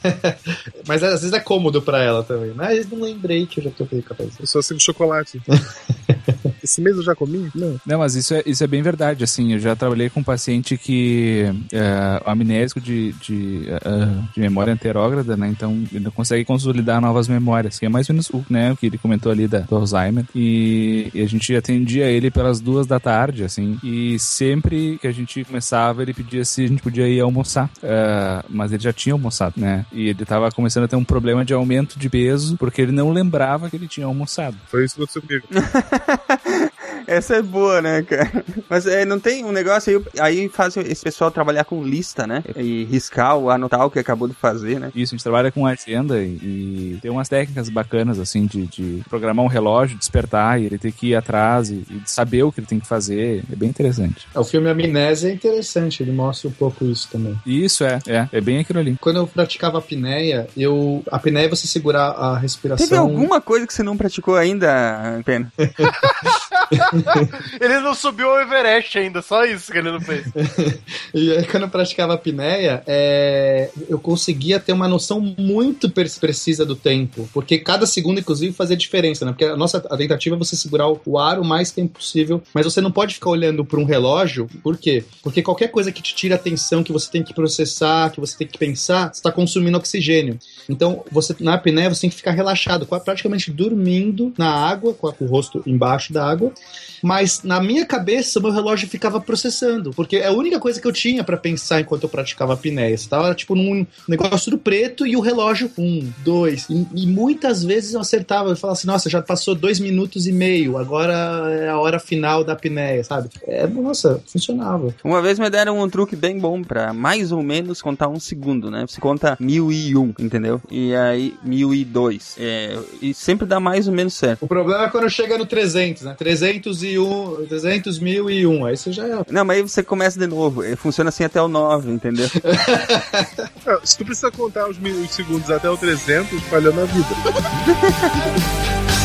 <laughs> Mas às vezes é cômodo pra ela também. Mas não lembrei que eu já tomei cafezinho. Eu só sigo chocolate. <laughs> Esse mês eu já comi? Não. Não, mas isso é, isso é bem verdade. Assim, eu já trabalhei com um paciente que é amnésico de, de, uh, de memória anterógrada, né? Então ele não consegue consolidar novas memórias, que é mais ou menos o, né, o que ele comentou ali da, do Alzheimer. E, e, a gente atendia ele pelas duas da tarde, assim. E sempre que a gente começava, ele pedia se a gente podia ir almoçar. Uh, mas ele já tinha almoçado, né? E ele tava começando a ter um problema de aumento de peso, porque ele não lembrava que ele tinha almoçado. Foi isso que aconteceu comigo. <laughs> <laughs> Essa é boa, né, cara? Mas é, não tem um negócio aí, aí faz esse pessoal trabalhar com lista, né? E riscar, ou anotar o que acabou de fazer, né? Isso, a gente trabalha com agenda e, e tem umas técnicas bacanas, assim, de, de programar um relógio, despertar e ele ter que ir atrás e, e saber o que ele tem que fazer. É bem interessante. É, O filme Amnésia é interessante, ele mostra um pouco isso também. Isso é, é, é bem aquilo ali. Quando eu praticava apneia, eu. A apneia é você segurar a respiração. Teve alguma coisa que você não praticou ainda, Pena? <laughs> <laughs> Ele não subiu ao Everest ainda, só isso que ele não fez. <laughs> E aí, quando eu praticava apneia, é, eu conseguia ter uma noção muito precisa do tempo. Porque cada segundo, inclusive, fazia diferença, né? Porque a nossa a tentativa é você segurar o- o ar o mais tempo possível. Mas você não pode ficar olhando para um relógio. Por quê? Porque qualquer coisa que te tira atenção, que você tem que processar, que você tem que pensar, está consumindo oxigênio. Então, você na apneia, você tem que ficar relaxado, praticamente dormindo na água, com o rosto embaixo da água. 嗯。mas na minha cabeça meu relógio ficava processando, porque é a única coisa que eu tinha para pensar enquanto eu praticava a Você Estava tipo num negócio do preto e o relógio um, dois. E, e muitas vezes eu acertava, eu falava assim, nossa, já passou dois minutos e meio, agora é a hora final da apneia, sabe? É, nossa, funcionava. Uma vez me deram um truque bem bom para mais ou menos contar um segundo, né? Você conta mil e um, entendeu? E aí mil e dois. É, e sempre dá mais ou menos certo. O problema é quando chega no 300, né? 300 e 301, 300.001. Aí você já. é. Não, mas aí você começa de novo. Funciona assim até o 9, entendeu? <laughs> Se tu precisa contar os, mil, os segundos até o 300, falhando a vida.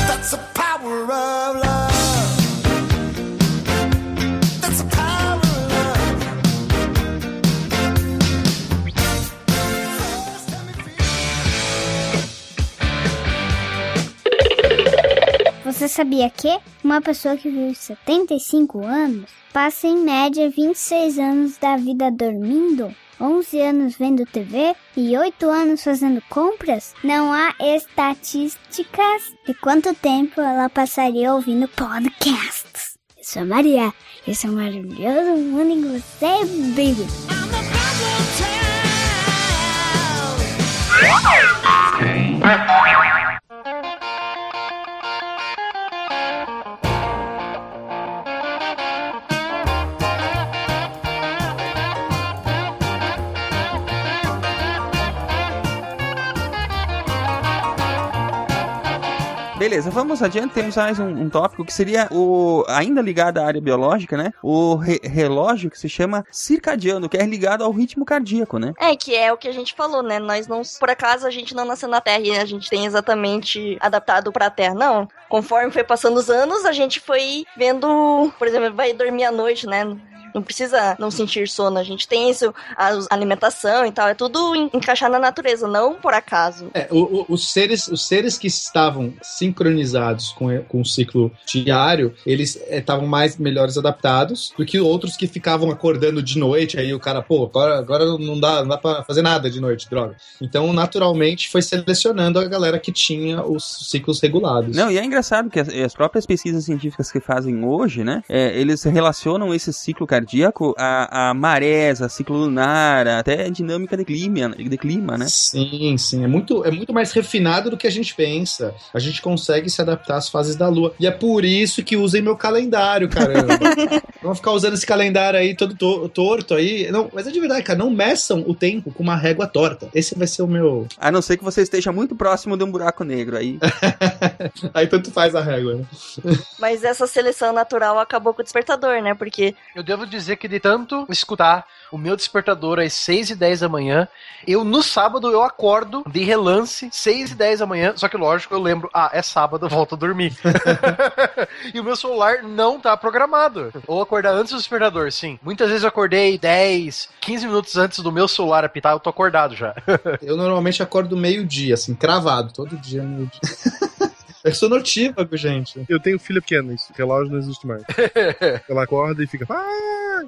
That's the power of love. Você sabia que uma pessoa que vive 75 anos passa em média 26 anos da vida dormindo, 11 anos vendo TV e 8 anos fazendo compras? Não há estatísticas de quanto tempo ela passaria ouvindo podcasts. Eu sou a Maria, esse é o maravilhoso mundo em que você vive. Beleza, vamos adiante. Temos mais um, um tópico que seria o ainda ligado à área biológica, né? O re- relógio que se chama circadiano, que é ligado ao ritmo cardíaco, né? É, que é o que a gente falou, né? Nós não, por acaso a gente não nasceu na Terra e a gente tem exatamente adaptado pra Terra, não. Conforme foi passando os anos, a gente foi vendo, por exemplo, vai dormir à noite, né? Não precisa não sentir sono. A gente tem isso, a alimentação e tal. É tudo en- encaixar na natureza, não por acaso. É, o- o- os, seres, os seres que estavam sincronizados com, com o ciclo diário, eles eh, estavam mais melhores adaptados do que outros que ficavam acordando de noite. Aí o cara, pô, agora, agora não dá, não dá pra fazer nada de noite, droga. Então, naturalmente, foi selecionando a galera que tinha os ciclos regulados. Não, e é engraçado que as, as próprias pesquisas científicas que fazem hoje, né? é, eles relacionam esse ciclo cardíaco a, a marés, a ciclo lunar, até a dinâmica de clima, de clima, né? Sim, sim. É muito, é muito mais refinado do que a gente pensa. A gente consegue se adaptar às fases da lua. E é por isso que usem meu calendário, caramba. <laughs> Vamos ficar usando esse calendário aí todo to- torto aí. Não, mas é de verdade, cara. Não meçam o tempo com uma régua torta. Esse vai ser o meu. A não ser que você esteja muito próximo de um buraco negro aí. <laughs> Aí tanto faz a régua, né? Mas essa seleção natural acabou com o despertador, né? Porque Eu devo dizer que de tanto escutar o meu despertador às 6 e 10 da manhã, eu no sábado eu acordo de relance, 6 e 10 da manhã, só que lógico, eu lembro, ah, é sábado, eu volto a dormir. <laughs> <laughs> e o meu celular não tá programado. Ou acordar antes do despertador, sim. Muitas vezes eu acordei 10, 15 minutos antes do meu celular apitar, eu tô acordado já. Eu normalmente acordo meio-dia, assim, cravado. Todo dia, meio-dia. <laughs> Eu sou notívago, gente. Eu tenho filha pequena, esse relógio não existe mais. <laughs> Ela acorda e fica. "Ah, ah",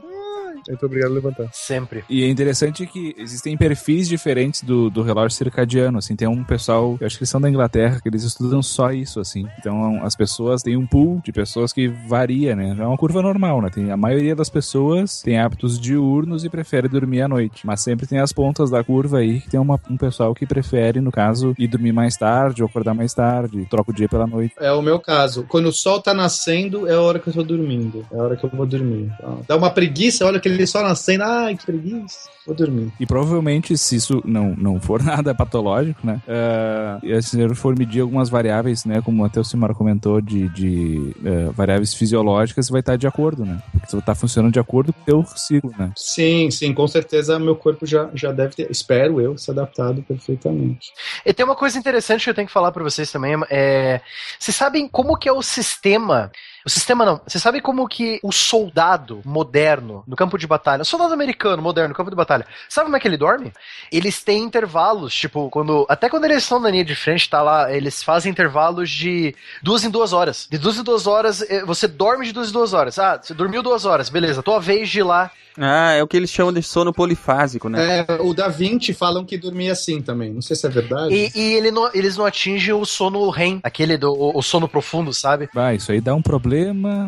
Tô obrigado a levantar. Sempre. E é interessante que existem perfis diferentes do, do relógio circadiano, assim, tem um pessoal, eu acho que eles são da Inglaterra, que eles estudam só isso, assim. Então, as pessoas têm um pool de pessoas que varia, né? É uma curva normal, né? Tem, a maioria das pessoas tem hábitos diurnos e prefere dormir à noite. Mas sempre tem as pontas da curva aí, que tem uma- um pessoal que prefere, no caso, ir dormir mais tarde ou acordar mais tarde, troca o dia pela noite. É o meu caso. Quando o sol tá nascendo, é a hora que eu tô dormindo. É a hora que eu vou dormir. Então, Dá uma preguiça, olha aquele sol nascendo. Ai, que preguiça. Vou dormir. E provavelmente, se isso não, não for <laughs> nada patológico, né? Uh, e se eu for medir algumas variáveis, né? Como até o Simar comentou, de, de eh, variáveis fisiológicas, vai estar de acordo, né? Porque você tá funcionando de acordo com o teu ciclo, né? Sim, sim, com certeza meu corpo já, já deve ter, espero eu, se adaptado perfeitamente. E tem uma coisa interessante que eu tenho que falar pra vocês também. É, vocês sabem como que é o sistema. O sistema não. Vocês sabem como que o soldado moderno no campo de batalha, o soldado americano moderno no campo de batalha, sabe como é que ele dorme? Eles têm intervalos, tipo, quando. Até quando eles estão na linha de frente, tá lá, eles fazem intervalos de duas em duas horas. De duas em duas horas, eh, você dorme de duas em duas horas. Ah, você dormiu duas horas, beleza, tua vez de ir lá. Ah, é o que eles chamam de sono polifásico, né? É, o Da Vinci falam que dormia assim também. Não sei se é verdade. E, e ele não- eles não atingem o sono REM, aquele do o, o sono profundo, sabe? Vai, isso aí dá um problema.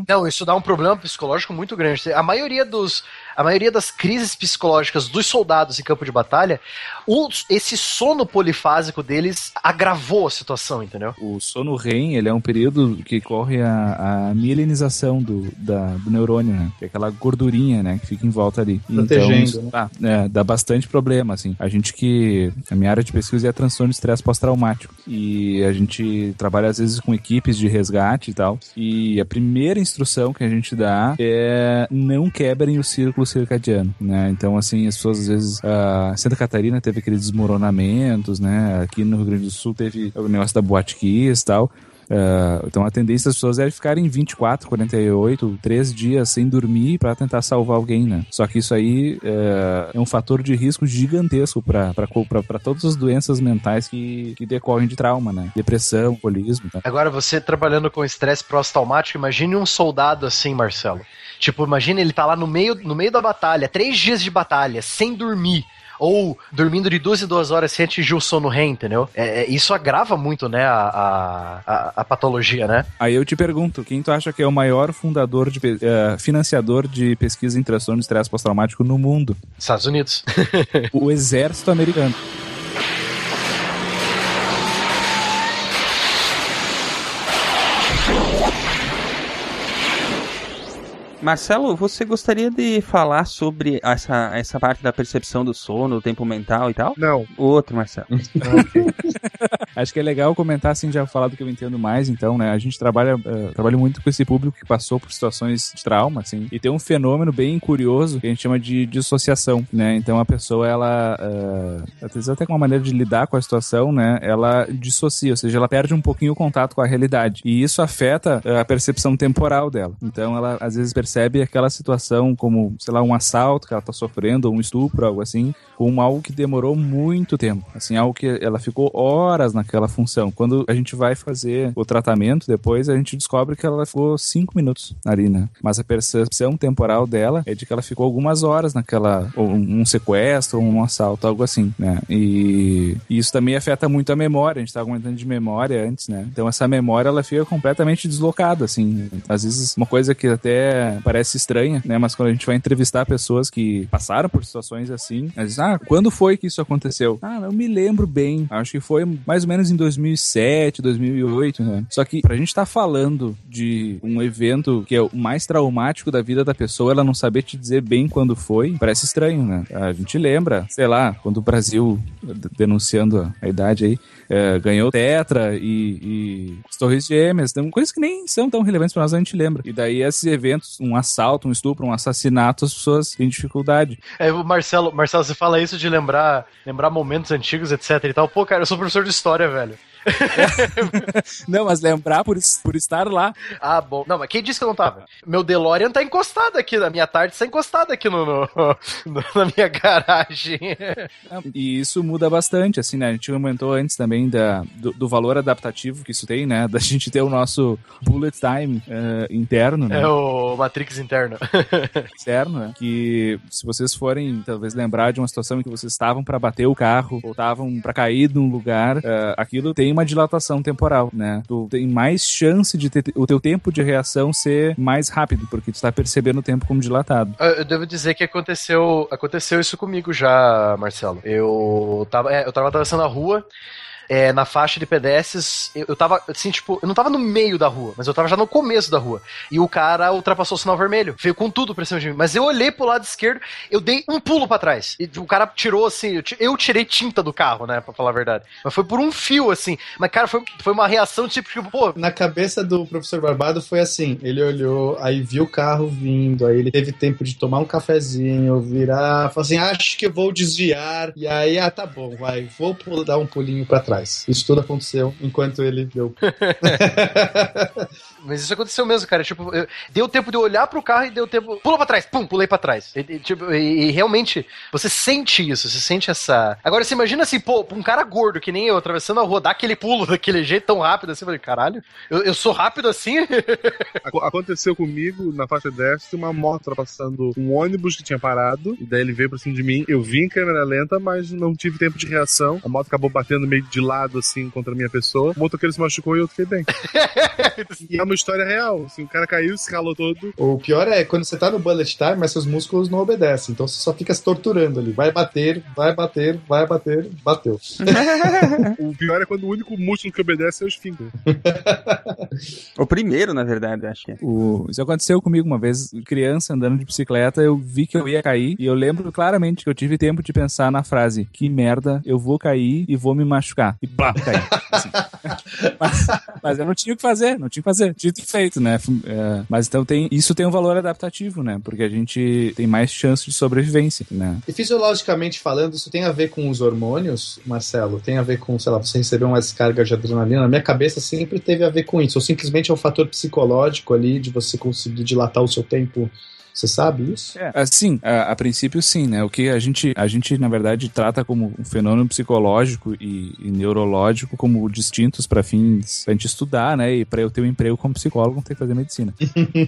Não, isso dá um problema psicológico muito grande. A maioria dos. A maioria das crises psicológicas dos soldados em campo de batalha, o- esse sono polifásico deles agravou a situação, entendeu? O sono REM, ele é um período que corre a, a mielinização do, da- do neurônio, né? Que é aquela gordurinha, né? Que fica em volta ali. Protegendo, então, isso- né? ah, é, dá bastante problema, assim. A gente que... A minha área de pesquisa é transtorno de estresse pós-traumático. E a gente trabalha, às vezes, com equipes de resgate e tal. E a primeira instrução que a gente dá é não quebrem o círculo circadiano, né? Então, assim, as pessoas, às vezes... A Santa Catarina teve aqueles desmoronamentos, né? Aqui no Rio Grande do Sul teve o negócio da Boate Kiss e tal. Ah, então a tendência das pessoas é ficarem 24, 48, 3 dias sem dormir para tentar salvar alguém, né? Só que isso aí é, é um fator de risco gigantesco para todas as doenças mentais que, que decorrem de trauma, né? Depressão, alcoolismo, tá? Agora, você trabalhando com estresse pós-traumático, imagine um soldado assim, Marcelo. Tipo, imagine ele tá lá no meio, no meio da batalha, três dias de batalha, sem dormir. Ou dormindo de duas em duas horas sem atingir o sono REM, entendeu? É, é- isso agrava muito, né, a, a, a- patologia, né? Aí eu te pergunto, quem tu acha que é o maior fundador de eh, financiador de pesquisa em transtorno de estresse pós-traumático no mundo? Estados Unidos. o <laughs> exército americano. Marcelo, você gostaria de falar sobre essa, essa parte da percepção do sono, o tempo mental e tal? Não. Outro, Marcelo. <laughs> Acho que é legal comentar, assim, já falar do que eu entendo mais, então, né? A gente trabalha, eh, trabalha muito com esse público que passou por situações de trauma, assim, e tem um fenômeno bem curioso que a gente chama de dissociação, né? Então a pessoa, ela, às vezes até com uma maneira de lidar com a situação, né? Ela dissocia, ou seja, ela perde um pouquinho o contato com a realidade. E isso afeta eh, a percepção temporal dela. Então ela, às vezes, percebe aquela situação como, sei lá, um assalto que ela tá sofrendo, ou um estupro, algo assim, como algo que demorou muito tempo. Assim, algo que ela ficou horas naquela função. Quando a gente vai fazer o tratamento depois, a gente descobre que ela ficou cinco minutos ali, né? Mas a percepção temporal dela é de que ela ficou algumas horas naquela, ou um sequestro, ou um assalto, algo assim, né? E, e isso também afeta muito a memória. A gente tava comentando de memória antes, né? Então essa memória, ela fica completamente deslocada, assim. Às vezes, uma coisa que até parece estranha, né? Mas quando a gente vai entrevistar pessoas que passaram por situações assim, elas dizem, ah, quando foi que isso aconteceu? Ah, eu me lembro bem. Acho que foi mais ou menos em 2007, 2008, né? Só que pra gente estar falando de um evento que é o mais traumático da vida da pessoa, ela não saber te dizer bem quando foi, parece estranho, né? A gente lembra, sei lá, quando o Brasil, denunciando a idade aí, eh, ganhou Tetra e, e as Torres Gêmeas, tem coisas que nem são tão relevantes pra nós, a gente lembra. E daí esses eventos, um assalto, um estupro, um assassinato, as pessoas têm dificuldade. É, o Marcelo, Marcelo, você fala isso de lembrar, lembrar momentos antigos, etc e tal. Pô, cara, eu sou professor de história, velho. <laughs> Não, mas lembrar por, por estar lá. Ah, bom. Não, mas quem disse que eu não tava? Meu DeLorean tá encostado aqui, na minha tarde tá encostado aqui no, no- <laughs> no- na minha garagem. E isso muda bastante, assim, né? A gente comentou antes também da, do, do valor adaptativo que isso tem, né? Da gente ter o nosso bullet time eh, interno, né? É o Matrix interno. <laughs> externo, né? Que se vocês forem talvez lembrar de uma situação em que vocês estavam para bater o carro ou estavam para cair num lugar, eh, aquilo tem uma dilatação temporal, né? Tu tem mais chance de ter o teu tempo de reação ser mais rápido, porque tu tá percebendo o tempo como dilatado. Eu eu devo dizer que aconteceu, aconteceu isso comigo já, Marcelo. Eu tava, é, eu tava atravessando a rua. É, na faixa de pedestres, eu, eu tava, assim, tipo, eu não tava no meio da rua, mas eu tava já no começo da rua. E o cara ultrapassou o sinal vermelho, veio com tudo pra cima de mim. Mas eu olhei pro lado esquerdo, eu dei um pulo pra trás. E o cara tirou, assim, eu, ti- eu tirei tinta do carro, né, pra falar a verdade. Mas foi por um fio, assim. Mas, cara, foi, foi uma reação, tipo, tipo, pô, Na cabeça do professor Barbado foi assim: ele olhou, aí viu o carro vindo, aí ele teve tempo de tomar um cafezinho, virar, falou assim: acho que vou desviar. E aí, ah, tá bom, vai, vou dar um pulinho pra trás. Isso tudo aconteceu enquanto ele deu. <laughs> Mas isso aconteceu mesmo, cara. Tipo, eu- deu tempo de eu olhar pro carro e deu tempo. Pula pra trás, pum, pulei pra trás. E, e, tipo, e- e realmente, você sente isso, você sente essa. Agora, você imagina assim, pô, um cara gordo que nem eu, atravessando a rua, dar aquele pulo <laughs> daquele jeito tão rápido assim, eu falei, caralho, eu, eu sou rápido assim? <laughs> Aco- Aconteceu comigo, na faixa destra, uma moto passando um ônibus que tinha parado, e daí ele veio pra cima de mim. Eu vi em câmera lenta, mas não tive tempo de reação. A moto acabou batendo meio de lado, assim, contra a minha pessoa. O motoqueiro se machucou e eu fiquei bem. <laughs> e é uma história real, assim, o cara caiu, se ralou todo. O pior é quando você tá no bullet time, mas seus músculos não obedecem. Então você só fica se torturando ali. Vai bater, vai bater, vai bater, bateu. <laughs> O pior é quando o único músculo que obedece é o esfíncter. O primeiro, na verdade, acho que é. O- isso aconteceu comigo uma vez, criança andando de bicicleta, eu vi que eu ia cair e eu lembro claramente que eu tive tempo de pensar na frase: que merda, eu vou cair e vou me machucar. E blá, caí. Assim. <laughs> mas, mas eu não tinha o que fazer, não tinha o que fazer. Dito e feito, né? É, mas então tem, isso tem um valor adaptativo, né? Porque a gente tem mais chance de sobrevivência, né? E fisiologicamente falando, isso tem a ver com os hormônios, Marcelo? Tem a ver com, sei lá, você receber uma descarga de adrenalina? Na minha cabeça sempre teve a ver com isso. Ou simplesmente é um fator psicológico ali de você conseguir dilatar o seu tempo. Você sabe isso? É, assim, a, a princípio sim, né? O que a gente, a gente, na verdade, trata como um fenômeno psicológico e, e neurológico como distintos para fins pra gente estudar, né? E para eu ter um emprego como psicólogo, tem que fazer medicina.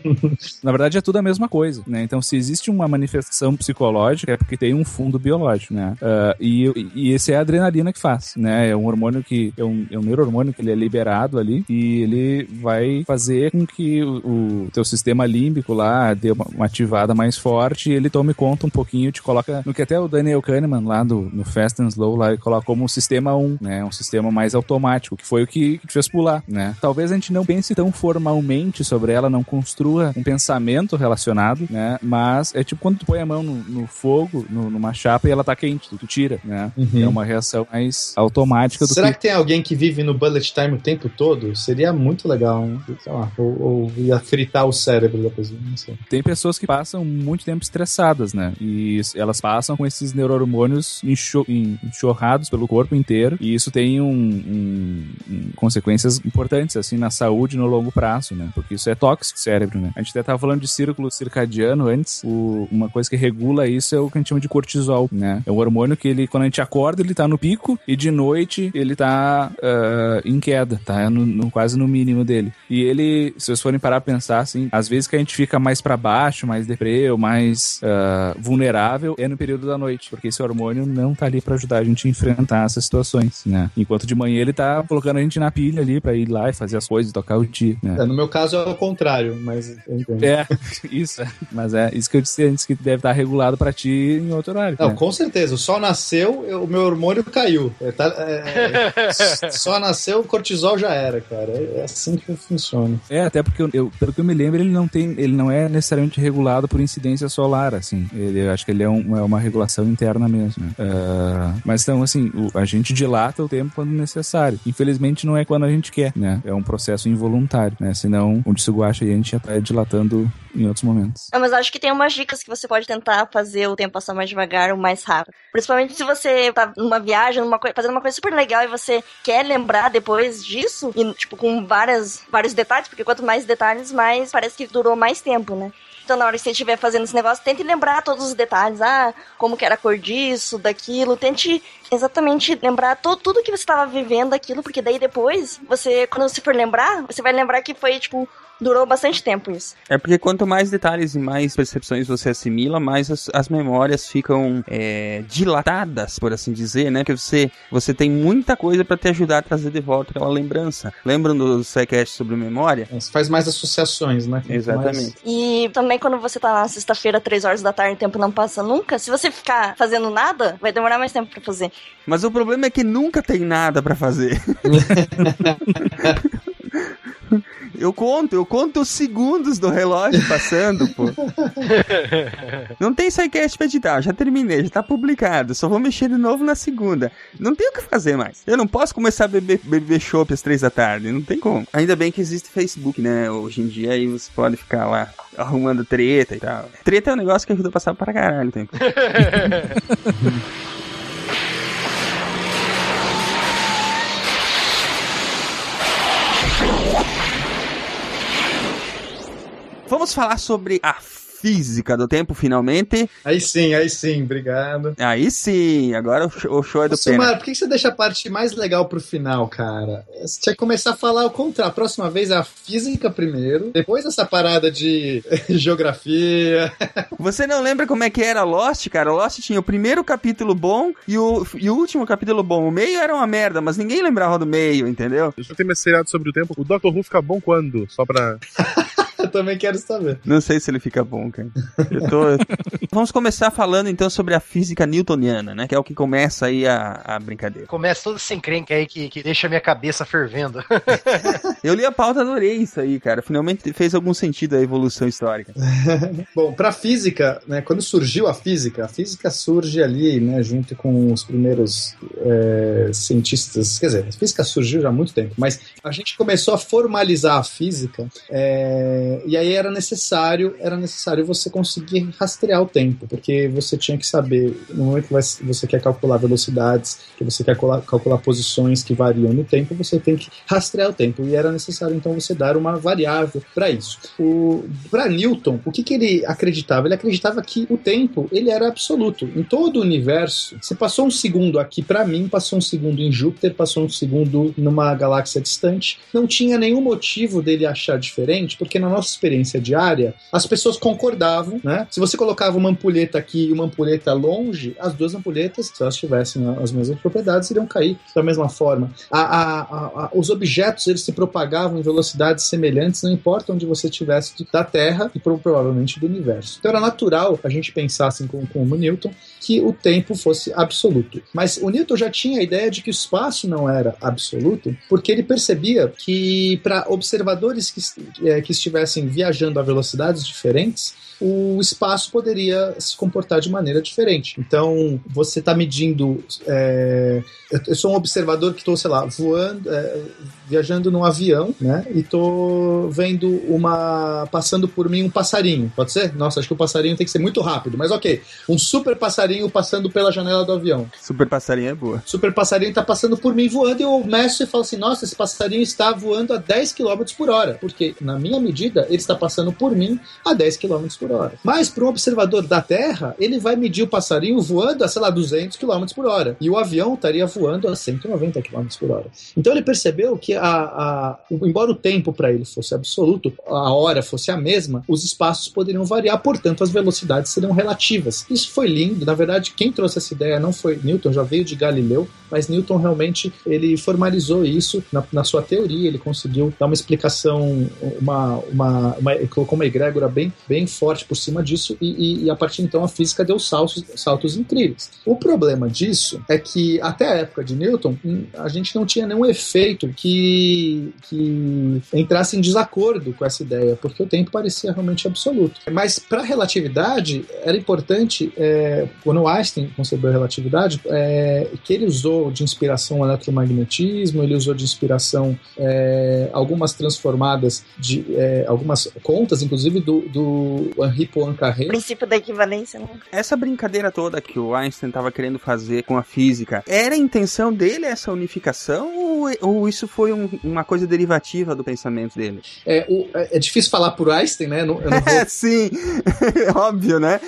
<laughs> na verdade, é tudo a mesma coisa, né? Então, se existe uma manifestação psicológica, é porque tem um fundo biológico, né? Ah, e, e esse é a adrenalina que faz, né? É um hormônio que é um, é um neurohormônio que ele é liberado ali e ele vai fazer com que o, o teu sistema límbico lá dê uma, uma ativada mais forte e ele tome conta um pouquinho, te coloca no que até o Daniel Kahneman lá do, no Fast and Slow lá, ele coloca como um sistema 1, né? Um sistema mais automático, que foi o que, que te fez pular, né? Talvez a gente não pense tão formalmente sobre ela, não construa um pensamento relacionado, né? Mas é tipo quando tu põe a mão no, no fogo, no- numa chapa e ela tá quente, tu, tu tira, né? Uhum. É uma reação mais automática do Será que que tem alguém que vive no bullet time o tempo todo? Seria muito legal, hein? sei lá, ou, ou ia fritar o cérebro depois, não sei. tem pessoas que passam muito tempo estressadas, né? E elas passam com esses neurohormônios enxo- en- enxurrados pelo corpo inteiro. E isso tem um, um- um- consequências importantes, assim, na saúde no longo prazo, né? Porque isso é tóxico cérebro, né? A gente até tava falando de círculo circadiano antes. O- uma coisa que regula isso é o que a gente chama de cortisol, né? É um hormônio que ele, quando a gente acorda, ele tá no pico e de noite ele tá ah, em queda, tá? No, no- quase no mínimo dele. E ele, se vocês forem parar pra pensar, assim, às vezes que a gente fica mais pra baixo, mais deprê ou mais ah, vulnerável, é no período da noite, porque esse hormônio não tá ali pra ajudar a gente a enfrentar essas situações, né? Enquanto de manhã ele tá colocando a gente na pilha ali pra ir lá e fazer as coisas, tocar o dia, né? É, no meu caso é o contrário, mas eu entendo. É, <laughs> isso, é. mas é isso que eu disse antes, que deve estar regulado pra ti em outro horário. Não, né? com certeza. O sol nasceu, eu- o meu hormônio caiu. É, tá- é, <laughs> é, só nasceu, o cortisol já era, cara. É, é assim que funciona. É, até porque eu, eu- pelo que eu me lembro, ele não tem, ele não é necessariamente regulado por incidência solar, assim. Ele, eu acho que ele é, um- é uma regulação interna mesmo. Ah, mas então, assim, o- a gente dilata o tempo quando necessário. Infelizmente, não é quando a gente quer, né? É um processo involuntário, né? Senão, o Tsuguacha aí a gente já tá dilatando em outros momentos. Não, mas eu acho que tem umas dicas que você pode tentar fazer o tempo passar mais devagar ou mais rápido. Principalmente se você tá numa viagem, numa fazendo uma coisa super legal e você quer lembrar depois disso, e tipo, com várias, vários detalhes, porque quanto mais detalhes, mais parece que durou mais tempo, né? Então, na hora que você estiver fazendo esse negócio, tente lembrar todos os detalhes. Ah, como que era a cor disso, daquilo. Tente exatamente lembrar to tudo que você estava vivendo aquilo, porque daí depois, você, quando você for lembrar, você vai lembrar que foi, tipo, durou bastante tempo isso. É porque quanto mais detalhes e mais percepções você assimila, mais as, as memórias ficam é, dilatadas, por assim dizer, né? Que você, você tem muita coisa pra te ajudar a trazer de volta aquela lembrança. Lembram do SciCast sobre memória? Você faz mais associações, né? Exatamente. E também quando você tá na sexta-feira, três horas da tarde, o tempo não passa nunca, se você ficar fazendo nada, vai demorar mais tempo pra fazer. Mas o problema é que nunca tem nada pra fazer. <laughs> <laughs> Eu conto, eu conto os segundos do relógio passando, pô. Não tem SciCast pra editar, já terminei, já tá publicado. Só vou mexer de novo na segunda. Não tem o que fazer mais. Eu não posso começar a beber, beber às três da tarde, não tem como. Ainda bem que existe Facebook, né? Hoje em dia aí você pode ficar lá arrumando treta e tal. Treta é um negócio que ajuda a passar para caralho o tempo. <laughs> Vamos falar sobre a física do tempo, finalmente. Aí sim, aí sim, obrigado. Aí sim, agora o show, é do Ô, Pena. Por que você deixa a parte mais legal pro final, cara? Você tinha que começar a falar o contrário. A próxima vez é a física primeiro, depois essa parada de <laughs> geografia. Você não lembra como é que era Lost, cara? Lost tinha o primeiro capítulo bom e o, e o último capítulo bom. O meio era uma merda, mas ninguém lembrava do meio, entendeu? Eu já tenho mais seriado sobre o tempo. O Dr. Who fica bom quando? Só pra. <laughs> Eu também quero saber. Não sei se ele fica bom, cara. Eu tô... <laughs> Vamos começar falando então sobre a física newtoniana, né? Que é o que começa aí a, a brincadeira. Começa todo esse encrenque aí que, que deixa a minha cabeça fervendo. <laughs> Eu li a pauta, adorei isso aí, cara. Finalmente fez algum sentido a evolução histórica. <laughs> Bom, para física, né, quando surgiu a física, a física surge ali, né, junto com os primeiros é, cientistas. Quer dizer, a física surgiu já há muito tempo, mas a gente começou a formalizar a física é, e aí era necessário, era necessário você conseguir rastrear o tempo, porque você tinha que saber no momento que você quer calcular velocidades, que você quer calcular, posições que variam no tempo, você tem que rastrear o tempo e era necessário então você dar uma variável para isso. Para Newton, o que, que ele acreditava? Ele acreditava que o tempo ele era absoluto. Em todo o universo, se passou um segundo aqui para mim, passou um segundo em Júpiter, passou um segundo numa galáxia distante, não tinha nenhum motivo dele achar diferente, porque na nossa experiência diária, as pessoas concordavam, né? Se você colocava uma ampulheta aqui e uma ampulheta longe, as duas ampulhetas, se elas tivessem as mesmas propriedades, iriam cair da mesma forma. A- a- a- os objetos eles se propagavam em velocidades semelhantes, não importa onde você estivesse da Terra e pro- provavelmente do universo. Então era natural a gente pensar assim como, como Newton que o tempo fosse absoluto. Mas o Newton já tinha a ideia de que o espaço não era absoluto, porque ele percebia que para observadores que, eh, que estivessem viajando a velocidades diferentes, o espaço poderia se comportar de maneira diferente. Então, você está medindo. é, eu sou um observador que estou, sei lá, voando, é, viajando num avião, né? E estou vendo uma. passando por mim um passarinho. Pode ser? Nossa, acho que o passarinho tem que ser muito rápido, mas ok. Um super passarinho passando pela janela do avião. Super passarinho é boa. Super passarinho está passando por mim voando e eu meço e falo assim: nossa, esse passarinho está voando a 10 km por hora. Porque, na minha medida, ele está passando por mim a 10 km por hora. Mas, para um observador da Terra, ele vai medir o passarinho voando a, sei lá, 200 km por hora. E o avião estaria voando a 190 km por hora. Então, ele percebeu que, a, a- embora o tempo para ele fosse absoluto, a hora fosse a mesma, os espaços poderiam variar, portanto, as velocidades seriam relativas. Isso foi lindo, na verdade verdade, quem trouxe essa ideia não foi Newton, já veio de Galileu, mas Newton realmente ele formalizou isso na, na sua teoria, ele conseguiu dar uma explicação, uma, uma, uma colocou uma egrégora bem, bem forte por cima disso e, e- e a partir de então a física deu saltos, saltos incríveis. O problema disso é que até a época de Newton hum, a gente não tinha nenhum efeito que, que entrasse em desacordo com essa ideia, porque o tempo parecia realmente absoluto. Mas para a relatividade era importante, é, quando Einstein concebeu a relatividade, é, que ele usou de inspiração o eletromagnetismo, ele usou de inspiração é, algumas transformadas de é, algumas contas, inclusive do, do Henri Poincaré. Princípio da equivalência, né? Essa brincadeira toda que o Einstein estava querendo fazer com a física, era a intenção dele essa unificação ou, ou isso foi um- uma coisa derivativa do pensamento dele? É, o- é- é difícil falar por Einstein, né? Eu não- eu não <laughs> vou <laughs> É, sim, óbvio, né?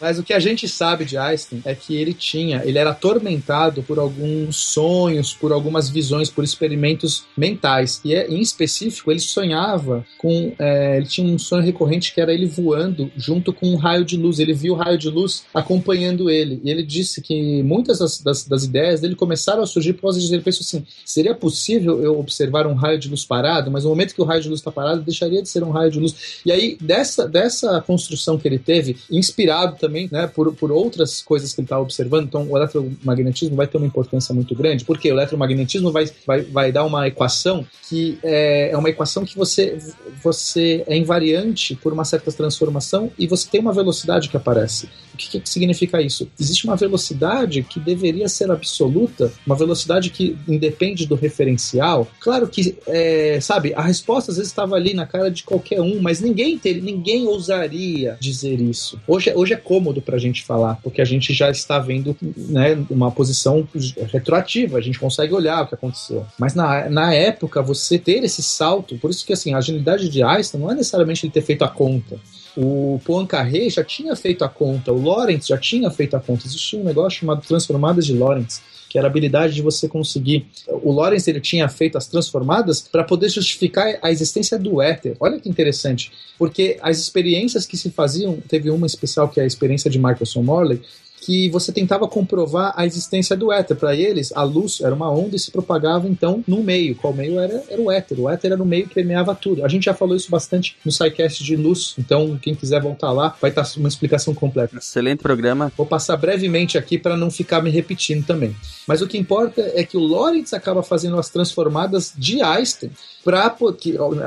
Mas o que a gente sabe de Einstein é que ele tinha, ele era atormentado por alguns sonhos, por algumas visões, por experimentos mentais. E é, em específico, ele sonhava com. é, ele tinha um sonho recorrente que era ele voando junto com um raio de luz. Ele viu o raio de luz acompanhando ele. E ele disse que muitas das, das, das ideias dele começaram a surgir por causa disso. Ele pensou assim: seria possível eu observar um raio de luz parado, mas no momento que o raio de luz está parado, deixaria de ser um raio de luz. E aí, dessa, dessa construção que ele teve, inspirado também né, por, por outras coisas que ele estava observando, então o eletromagnetismo vai ter uma importância muito grande, porque o eletromagnetismo vai, vai, vai dar uma equação que é, é uma equação que você, você é invariante por uma certa transformação e você tem uma velocidade que aparece. O que, que significa isso? Existe uma velocidade que deveria ser absoluta, uma velocidade que independe do referencial. Claro que, é, sabe, a resposta às vezes estava ali na cara de qualquer um, mas ninguém ter, ninguém ousaria dizer isso. Hoje, é- hoje é cômodo pra gente falar, porque a gente já está vendo né, uma posição retroativa, a gente consegue olhar o que aconteceu. Mas na, na época, você ter esse salto, por isso que assim, a agilidade de Einstein não é necessariamente ele ter feito a conta. O Poincaré já tinha feito a conta, o Lorentz já tinha feito a conta. Existia um negócio chamado transformadas de Lorentz, que era a habilidade de você conseguir. O Lorentz ele tinha feito as transformadas para poder justificar a existência do éter. Olha que interessante, porque as experiências que se faziam, teve uma especial que é a experiência de Michelson Morley, que você tentava comprovar a existência do éter. Para eles, a luz era uma onda e se propagava então no meio. Qual meio era? Era o éter. O éter era o meio que permeava tudo. A gente já falou isso bastante no SciCast de luz, então quem quiser voltar lá vai estar uma explicação completa. Excelente programa. Vou passar brevemente aqui para não ficar me repetindo também. Mas o que importa é que o Lorentz acaba fazendo as transformadas de Einstein para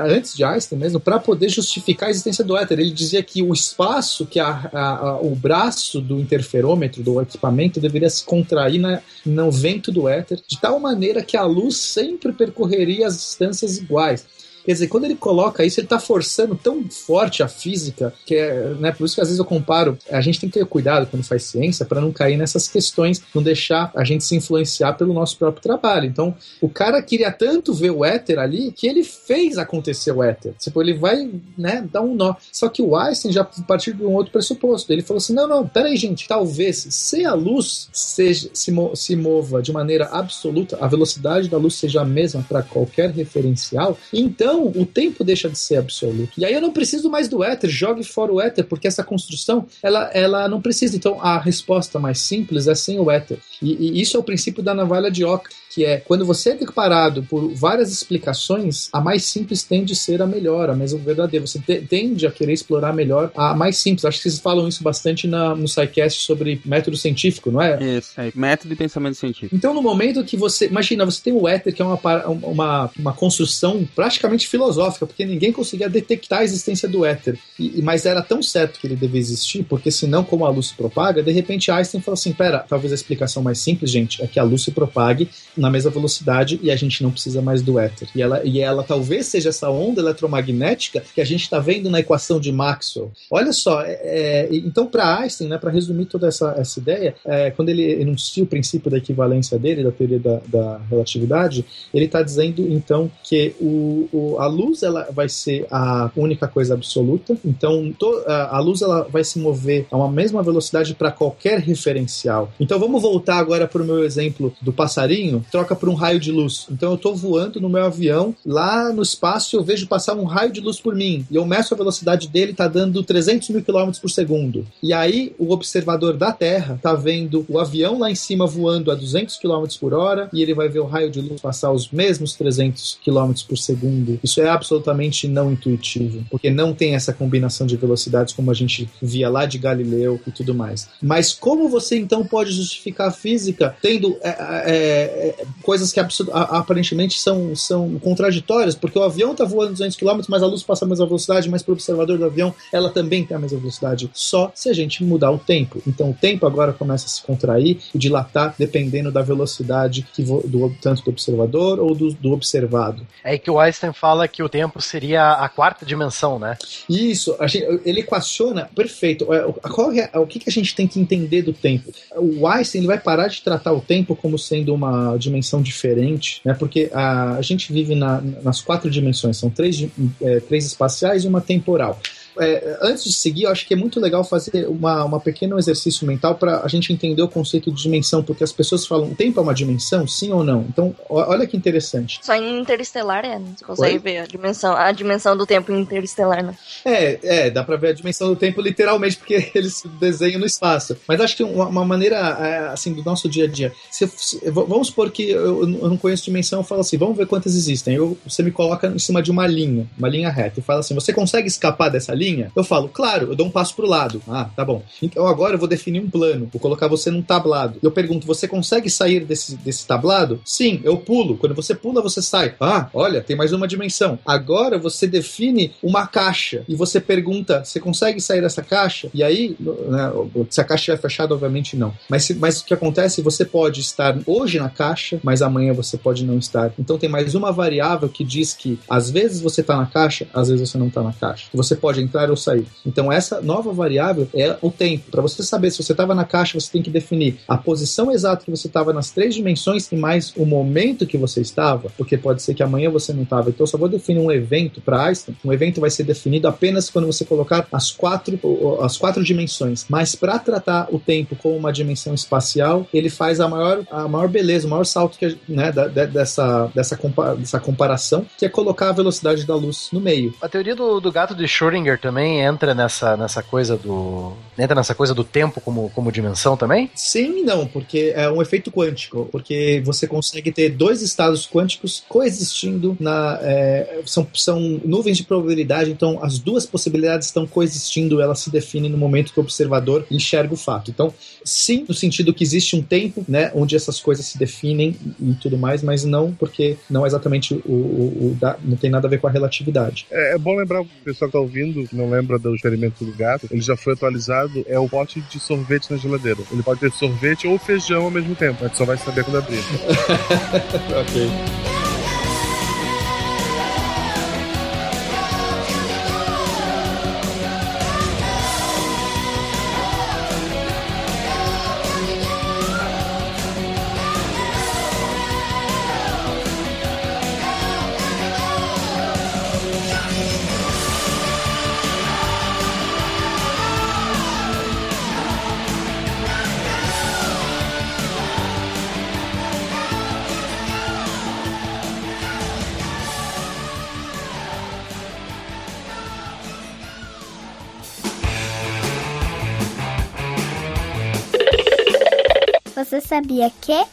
antes de Einstein mesmo para poder justificar a existência do éter. Ele dizia que o espaço, que a, a- a- o braço do interferômetro do equipamento deveria se contrair na, no vento do éter de tal maneira que a luz sempre percorreria as distâncias iguais. Quer dizer, quando ele coloca isso, ele está forçando tão forte a física, que é, né, por isso que às vezes eu comparo, a gente tem que ter cuidado quando faz ciência para não cair nessas questões, não deixar a gente se influenciar pelo nosso próprio trabalho. Então, o cara queria tanto ver o éter ali que ele fez acontecer o éter. Tipo, ele vai, né, dar um nó. Só que o Einstein já partiu de um outro pressuposto. Ele falou assim: não, não, peraí, gente, talvez se a luz seja, se, mo- se mova de maneira absoluta, a velocidade da luz seja a mesma para qualquer referencial, então o tempo deixa de ser absoluto. E aí eu não preciso mais do éter, jogue fora o éter, porque essa construção ela, ela não precisa. Então a resposta mais simples é sem o éter. E, e isso é o princípio da navalha de Oca, que é quando você é deparado por várias explicações, a mais simples tende a ser a melhor, a mesma verdadeira. Você te- tende a querer explorar melhor a mais simples. Acho que vocês falam isso bastante na, no SciCast sobre método científico, não é? Isso, é, método de pensamento científico. Então, no momento que você. Imagina, você tem o éter, que é uma, uma, uma construção praticamente filosófica, porque ninguém conseguia detectar a existência do éter. E, e- mas era tão certo que ele devia existir, porque senão, como a luz se propaga, de repente Einstein falou assim: pera, talvez a explicação mais simples, gente, é que a luz se propague na mesma velocidade e a gente não precisa mais do éter. E ela, e ela talvez seja essa onda eletromagnética que a gente está vendo na equação de Maxwell. Olha só, é, é, então para Einstein, né, para resumir toda essa, essa ideia, é, quando ele enuncia o princípio da equivalência dele, da teoria da, da relatividade, ele está dizendo então que o, o a luz ela vai ser a única coisa absoluta. Então to- a, a luz ela vai se mover a uma mesma velocidade para qualquer referencial. Então vamos voltar agora para o meu exemplo do passarinho. Troca por um raio de luz. Então eu estou voando no meu avião lá no espaço. Eu vejo passar um raio de luz por mim e eu meço a velocidade dele tá dando 300 mil quilômetros por segundo. E aí o observador da Terra tá vendo o avião lá em cima voando a 200 km por hora e ele vai ver o raio de luz passar os mesmos 300 km por segundo. Isso é absolutamente não intuitivo, porque não tem essa combinação de velocidades como a gente via lá de Galileu e tudo mais. Mas como você então pode justificar a física tendo é, é, é, coisas que aparentemente são, são contraditórias? Porque o avião tá voando 200 km, mas a luz passa a mesma velocidade, mas para o observador do avião ela também tem a mesma velocidade, só se a gente mudar o tempo. Então o tempo agora começa a se contrair e dilatar dependendo da velocidade que do, tanto do observador ou do, do observado. É que o Einstein fala que o tempo seria a quarta dimensão, né? Isso, a gente- ele equaciona perfeito. É, o- Qual é, o que, que a gente tem que entender do tempo? O Einstein ele vai parar de tratar o tempo como sendo uma dimensão diferente, né? Porque a, a gente vive na- nas quatro dimensões, são três, é, três espaciais e uma temporal. É, antes de seguir, eu acho que é muito legal fazer uma, uma pequeno exercício mental para a gente entender o conceito de dimensão, porque as pessoas falam, o tempo é uma dimensão, sim ou não? Então, olha que interessante. Só em Interestelar é? Você consegue Oi? ver a dimensão, a dimensão do tempo em Interestelar, né? É, é, dá pra ver a dimensão do tempo literalmente, porque <laughs> eles desenham no espaço. Mas acho que uma, uma maneira, é, assim, do nosso dia a dia. Se, se- vamos supor que eu, eu não conheço dimensão, eu falo assim, vamos ver quantas existem. Eu, você me coloca em cima de uma linha, uma linha reta, e fala assim, você consegue escapar dessa linha? Eu falo, claro, eu dou um passo pro lado. Ah, tá bom. Então agora eu vou definir um plano, vou colocar você num tablado. Eu pergunto, você consegue sair desse, desse tablado? Sim, eu pulo. Quando você pula, você sai. Ah, olha, tem mais uma dimensão. Agora você define uma caixa e você pergunta, você consegue sair dessa caixa? E aí, né, se a caixa estiver fechada, obviamente não. Mas, se- mas o que acontece? Você pode estar hoje na caixa, mas amanhã você pode não estar. Então tem mais uma variável que diz que às vezes você está na caixa, às vezes você não está na caixa. Você pode entrar ou sair. Então essa nova variável é o tempo. Para você saber se você estava na caixa, você tem que definir a posição exata que você estava nas três dimensões e mais o momento que você estava, porque pode ser que amanhã você não estava. Então eu só vou definir um evento para Einstein. Um evento vai ser definido apenas quando você colocar as quatro, as quatro dimensões. Mas para tratar o tempo como uma dimensão espacial, ele faz a maior, a maior beleza, o maior salto que, né, da- dessa, dessa, compa- dessa comparação, que é colocar a velocidade da luz no meio. A teoria do, do gato de Schrödinger também entra nessa, nessa coisa do. Entra nessa coisa do tempo como, como dimensão também? Sim e não, porque é um efeito quântico, porque você consegue ter dois estados quânticos coexistindo na. é, são, são nuvens de probabilidade, então as duas possibilidades estão coexistindo, elas se definem no momento que o observador enxerga o fato. Então, sim, no sentido que existe um tempo, né, onde essas coisas se definem e tudo mais, mas não porque não é exatamente o, o- o da- não tem nada a ver com a relatividade. É, é bom lembrar o pessoal que tá ouvindo, que não lembra do experimento do gato, ele já foi atualizado, é o pote de sorvete na geladeira. Ele pode ter sorvete ou feijão ao mesmo tempo, gente só vai saber quando abrir. <laughs> ok. Sabia que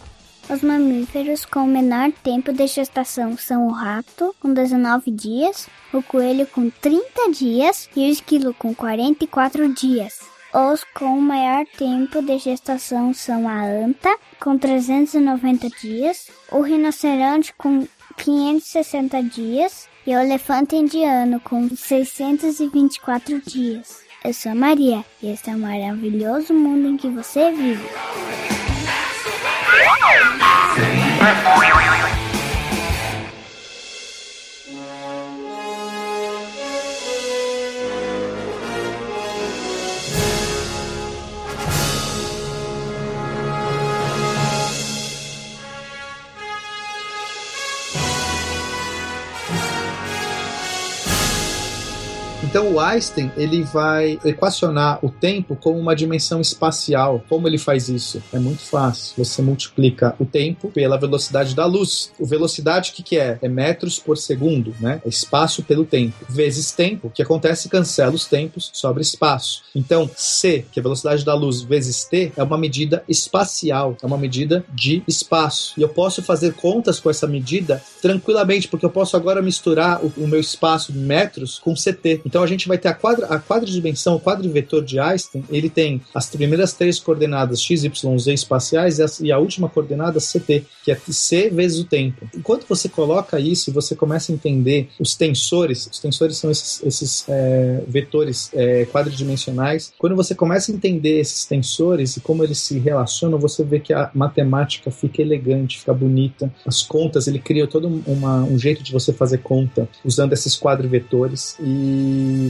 os mamíferos com o menor tempo de gestação são o rato, com 19 dias, o coelho com 30 dias e o esquilo com 44 dias? Os com maior tempo de gestação são a anta, com 390 dias, o rinoceronte com 560 dias e o elefante indiano com 624 dias. Eu sou a Maria e este é o maravilhoso mundo em que você vive. Wow. Então o Einstein ele vai equacionar o tempo como uma dimensão espacial. Como ele faz isso? É muito fácil. Você multiplica o tempo pela velocidade da luz. O velocidade que, que é? É metros por segundo, né? É espaço pelo tempo. Vezes tempo, o que acontece cancela os tempos, sobra espaço. Então, c, que é a velocidade da luz, vezes t, é uma medida espacial, é uma medida de espaço. E eu posso fazer contas com essa medida tranquilamente, porque eu posso agora misturar o, o meu espaço de metros com ct. Então a gente vai ter a, quadra, a quadridimensão, o quadrivetor de Einstein, ele tem as primeiras três coordenadas x, y, z espaciais e a, e a última coordenada ct, que é c vezes o tempo. Enquanto você coloca isso e você começa a entender os tensores, os tensores são esses, esses é, vetores é, quadridimensionais, quando você começa a entender esses tensores e como eles se relacionam, você vê que a matemática fica elegante, fica bonita. As contas, ele cria todo uma, um jeito de você fazer conta usando esses quadrivetores. E,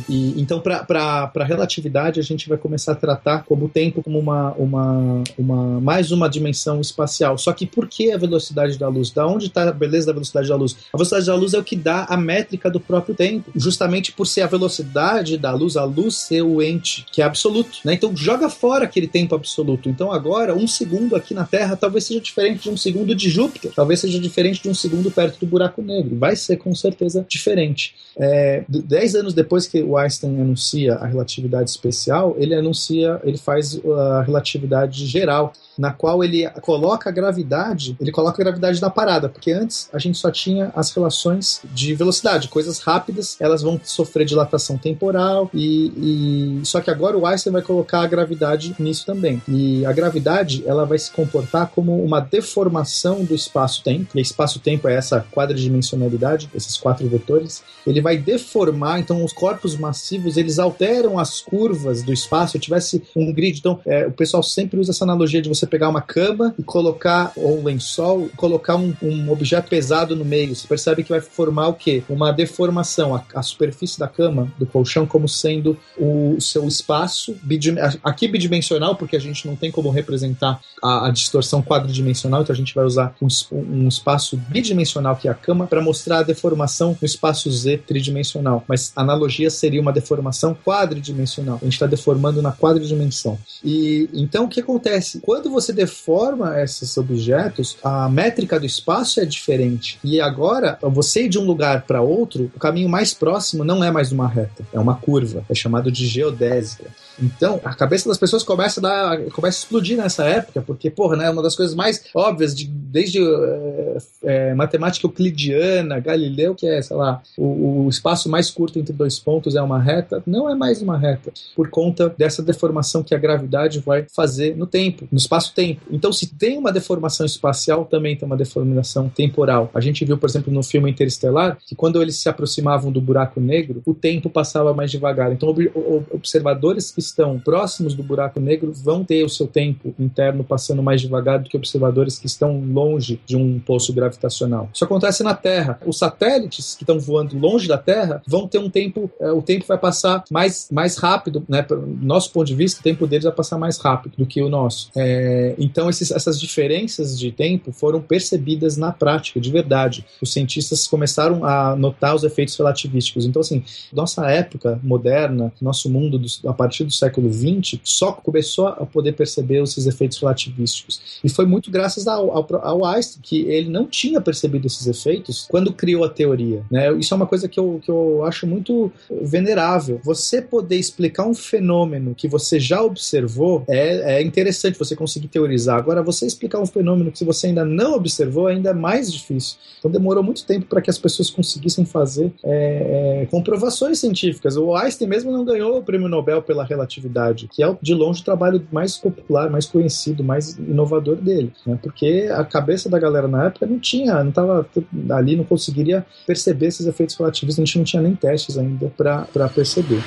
e então, para relatividade, a gente vai começar a tratar como o tempo como uma, uma, uma mais uma dimensão espacial. Só que por que a velocidade da luz? Da onde está a beleza da velocidade da luz? A velocidade da luz é o que dá a métrica do próprio tempo, justamente por ser a velocidade da luz, a luz ser o ente que é absoluto. Né? Então joga fora aquele tempo absoluto. Então agora, um segundo aqui na Terra talvez seja diferente de um segundo de Júpiter, talvez seja diferente de um segundo perto do buraco negro. Vai ser com certeza diferente. É, dez anos depois que o Einstein anuncia a relatividade especial, ele anuncia, ele faz a relatividade geral, na qual ele coloca a gravidade, ele coloca a gravidade na parada, porque antes a gente só tinha as relações de velocidade, coisas rápidas, elas vão sofrer dilatação temporal e, e só que agora o Einstein vai colocar a gravidade nisso também. E a gravidade, ela vai se comportar como uma deformação do espaço-tempo. E espaço-tempo é essa quadridimensionalidade, esses quatro vetores. Ele vai deformar, então os corpos massivos, eles alteram as curvas do espaço. Se tivesse um grid, então é, o pessoal sempre usa essa analogia de você pegar uma cama e colocar, ou um lençol, colocar um, um objeto pesado no meio. Você percebe que vai formar o quê? Uma deformação. A, a superfície da cama, do colchão, como sendo o seu espaço, aqui bidimensional, porque a gente não tem como representar a, a distorção quadridimensional, então a gente vai usar um, um espaço bidimensional, que é a cama, para mostrar a deformação no espaço Z tridimensional. Mas a analogia seria uma deformação quadridimensional. A gente está deformando na quadridimensão. E então o que acontece? Quando você deforma esses objetos, a métrica do espaço é diferente. E agora, você ir de um lugar para outro, o caminho mais próximo não é mais uma reta, é uma curva. É chamado de geodésica. Então, a cabeça das pessoas começa a, dar, começa a explodir nessa época, porque, porra, né, uma das coisas mais óbvias, de, desde é, é, matemática euclidiana, Galileu, que é, sei lá, o, o, espaço mais curto entre dois pontos é uma reta, não é mais uma reta, por conta dessa deformação que a gravidade vai fazer no tempo, no espaço-tempo. Então, se tem uma deformação espacial, também tem uma deformação temporal. A gente viu, por exemplo, no filme Interestelar, que quando eles se aproximavam do buraco negro, o tempo passava mais devagar. Então, ob observadores que estão próximos do buraco negro vão ter o seu tempo interno passando mais devagar do que observadores que estão longe de um poço gravitacional. Isso acontece na Terra. Os satélites que estão voando longe da Terra vão ter um tempo, é, o tempo vai passar mais, mais rápido, né? Do nosso ponto de vista, o tempo deles vai passar mais rápido do que o nosso. É, então, esses, essas diferenças de tempo foram percebidas na prática, de verdade. Os cientistas começaram a notar os efeitos relativísticos. Então, assim, nossa época moderna, nosso mundo, do, a partir do século XX, só começou a poder perceber esses efeitos relativísticos. E foi muito graças ao, ao, ao Einstein, que ele não tinha percebido esses efeitos quando criou a teoria. Né? Isso é uma coisa que eu, que eu acho muito venerável. Você poder explicar um fenômeno que você já observou é, é interessante você conseguir teorizar. Agora, você explicar um fenômeno que você ainda não observou ainda é mais difícil. Então, demorou muito tempo para que as pessoas conseguissem fazer é, é, comprovações científicas. O Einstein mesmo não ganhou o prêmio Nobel pela relatividade, que é de longe o trabalho mais popular, mais conhecido, mais inovador dele, né? Porque a cabeça da galera na época não tinha, não estava ali, não conseguiria perceber esses efeitos relativistas, a gente não tinha nem testes ainda para perceber.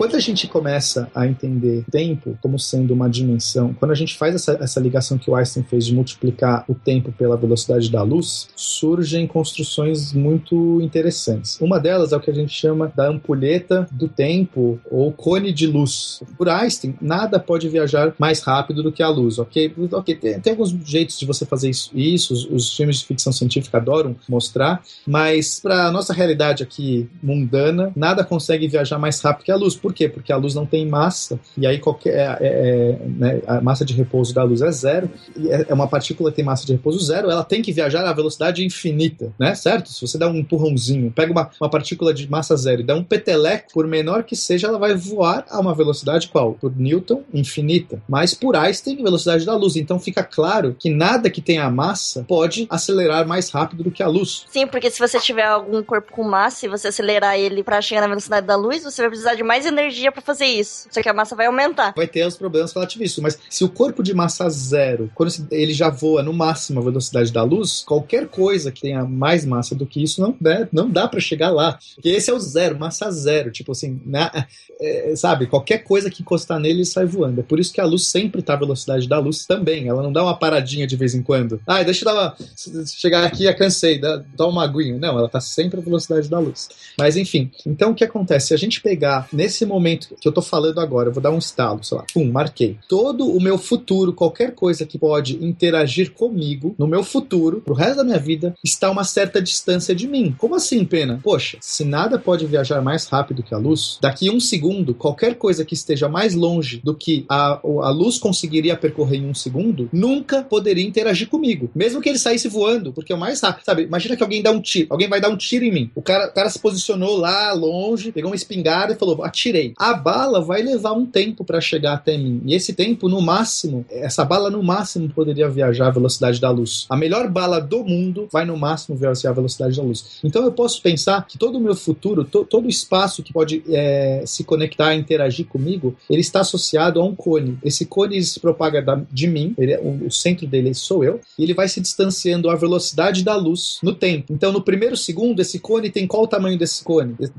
Quando a gente começa a entender tempo como sendo uma dimensão, quando a gente faz essa, essa ligação que o Einstein fez de multiplicar o tempo pela velocidade da luz, surgem construções muito interessantes. Uma delas é o que a gente chama da ampulheta do tempo ou cone de luz. Por Einstein, nada pode viajar mais rápido do que a luz, ok? Ok, tem, tem alguns jeitos de você fazer isso, isso os, os filmes de ficção científica adoram mostrar, mas para nossa realidade aqui mundana, nada consegue viajar mais rápido que a luz. Por quê? Porque a luz não tem massa, e aí qualquer, é, é, é, né, a massa de repouso da luz é zero, e é é uma partícula que tem massa de repouso zero, ela tem que viajar a velocidade infinita, né? Certo? Se você dá um empurrãozinho, pega uma, uma partícula de massa zero e dá um peteleco, por menor que seja, ela vai voar a uma velocidade qual? Por Newton, infinita. Mas por Einstein, velocidade da luz. Então fica claro que nada que tenha massa pode acelerar mais rápido do que a luz. Sim, porque se você tiver algum corpo com massa e você acelerar ele pra chegar na velocidade da luz, você vai precisar de mais energia pra fazer isso. Só que a massa vai aumentar. Vai ter os problemas relativistas, mas se o corpo de massa zero, quando ele já voa no máximo a velocidade da luz, qualquer coisa que tenha mais massa do que isso não, dá- não dá pra chegar lá. Porque esse é o zero, massa zero. Tipo assim, na- é, sabe, qualquer coisa que encostar nele sai voando. É por isso que a luz sempre tá à velocidade da luz também. Ela não dá uma paradinha de vez em quando. Ah, deixa eu dar uma. Chegar aqui, já cansei, dá, dá uma aguinha. Não, ela tá sempre à velocidade da luz. Mas enfim, então o que acontece? Se a gente pegar nesse momento que eu tô falando agora, eu vou dar um estalo, sei lá, pum, marquei. Todo o meu futuro, qualquer coisa que pode interagir comigo, no meu futuro, pro resto da minha vida, está a uma certa distância de mim. Como assim, pena? Poxa, se nada pode viajar mais rápido que a luz, daqui um segundo, qualquer coisa que esteja mais longe do que a, a luz conseguiria percorrer em um segundo, nunca poderia interagir comigo. Mesmo que ele saísse voando, porque é o mais rápido. Sabe, imagina que alguém dá um tiro, alguém vai dar um tiro em mim. O cara, o cara se posicionou lá longe, pegou uma espingarda e falou: atirei. A bala vai levar um tempo para chegar até mim. E esse tempo, no máximo, essa bala no máximo poderia viajar à velocidade da luz. A melhor bala do mundo vai no máximo viajar à velocidade da luz. Então eu posso pensar que todo o meu futuro, to- todo o espaço que pode é, se conectar, interagir comigo, ele está associado a um cone. Esse cone se propaga da- de mim, ele é- o, o centro dele sou eu, e ele vai se distanciando à velocidade da luz no tempo. Então, no primeiro segundo, esse cone tem qual o tamanho desse cone? Esse,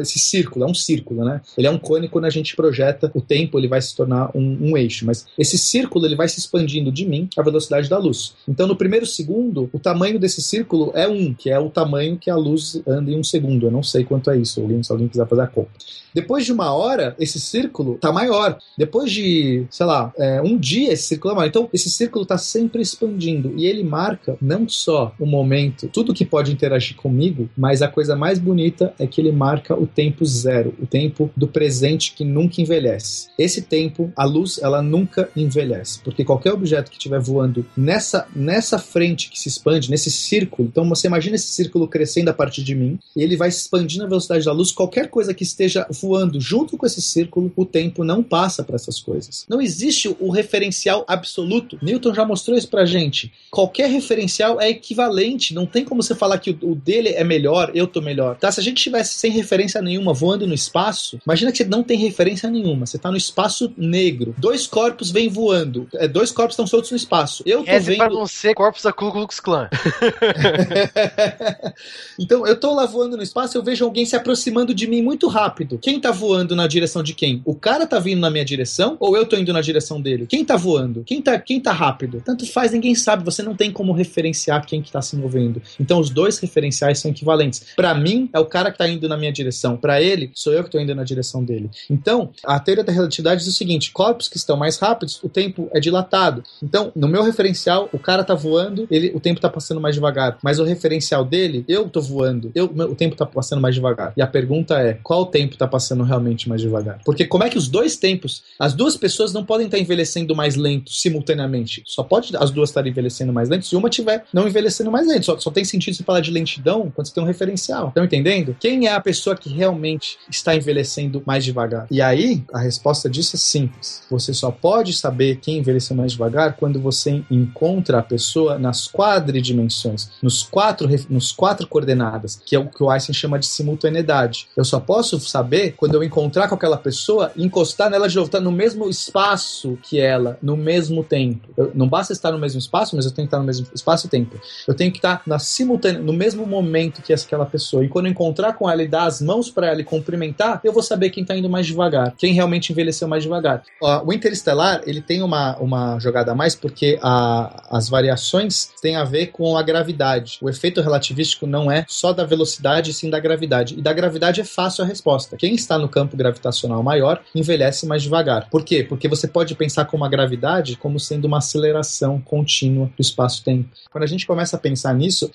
esse círculo, é um círculo, né? Ele é um cone quando a gente projeta o tempo, ele vai se tornar um, um eixo. Mas esse círculo, ele vai se expandindo de mim à velocidade da luz. Então, no primeiro segundo, o tamanho desse círculo é um, que é o tamanho que a luz anda em um segundo. Eu não sei quanto é isso, alguém, se alguém quiser fazer a conta. Depois de uma hora, esse círculo tá maior. Depois de, sei lá, é, um dia, esse círculo é maior. Então, esse círculo tá sempre expandindo. E ele marca não só o momento, tudo que pode interagir comigo, mas a coisa mais bonita é que ele marca o tempo zero, o tempo do presente que nunca envelhece. Esse tempo, a luz, ela nunca envelhece. Porque qualquer objeto que estiver voando nessa, nessa frente que se expande, nesse círculo, então você imagina esse círculo crescendo a partir de mim, e ele vai expandindo a velocidade da luz, qualquer coisa que esteja junto com esse círculo, o tempo não passa para essas coisas. Não existe o referencial absoluto. Newton já mostrou isso pra gente. Qualquer referencial é equivalente, não tem como você falar que o, dele é melhor, eu tô melhor. Tá? Se a gente tivesse sem referência nenhuma voando no espaço, imagina que você não tem referência nenhuma, você tá no espaço negro. Dois corpos vêm voando, é, dois corpos estão soltos no espaço. Eu tô Reze vendo pra não ser corpos da Ku Klux Klan. <laughs> então, eu tô lá voando no espaço, eu vejo alguém se aproximando de mim muito rápido. Quem tá voando na direção de quem? O cara tá vindo na minha direção ou eu tô indo na direção dele? Quem tá voando? Quem tá, quem tá rápido? Tanto faz, ninguém sabe, você não tem como referenciar quem que tá se movendo. Então, os dois referenciais são equivalentes. Pra mim, é o cara que tá indo na minha direção. Pra ele, sou eu que tô indo na direção dele. Então, a teoria da relatividade diz o seguinte: corpos que estão mais rápidos, o tempo é dilatado. Então, no meu referencial, o cara tá voando, ele, o tempo tá passando mais devagar. Mas o referencial dele, eu tô voando, eu, o tempo tá passando mais devagar. E a pergunta é: qual tempo tá passando realmente mais devagar? Porque como é que os dois tempos, as duas pessoas não podem estar envelhecendo mais lento simultaneamente? Só pode as duas estarem envelhecendo mais lento se uma tiver não envelhecendo mais lento. Só, só tem sentido você falar de lentidão quando você tem um referencial. Estão entendendo? Quem é a pessoa que realmente está envelhecendo mais devagar? E aí, a resposta disso é simples. Você só pode saber quem envelheceu mais devagar quando você encontra a pessoa nas quadridimensões, nos quatro, nos quatro coordenadas, que é o que o Einstein chama de simultaneidade. Eu só posso saber quando eu encontrar com aquela pessoa encostar nela de novo, tá no mesmo espaço que ela, no mesmo tempo. Eu- não basta estar no mesmo espaço, mas eu tenho que estar no mesmo espaço e tempo. Eu tenho que estar na simultânea, no mesmo momento que aquela pessoa. E quando eu encontrar com ela e dar as mãos para ela e cumprimentar, eu vou saber quem tá indo mais devagar? Quem realmente envelheceu mais devagar? O Interestelar, ele tem uma, uma jogada a mais porque a- as variações têm a ver com a gravidade. O efeito relativístico não é só da velocidade, sim da gravidade. E da gravidade é fácil a resposta. Quem está no campo gravitacional maior envelhece mais devagar. Por quê? Porque você pode pensar como a gravidade como sendo uma aceleração contínua do espaço-tempo. Quando a gente começa a pensar nisso,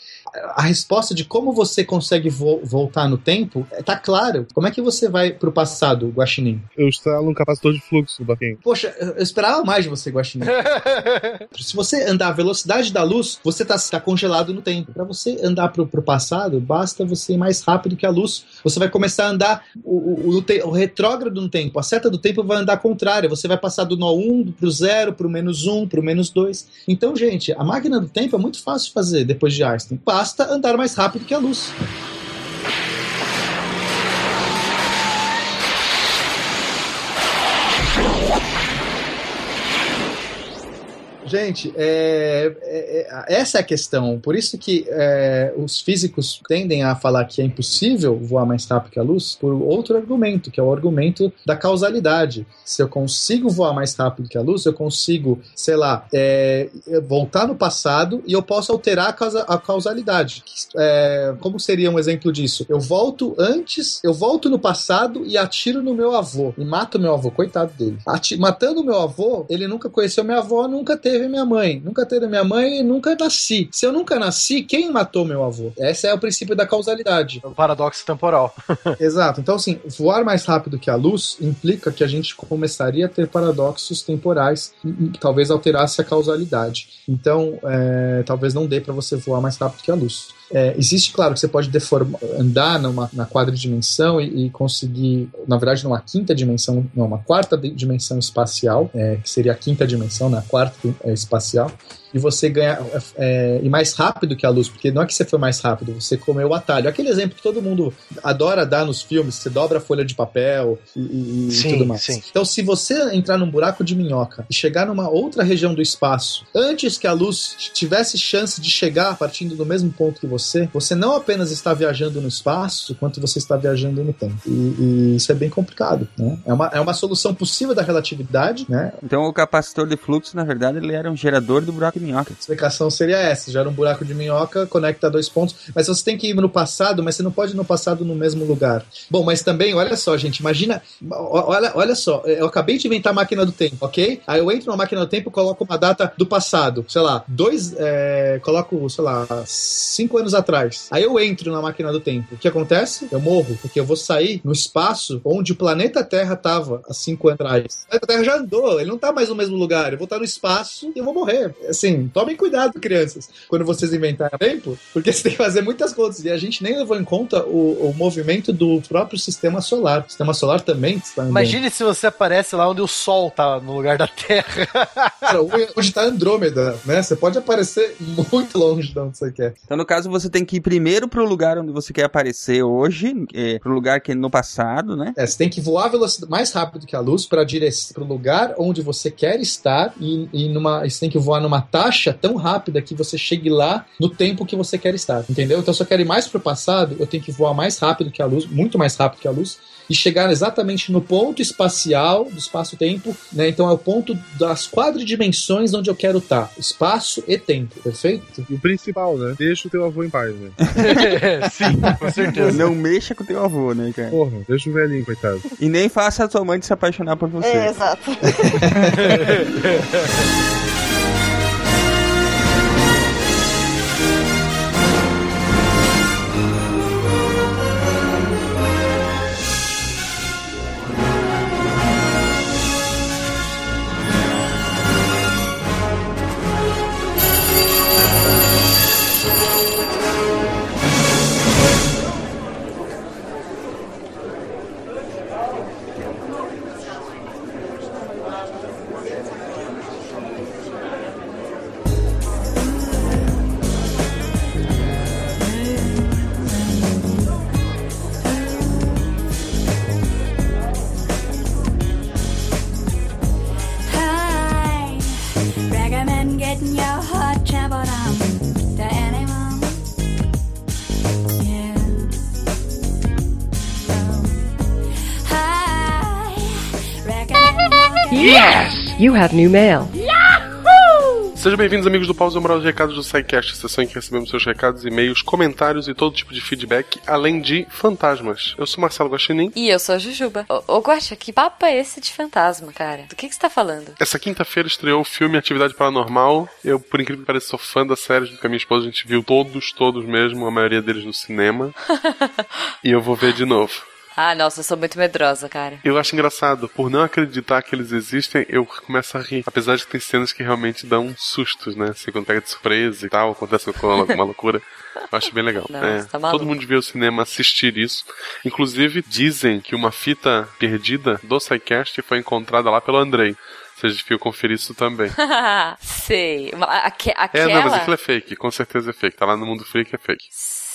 a resposta de como você consegue vo- voltar no tempo está claro. Como é que você vai pro passado, Guaxinim? Eu instalo um capacitor de fluxo, Baquinho. Poxa, eu esperava mais de você, Guaxinim. <laughs> Se você andar a velocidade da luz, você tá, tá congelado no tempo. Para você andar pro, pro passado, basta você ir mais rápido que a luz. Você vai começar a andar o, o, o o retrógrado no tempo. A seta do tempo vai andar contrária. Você vai passar do nó 1 pro 0, pro menos 1, pro menos 2. Então, gente, a máquina do tempo é muito fácil de fazer depois de Einstein. Basta andar mais rápido que a luz. Gente, é- é- é- essa é a questão. Por isso que é, os físicos tendem a falar que é impossível voar mais rápido que a luz por outro argumento, que é o argumento da causalidade. Se eu consigo voar mais rápido que a luz, eu consigo, sei lá, é, voltar no passado e eu posso alterar a, causa- a causalidade. É, como seria um exemplo disso? Eu volto antes, eu volto no passado e atiro no meu avô e mato meu avô, coitado dele. Ati- matando meu avô, ele nunca conheceu minha avó, nunca teve minha mãe, nunca teve minha mãe e nunca nasci. Se eu nunca nasci, quem matou meu avô? Esse é o princípio da causalidade. O paradoxo temporal. <laughs> Exato. Então, assim, voar mais rápido que a luz implica que a gente começaria a ter paradoxos temporais e, e talvez alterasse a causalidade. Então, é, talvez não dê para você voar mais rápido que a luz. É, existe, claro, que você pode deformar, andar numa, na quadridimensão e, e conseguir, na verdade, numa quinta dimensão, não, uma quarta di- dimensão espacial, é, que seria a quinta dimensão, na quarta é, espacial, e você ganha é, e mais rápido que a luz, porque não é que você foi mais rápido, você comeu o atalho. Aquele exemplo que todo mundo adora dar nos filmes, você dobra a folha de papel e, e- e Sim, tudo mais. sim. Então, se você entrar num buraco de minhoca e chegar numa outra região do espaço, antes que a luz tivesse chance de chegar partindo do mesmo ponto que você, você não apenas está viajando no espaço, quanto você está viajando no tempo. E, e isso é bem complicado, né? É uma, é uma solução possível da relatividade, né? Então o capacitor de fluxo, na verdade, ele era um gerador do buraco de minhoca. A explicação seria essa: gera um buraco de minhoca, conecta dois pontos, mas você tem que ir no passado, mas você não pode ir no passado no mesmo lugar. Bom, mas também, olha só, gente, imagina, olha, olha só, eu acabei de inventar a máquina do tempo, ok? Aí eu entro na máquina do tempo coloco uma data do passado, sei lá, dois, é, coloco, sei lá, cinco anos atrás. Aí eu entro na máquina do tempo. O que acontece? Eu morro, porque eu vou sair no espaço onde o planeta Terra estava há cinco anos atrás. O planeta Terra já andou, ele não tá mais no mesmo lugar. Eu vou estar no espaço e eu vou morrer. Assim, tomem cuidado, crianças, quando vocês inventarem tempo, porque você tem que fazer muitas contas. E a gente nem levou em conta o, o movimento do próprio sistema solar. O sistema solar também está andando. Imagine se você aparece lá onde o Sol tá no lugar da Terra. <laughs> Cara, onde está Andrômeda, né? Você pode aparecer muito longe de onde você quer. Então, no caso, você tem que ir primeiro pro lugar onde você quer aparecer hoje, é, pro lugar que é no passado, né? É, você tem que voar velocidade mais rápido que a luz para o lugar onde você quer estar e, e numa, você tem que voar numa taxa tão rápida que você chegue lá no tempo que você quer estar, entendeu? Então, se eu quero ir mais para o passado, eu tenho que voar mais rápido que a luz, muito mais rápido que a luz, e chegar exatamente no ponto espacial do espaço-tempo, né? Então é o ponto das quadridimensões onde eu quero estar, espaço e tempo, perfeito? E o principal, né? Deixa o teu avô em paz, né? <laughs> Sim, com certeza. Não mexa com teu avô, né, cara? Porra, deixa o velhinho, coitado. E nem faça a tua mãe se apaixonar por você. É, exato. <laughs> You have new mail. Sejam bem-vindos, amigos do Pausa Moral de Recados do SciCast, sessão em que recebemos seus recados, e-mails, comentários e todo tipo de feedback, além de fantasmas. Eu sou Marcelo Guaxinim. E eu sou a Jujuba. Ô, ô Guaxa, que papo é esse de fantasma, cara? Do que, que você tá falando? Essa quinta-feira estreou o filme Atividade Paranormal. Eu, por incrível que pareça, sou fã da série, com a minha esposa, a gente viu todos, todos mesmo, a maioria deles no cinema. <laughs> e eu vou ver de novo. Ah, nossa, eu sou muito medrosa, cara. Eu acho engraçado, por não acreditar que eles existem, eu começo a rir. Apesar de que tem cenas que realmente dão sustos, né? Assim, quando pega de surpresa e tal, acontece uma, <laughs> uma loucura. Eu acho bem legal. Não, É, você tá todo mundo devia ao cinema assistir isso. Inclusive, dizem que uma fita perdida do SciCast foi encontrada lá pelo Andrei. Vocês deviam conferir isso também. <laughs> sei. Aque- É, aquela... não, mas aquilo é fake, com certeza é fake. Tá lá no mundo freak, é fake.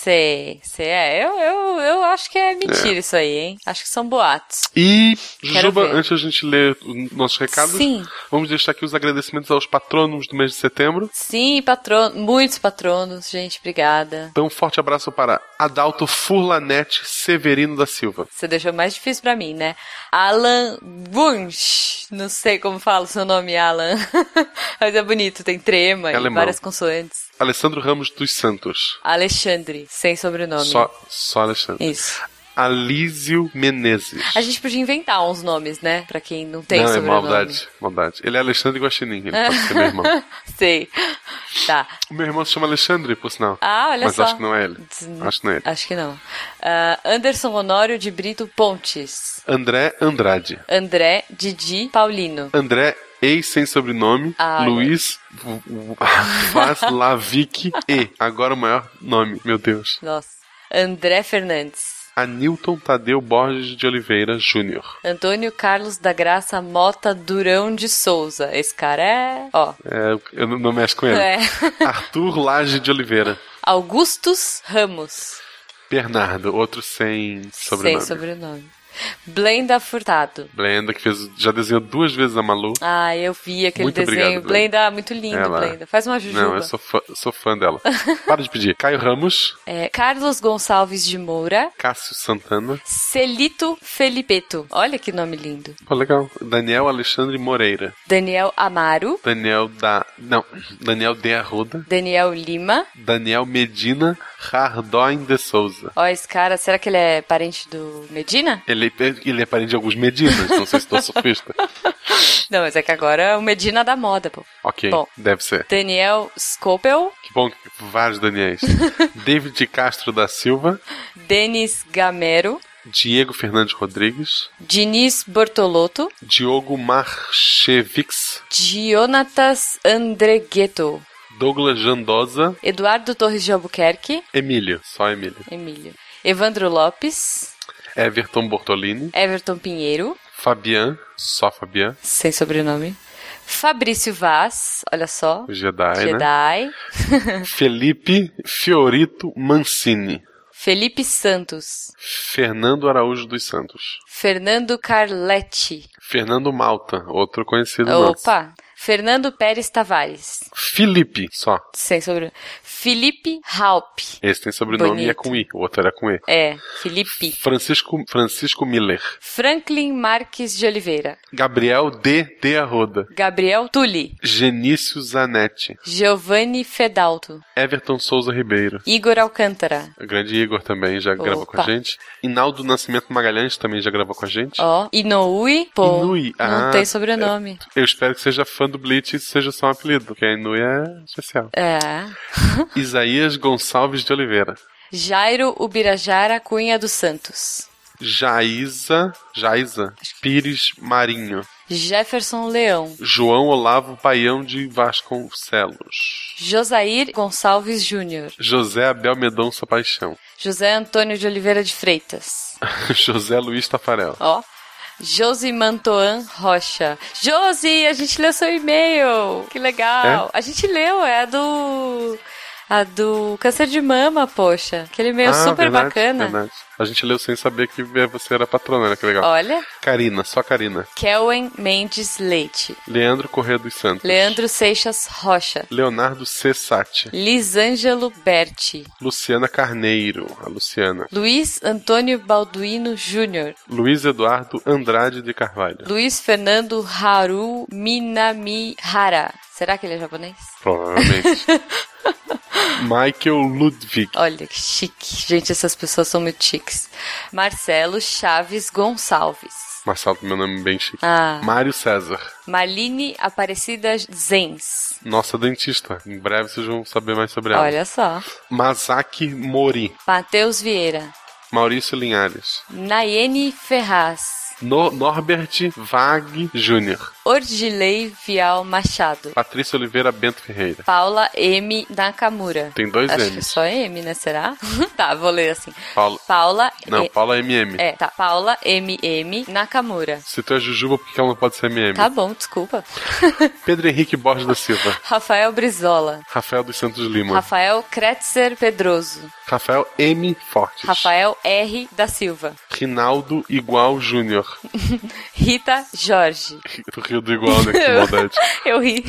Sei, sei. É, eu, eu, eu acho que é mentira isso aí, hein? Acho que são boatos. E, Quero Juba, ver. antes da gente ler nossos recados, Sim. vamos deixar aqui os agradecimentos aos patronos do mês de setembro. Sim, patrono, muitos patronos, gente, obrigada. Então, um forte abraço para Adalto Furlanete Severino da Silva. Você deixou mais difícil pra mim, né? Alan Wunsch. Não sei como fala o seu nome, Alan. <laughs> Mas é bonito, tem trema É e alemão. várias consoantes. Alessandro Ramos dos Santos. Alexandre, sem sobrenome. Só, só Alexandre. Isso. Alísio Menezes. A gente podia inventar uns nomes, né? Pra quem não tem Não, é sobrenome. maldade, maldade. Ele é Alexandre Guaxinim, ele pode ser meu irmão. <laughs> Sei. Tá. O meu irmão se chama Alexandre, por sinal. Ah, olha Mas só. acho que não é ele. Acho que não é ele. Acho que não. Ah, Anderson Honório de Brito Pontes. André Andrade. André Didi Paulino. André, ex sem sobrenome. Ah, Luiz V- V- Vaslavic E. Agora o maior nome, meu Deus. Nossa. André Fernandes. Anilton Tadeu Borges de Oliveira Júnior. Antônio Carlos da Graça Mota Durão de Souza. Esse cara é. Ó. É, eu não- não mexo com ele. É. <laughs> Arthur Lage de Oliveira. Augustus Ramos. Bernardo, outro sem sobrenome. Sem sobrenome. Blenda Furtado. Blenda, que fez, já desenhou duas vezes a Malu. Ah, eu vi aquele Muito desenho. obrigado, Blenda. Blenda, muito lindo, Ela- Blenda. Faz uma jujuba. Não, eu sou fã, sou fã dela. <laughs> Para de pedir. Caio Ramos, É, Carlos Gonçalves de Moura. Cássio Santana. Celito Felipeto. Olha que nome lindo. Pô, legal. Daniel Alexandre Moreira. Daniel Amaro. Daniel da. Não. Daniel de Arruda. Daniel Lima. Daniel Medina Hardóin de Souza. Ó, esse cara, será que ele é parente do Medina? Ele, ele é parente de alguns Medinas, não sei se estou sofista. <laughs> Não, mas é que agora é o Medina da moda, pô. Ok, Bom. deve ser. Daniel Scopel. Que bom que vários Daniels. <laughs> David Castro da Silva. Denis Gamero. Diego Fernandes Rodrigues. Diniz Bortolotto. Diogo Marchevix. Jonatas Andreghetto. Douglas Jandosa. Eduardo Torres de Albuquerque. Emílio, só Emílio. Emílio. Evandro Lopes. Everton Bortolini. Everton Pinheiro. Fabian, só Fabian. Sem sobrenome. Fabrício Vaz. Olha só. Jedi, né? Jedi. <laughs> Felipe Fiorito Mancini. Felipe Santos. Fernando Araújo dos Santos. Fernando Carletti. Fernando Malta, outro conhecido nosso. Opa. Fernando Pérez Tavares. Felipe, só. Sem sobrenome. Felipe Halp. Esse tem sobrenome e é Bonito. com I, o outro era com E. É, Felipe. Francisco, Francisco Miller. Franklin Marques de Oliveira. Gabriel D. De Arroda. Gabriel Tulli. Genício Zanetti. Giovanni Fedalto. Everton Souza Ribeiro. Igor Alcântara. O grande Igor também já gravou com a Opa. gente. Inaldo Nascimento Magalhães também já gravou com a gente. Ó, Inoue. Pô, Inui. não Ah, tem sobrenome. Eu espero que seja fã do Bleach e seja só um apelido, porque a Inui é especial. É. <laughs> Isaías Gonçalves de Oliveira. Jairo Ubirajara Cunha dos Santos. Jaísa, Jaísa Pires Marinho. Jefferson Leão. João Olavo Paião de Vasconcelos. Josair Gonçalves Júnior. José Abel Medonça Paixão. <laughs> José Antônio de Oliveira de Freitas. José Luiz Tafarel. Ó. Josi Mantoan Rocha. Josi, a gente leu seu e-mail. Que legal. A gente leu, é do. A do câncer de mama, poxa. Aquele meio ah, super verdade, bacana. Verdade. A gente leu sem saber que você era patrona, né? Que legal. Olha. Karina, só Karina. Kelwen Mendes Leite. Leandro Corrêa dos Santos. Leandro Seixas Rocha. Leonardo Cessati. Lisângelo Berti. Luciana Carneiro, a Luciana. Luiz Antônio Balduino Júnior. Luiz Eduardo Andrade de Carvalho. Luiz Fernando Haru Minamihara. Será que ele é japonês? Provavelmente. <laughs> Michael Ludwig. Olha que chique. Gente, essas pessoas são muito chiques. Marcelo Chaves Gonçalves. Marcelo, meu nome é bem chique. Ah. Mário César. Maline Aparecida Zens. Nossa dentista. Em breve vocês vão saber mais sobre ela. Olha só. Masaki Mori. Matheus Vieira. Maurício Linhares. Nayene Ferraz. No Norbert Vag Jr. Ordilei Vial Machado. Patrícia Oliveira Bento Ferreira. Paula M. Nakamura. Tem dois Acho M's. só M, né? Será? <laughs> tá, vou ler assim. Paula. Paula. Não, E- Paula MM. É, tá. Paula MM Nakamura. Se tu é Jujuba, por que ela não pode ser MM? Tá bom, desculpa. <laughs> Pedro Henrique Borges da Silva. Rafael Brizola. Rafael dos Santos Lima. Rafael Kretzer Pedroso. Rafael M. Fortes. Rafael R. da Silva. Rinaldo Igual Júnior. <laughs> Rita Jorge. Igual, né? Que maldade. Eu ri.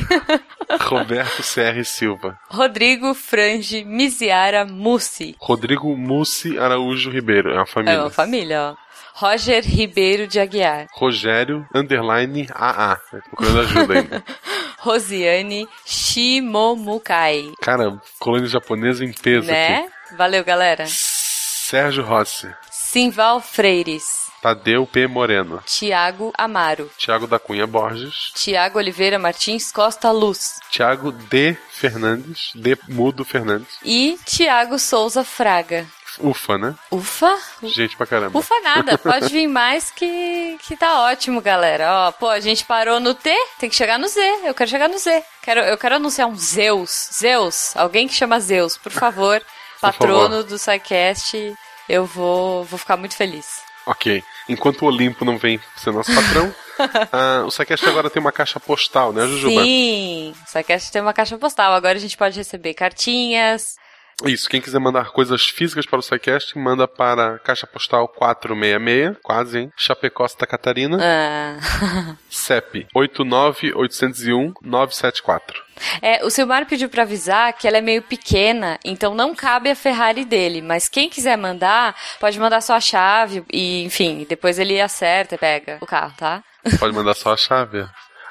Roberto CR Silva. Rodrigo Frange Miziara Mussi. Rodrigo Mussi Araújo Ribeiro. É uma família. É uma família, ó. Roger Ribeiro de Aguiar. Rogério Underline AA. Procurando ajuda ainda. <laughs> Rosiane Shimomukai. Cara, colônia japonesa em peso Né? aqui. Valeu, galera. Sérgio Rossi. Simval Freires. Tadeu P. Moreno. Tiago Amaro. Tiago da Cunha Borges. Tiago Oliveira Martins Costa Luz. Tiago D. Fernandes. D. Mudo Fernandes. E Tiago Souza Fraga. Ufa, né? Ufa? Gente pra caramba. Ufa nada, pode vir mais que, que tá ótimo, galera. Ó, pô, a gente parou no T, tem que chegar no Z. Eu quero chegar no Z. Quero, eu quero anunciar um Zeus. Zeus, alguém que chama Zeus, por favor. <laughs> Patrono do SciCast, eu vou, vou ficar muito feliz. Ok. Enquanto o Olimpo não vem ser nosso patrão, <laughs> ah, o Saquest agora tem uma caixa postal, né, Jujuba? Sim, o SciCast tem uma caixa postal. Agora a gente pode receber cartinhas. Isso, quem quiser mandar coisas físicas para o SciCast, manda para Caixa Postal 466, quase, hein? Chapecó, Santa Catarina, Ah. CEP 89801-974. É, o Silmar pediu pra avisar que ela é meio pequena, então não cabe a Ferrari dele. Mas quem quiser mandar, pode mandar só a chave e, enfim, depois ele acerta e pega o carro, tá? Pode mandar só a chave.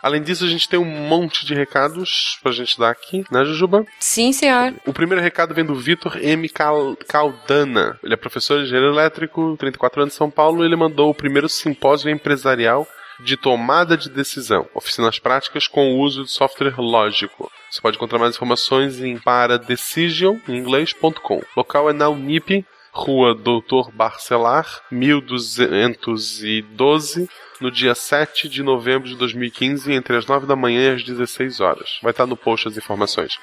Além disso, a gente tem um monte de recados pra gente dar aqui, né, Jujuba? Sim, senhor. O primeiro recado vem do Vitor M. Cal- Caldana. Ele é professor de engenheiro elétrico, 34 anos de São Paulo. Ele mandou o primeiro simpósio empresarial de tomada de decisão, oficinas práticas com o uso de software lógico. Você pode encontrar mais informações em paradecision, em inglês.com. Local é na Unip, Rua Doutor Barcelar, 1212, no dia 7 de novembro de 2015, entre as 9 da manhã e as 16 horas. Vai estar no post as informações.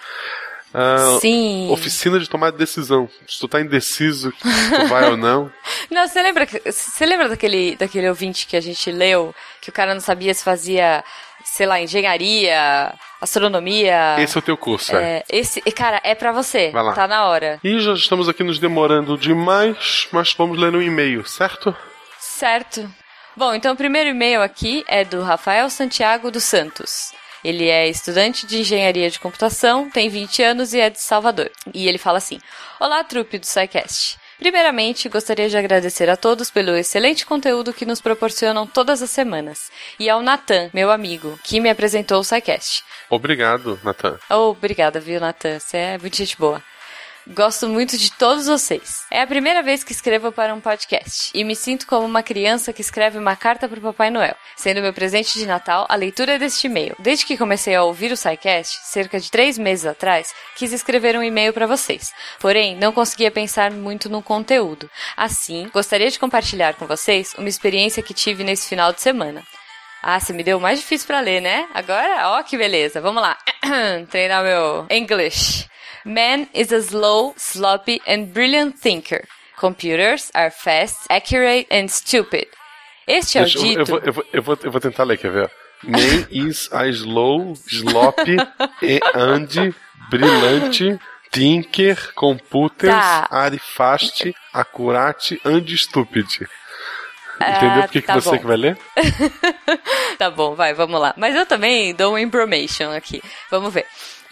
Ah, Sim. Oficina de tomada de decisão. Se tu tá indeciso se tu vai ou não. <laughs> Não, você lembra, você lembra daquele, daquele ouvinte que a gente leu, que o cara não sabia se fazia, sei lá, engenharia, astronomia. Esse é o teu curso, é. É, esse, cara, é pra você. Vai lá. Tá na hora. E já estamos aqui nos demorando demais, mas vamos ler um e-mail, certo? Certo. Bom, então o primeiro e-mail aqui é do Rafael Santiago dos Santos. Ele é estudante de engenharia de computação, tem 20 anos e é de Salvador. E ele fala assim: Olá, trupe do SciCast. Primeiramente, gostaria de agradecer a todos pelo excelente conteúdo que nos proporcionam todas as semanas. E ao Natan, meu amigo, que me apresentou o SciCast. Obrigado, Nathan. Oh, obrigada, viu, Natan? Você é muito gente boa. Gosto muito de todos vocês. É a primeira vez que escrevo para um podcast e me sinto como uma criança que escreve uma carta para o Papai Noel, sendo meu presente de Natal a leitura deste e-mail. Desde que comecei a ouvir o SciCast, cerca de três meses atrás, quis escrever um e-mail para vocês. Porém, não conseguia pensar muito no conteúdo. Assim, gostaria de compartilhar com vocês uma experiência que tive nesse final de semana. Ah, você me deu o mais difícil pra ler, né? Agora, ó que beleza. Vamos lá. <clears throat> Treinar meu English. Man is a slow, sloppy and brilliant thinker. Computers are fast, accurate and stupid. Este é o dito. eu, vou, eu, vou, eu, vou, eu vou tentar ler, quer ver? Man is a slow, sloppy <laughs> and brilhante Tinker, Computers, Tá. Arifast, Accurate and Stupid. Ah, Entendeu por que, que tá você bom. que vai ler? <laughs> Tá bom, vai, vamos lá. Mas eu também dou uma information aqui. Vamos ver.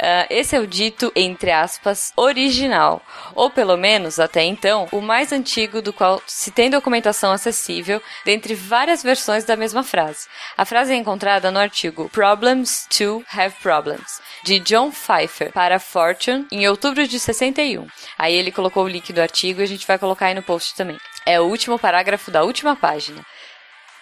Ah, esse é o dito, entre aspas, original, ou pelo menos, até então, o mais antigo do qual se tem documentação acessível dentre várias versões da mesma frase. A frase é encontrada no artigo Problems to Have Problems, de John Pfeiffer, para Fortune, em outubro de 61. Aí ele colocou o link do artigo e a gente vai colocar aí no post também. É o último parágrafo da última página.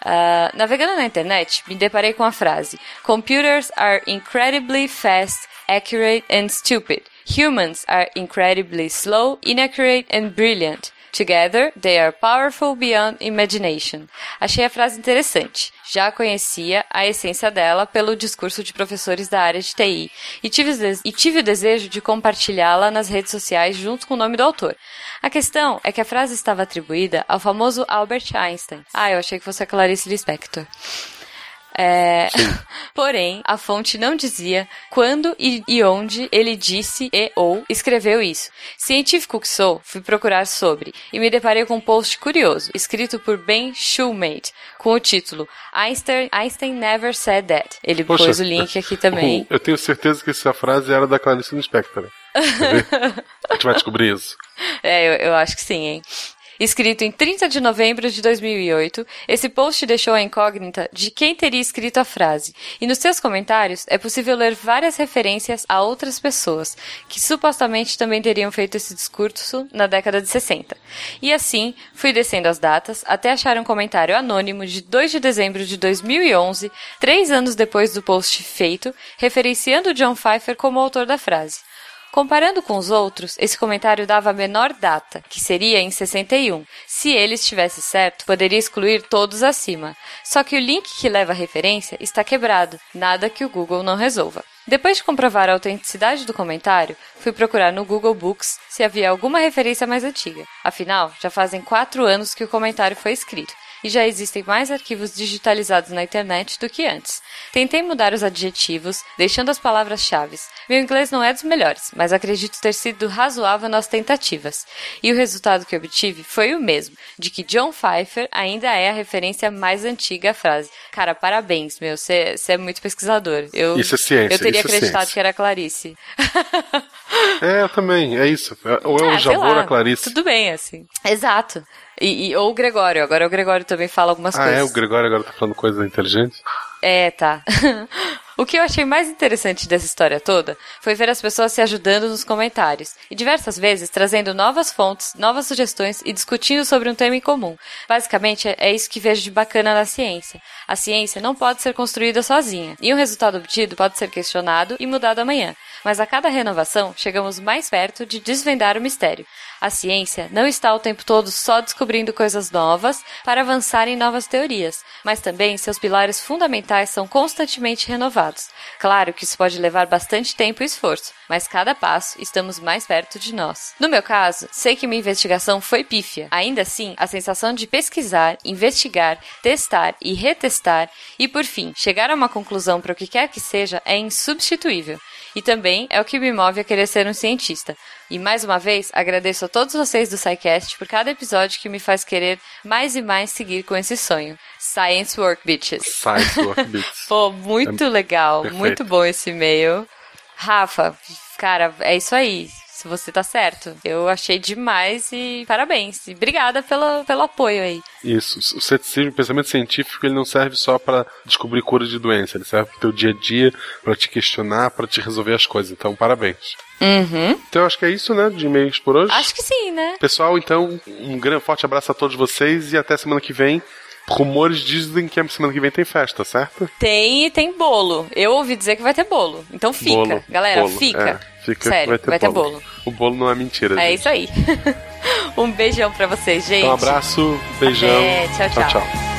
Ah, navegando na internet, me deparei com a frase: Computers are incredibly fast, accurate and stupid. Humans are incredibly slow, inaccurate and brilliant. Together, they are powerful beyond imagination. Achei a frase interessante. Já conhecia a essência dela pelo discurso de professores da área de TI e tive, e tive o desejo de compartilhá-la nas redes sociais junto com o nome do autor. A questão é que a frase estava atribuída ao famoso Albert Einstein. Ah, eu achei que fosse a Clarice Lispector. É... <laughs> Porém, a fonte não dizia quando e, e onde ele disse e ou escreveu isso. Científico que sou, fui procurar sobre e me deparei com um post curioso, escrito por Ben Shoemate, com o título Einstein, Einstein Never Said That. Ele Poxa, pôs o link aqui também. Eu tenho certeza que essa frase era da Clarice Lispector. <laughs> A gente vai descobrir isso. É, eu, eu acho que sim, hein? Escrito em 30 de novembro de 2008, esse post deixou a incógnita de quem teria escrito a frase, e nos seus comentários é possível ler várias referências a outras pessoas que supostamente também teriam feito esse discurso na década de 60. E assim, fui descendo as datas até achar um comentário anônimo de 2 de dezembro de 2011, três anos depois do post feito, referenciando John Pfeiffer como autor da frase. Comparando com os outros, esse comentário dava a menor data, que seria em 61. Se ele estivesse certo, poderia excluir todos acima. Só que o link que leva a referência está quebrado, nada que o Google não resolva. Depois de comprovar a autenticidade do comentário, fui procurar no Google Books se havia alguma referência mais antiga. Afinal, já fazem quatro anos que o comentário foi escrito e já existem mais arquivos digitalizados na internet do que antes. Tentei mudar os adjetivos, deixando as palavras-chave. Meu inglês não é dos melhores, mas acredito ter sido razoável nas tentativas. E o resultado que obtive foi o mesmo, de que John Pfeiffer ainda é a referência mais antiga à frase. Cara, parabéns, meu, você é muito pesquisador. Eu, Isso é ciência, Eu teria é acreditado ciência. que era Clarice. É, eu também, é isso. Ou é o Ah, Javor a Clarice. Tudo bem, assim. Exato. E, e- ou o Gregório. Agora o Gregório também fala algumas Ah, coisas. é? O Gregório agora tá falando coisa inteligente? É, tá. <laughs> o que eu achei mais interessante dessa história toda foi ver as pessoas se ajudando nos comentários e diversas vezes trazendo novas fontes, novas sugestões e discutindo sobre um tema em comum. Basicamente, é- é isso que vejo de bacana na ciência. A ciência não pode ser construída sozinha e o resultado obtido pode ser questionado e mudado amanhã. Mas a cada renovação, chegamos mais perto de desvendar o mistério. A ciência não está o tempo todo só descobrindo coisas novas para avançar em novas teorias, mas também seus pilares fundamentais são constantemente renovados. Claro que isso pode levar bastante tempo e esforço, mas cada passo estamos mais perto de nós. No meu caso, sei que minha investigação foi pífia. Ainda assim, a sensação de pesquisar, investigar, testar e retestar e, por fim, chegar a uma conclusão para o que quer que seja é insubstituível. E também é o que me move a querer ser um cientista. E mais uma vez, agradeço a todos vocês do SciCast por cada episódio que me faz querer mais e mais seguir com esse sonho. Science Work Bitches. Science Work <laughs> Bits. Pô, muito É legal, perfeito. muito bom esse e-mail. Rafa, cara, é isso aí. Se você tá certo. Eu achei demais e parabéns. E obrigada pelo, pelo apoio aí. Isso, o ceticismo, o pensamento científico, ele não serve só pra descobrir cura de doença, ele serve pro teu dia a dia, pra te questionar, pra te resolver as coisas. Então, parabéns. Uhum. Então, acho que é isso, né, de e-mails por hoje. Acho que sim, né? Pessoal, então, um grande forte abraço a todos vocês e até semana que vem. Rumores dizem que a semana que vem tem festa, certo? Tem e tem bolo. Eu ouvi dizer que vai ter bolo. Então fica. Bolo, Galera, bolo, fica. é, fica Sério, que vai ter, bolo. O bolo não é mentira. É gente. isso aí. <laughs> um beijão pra vocês, gente. Um abraço, beijão. Até, tchau, tchau. You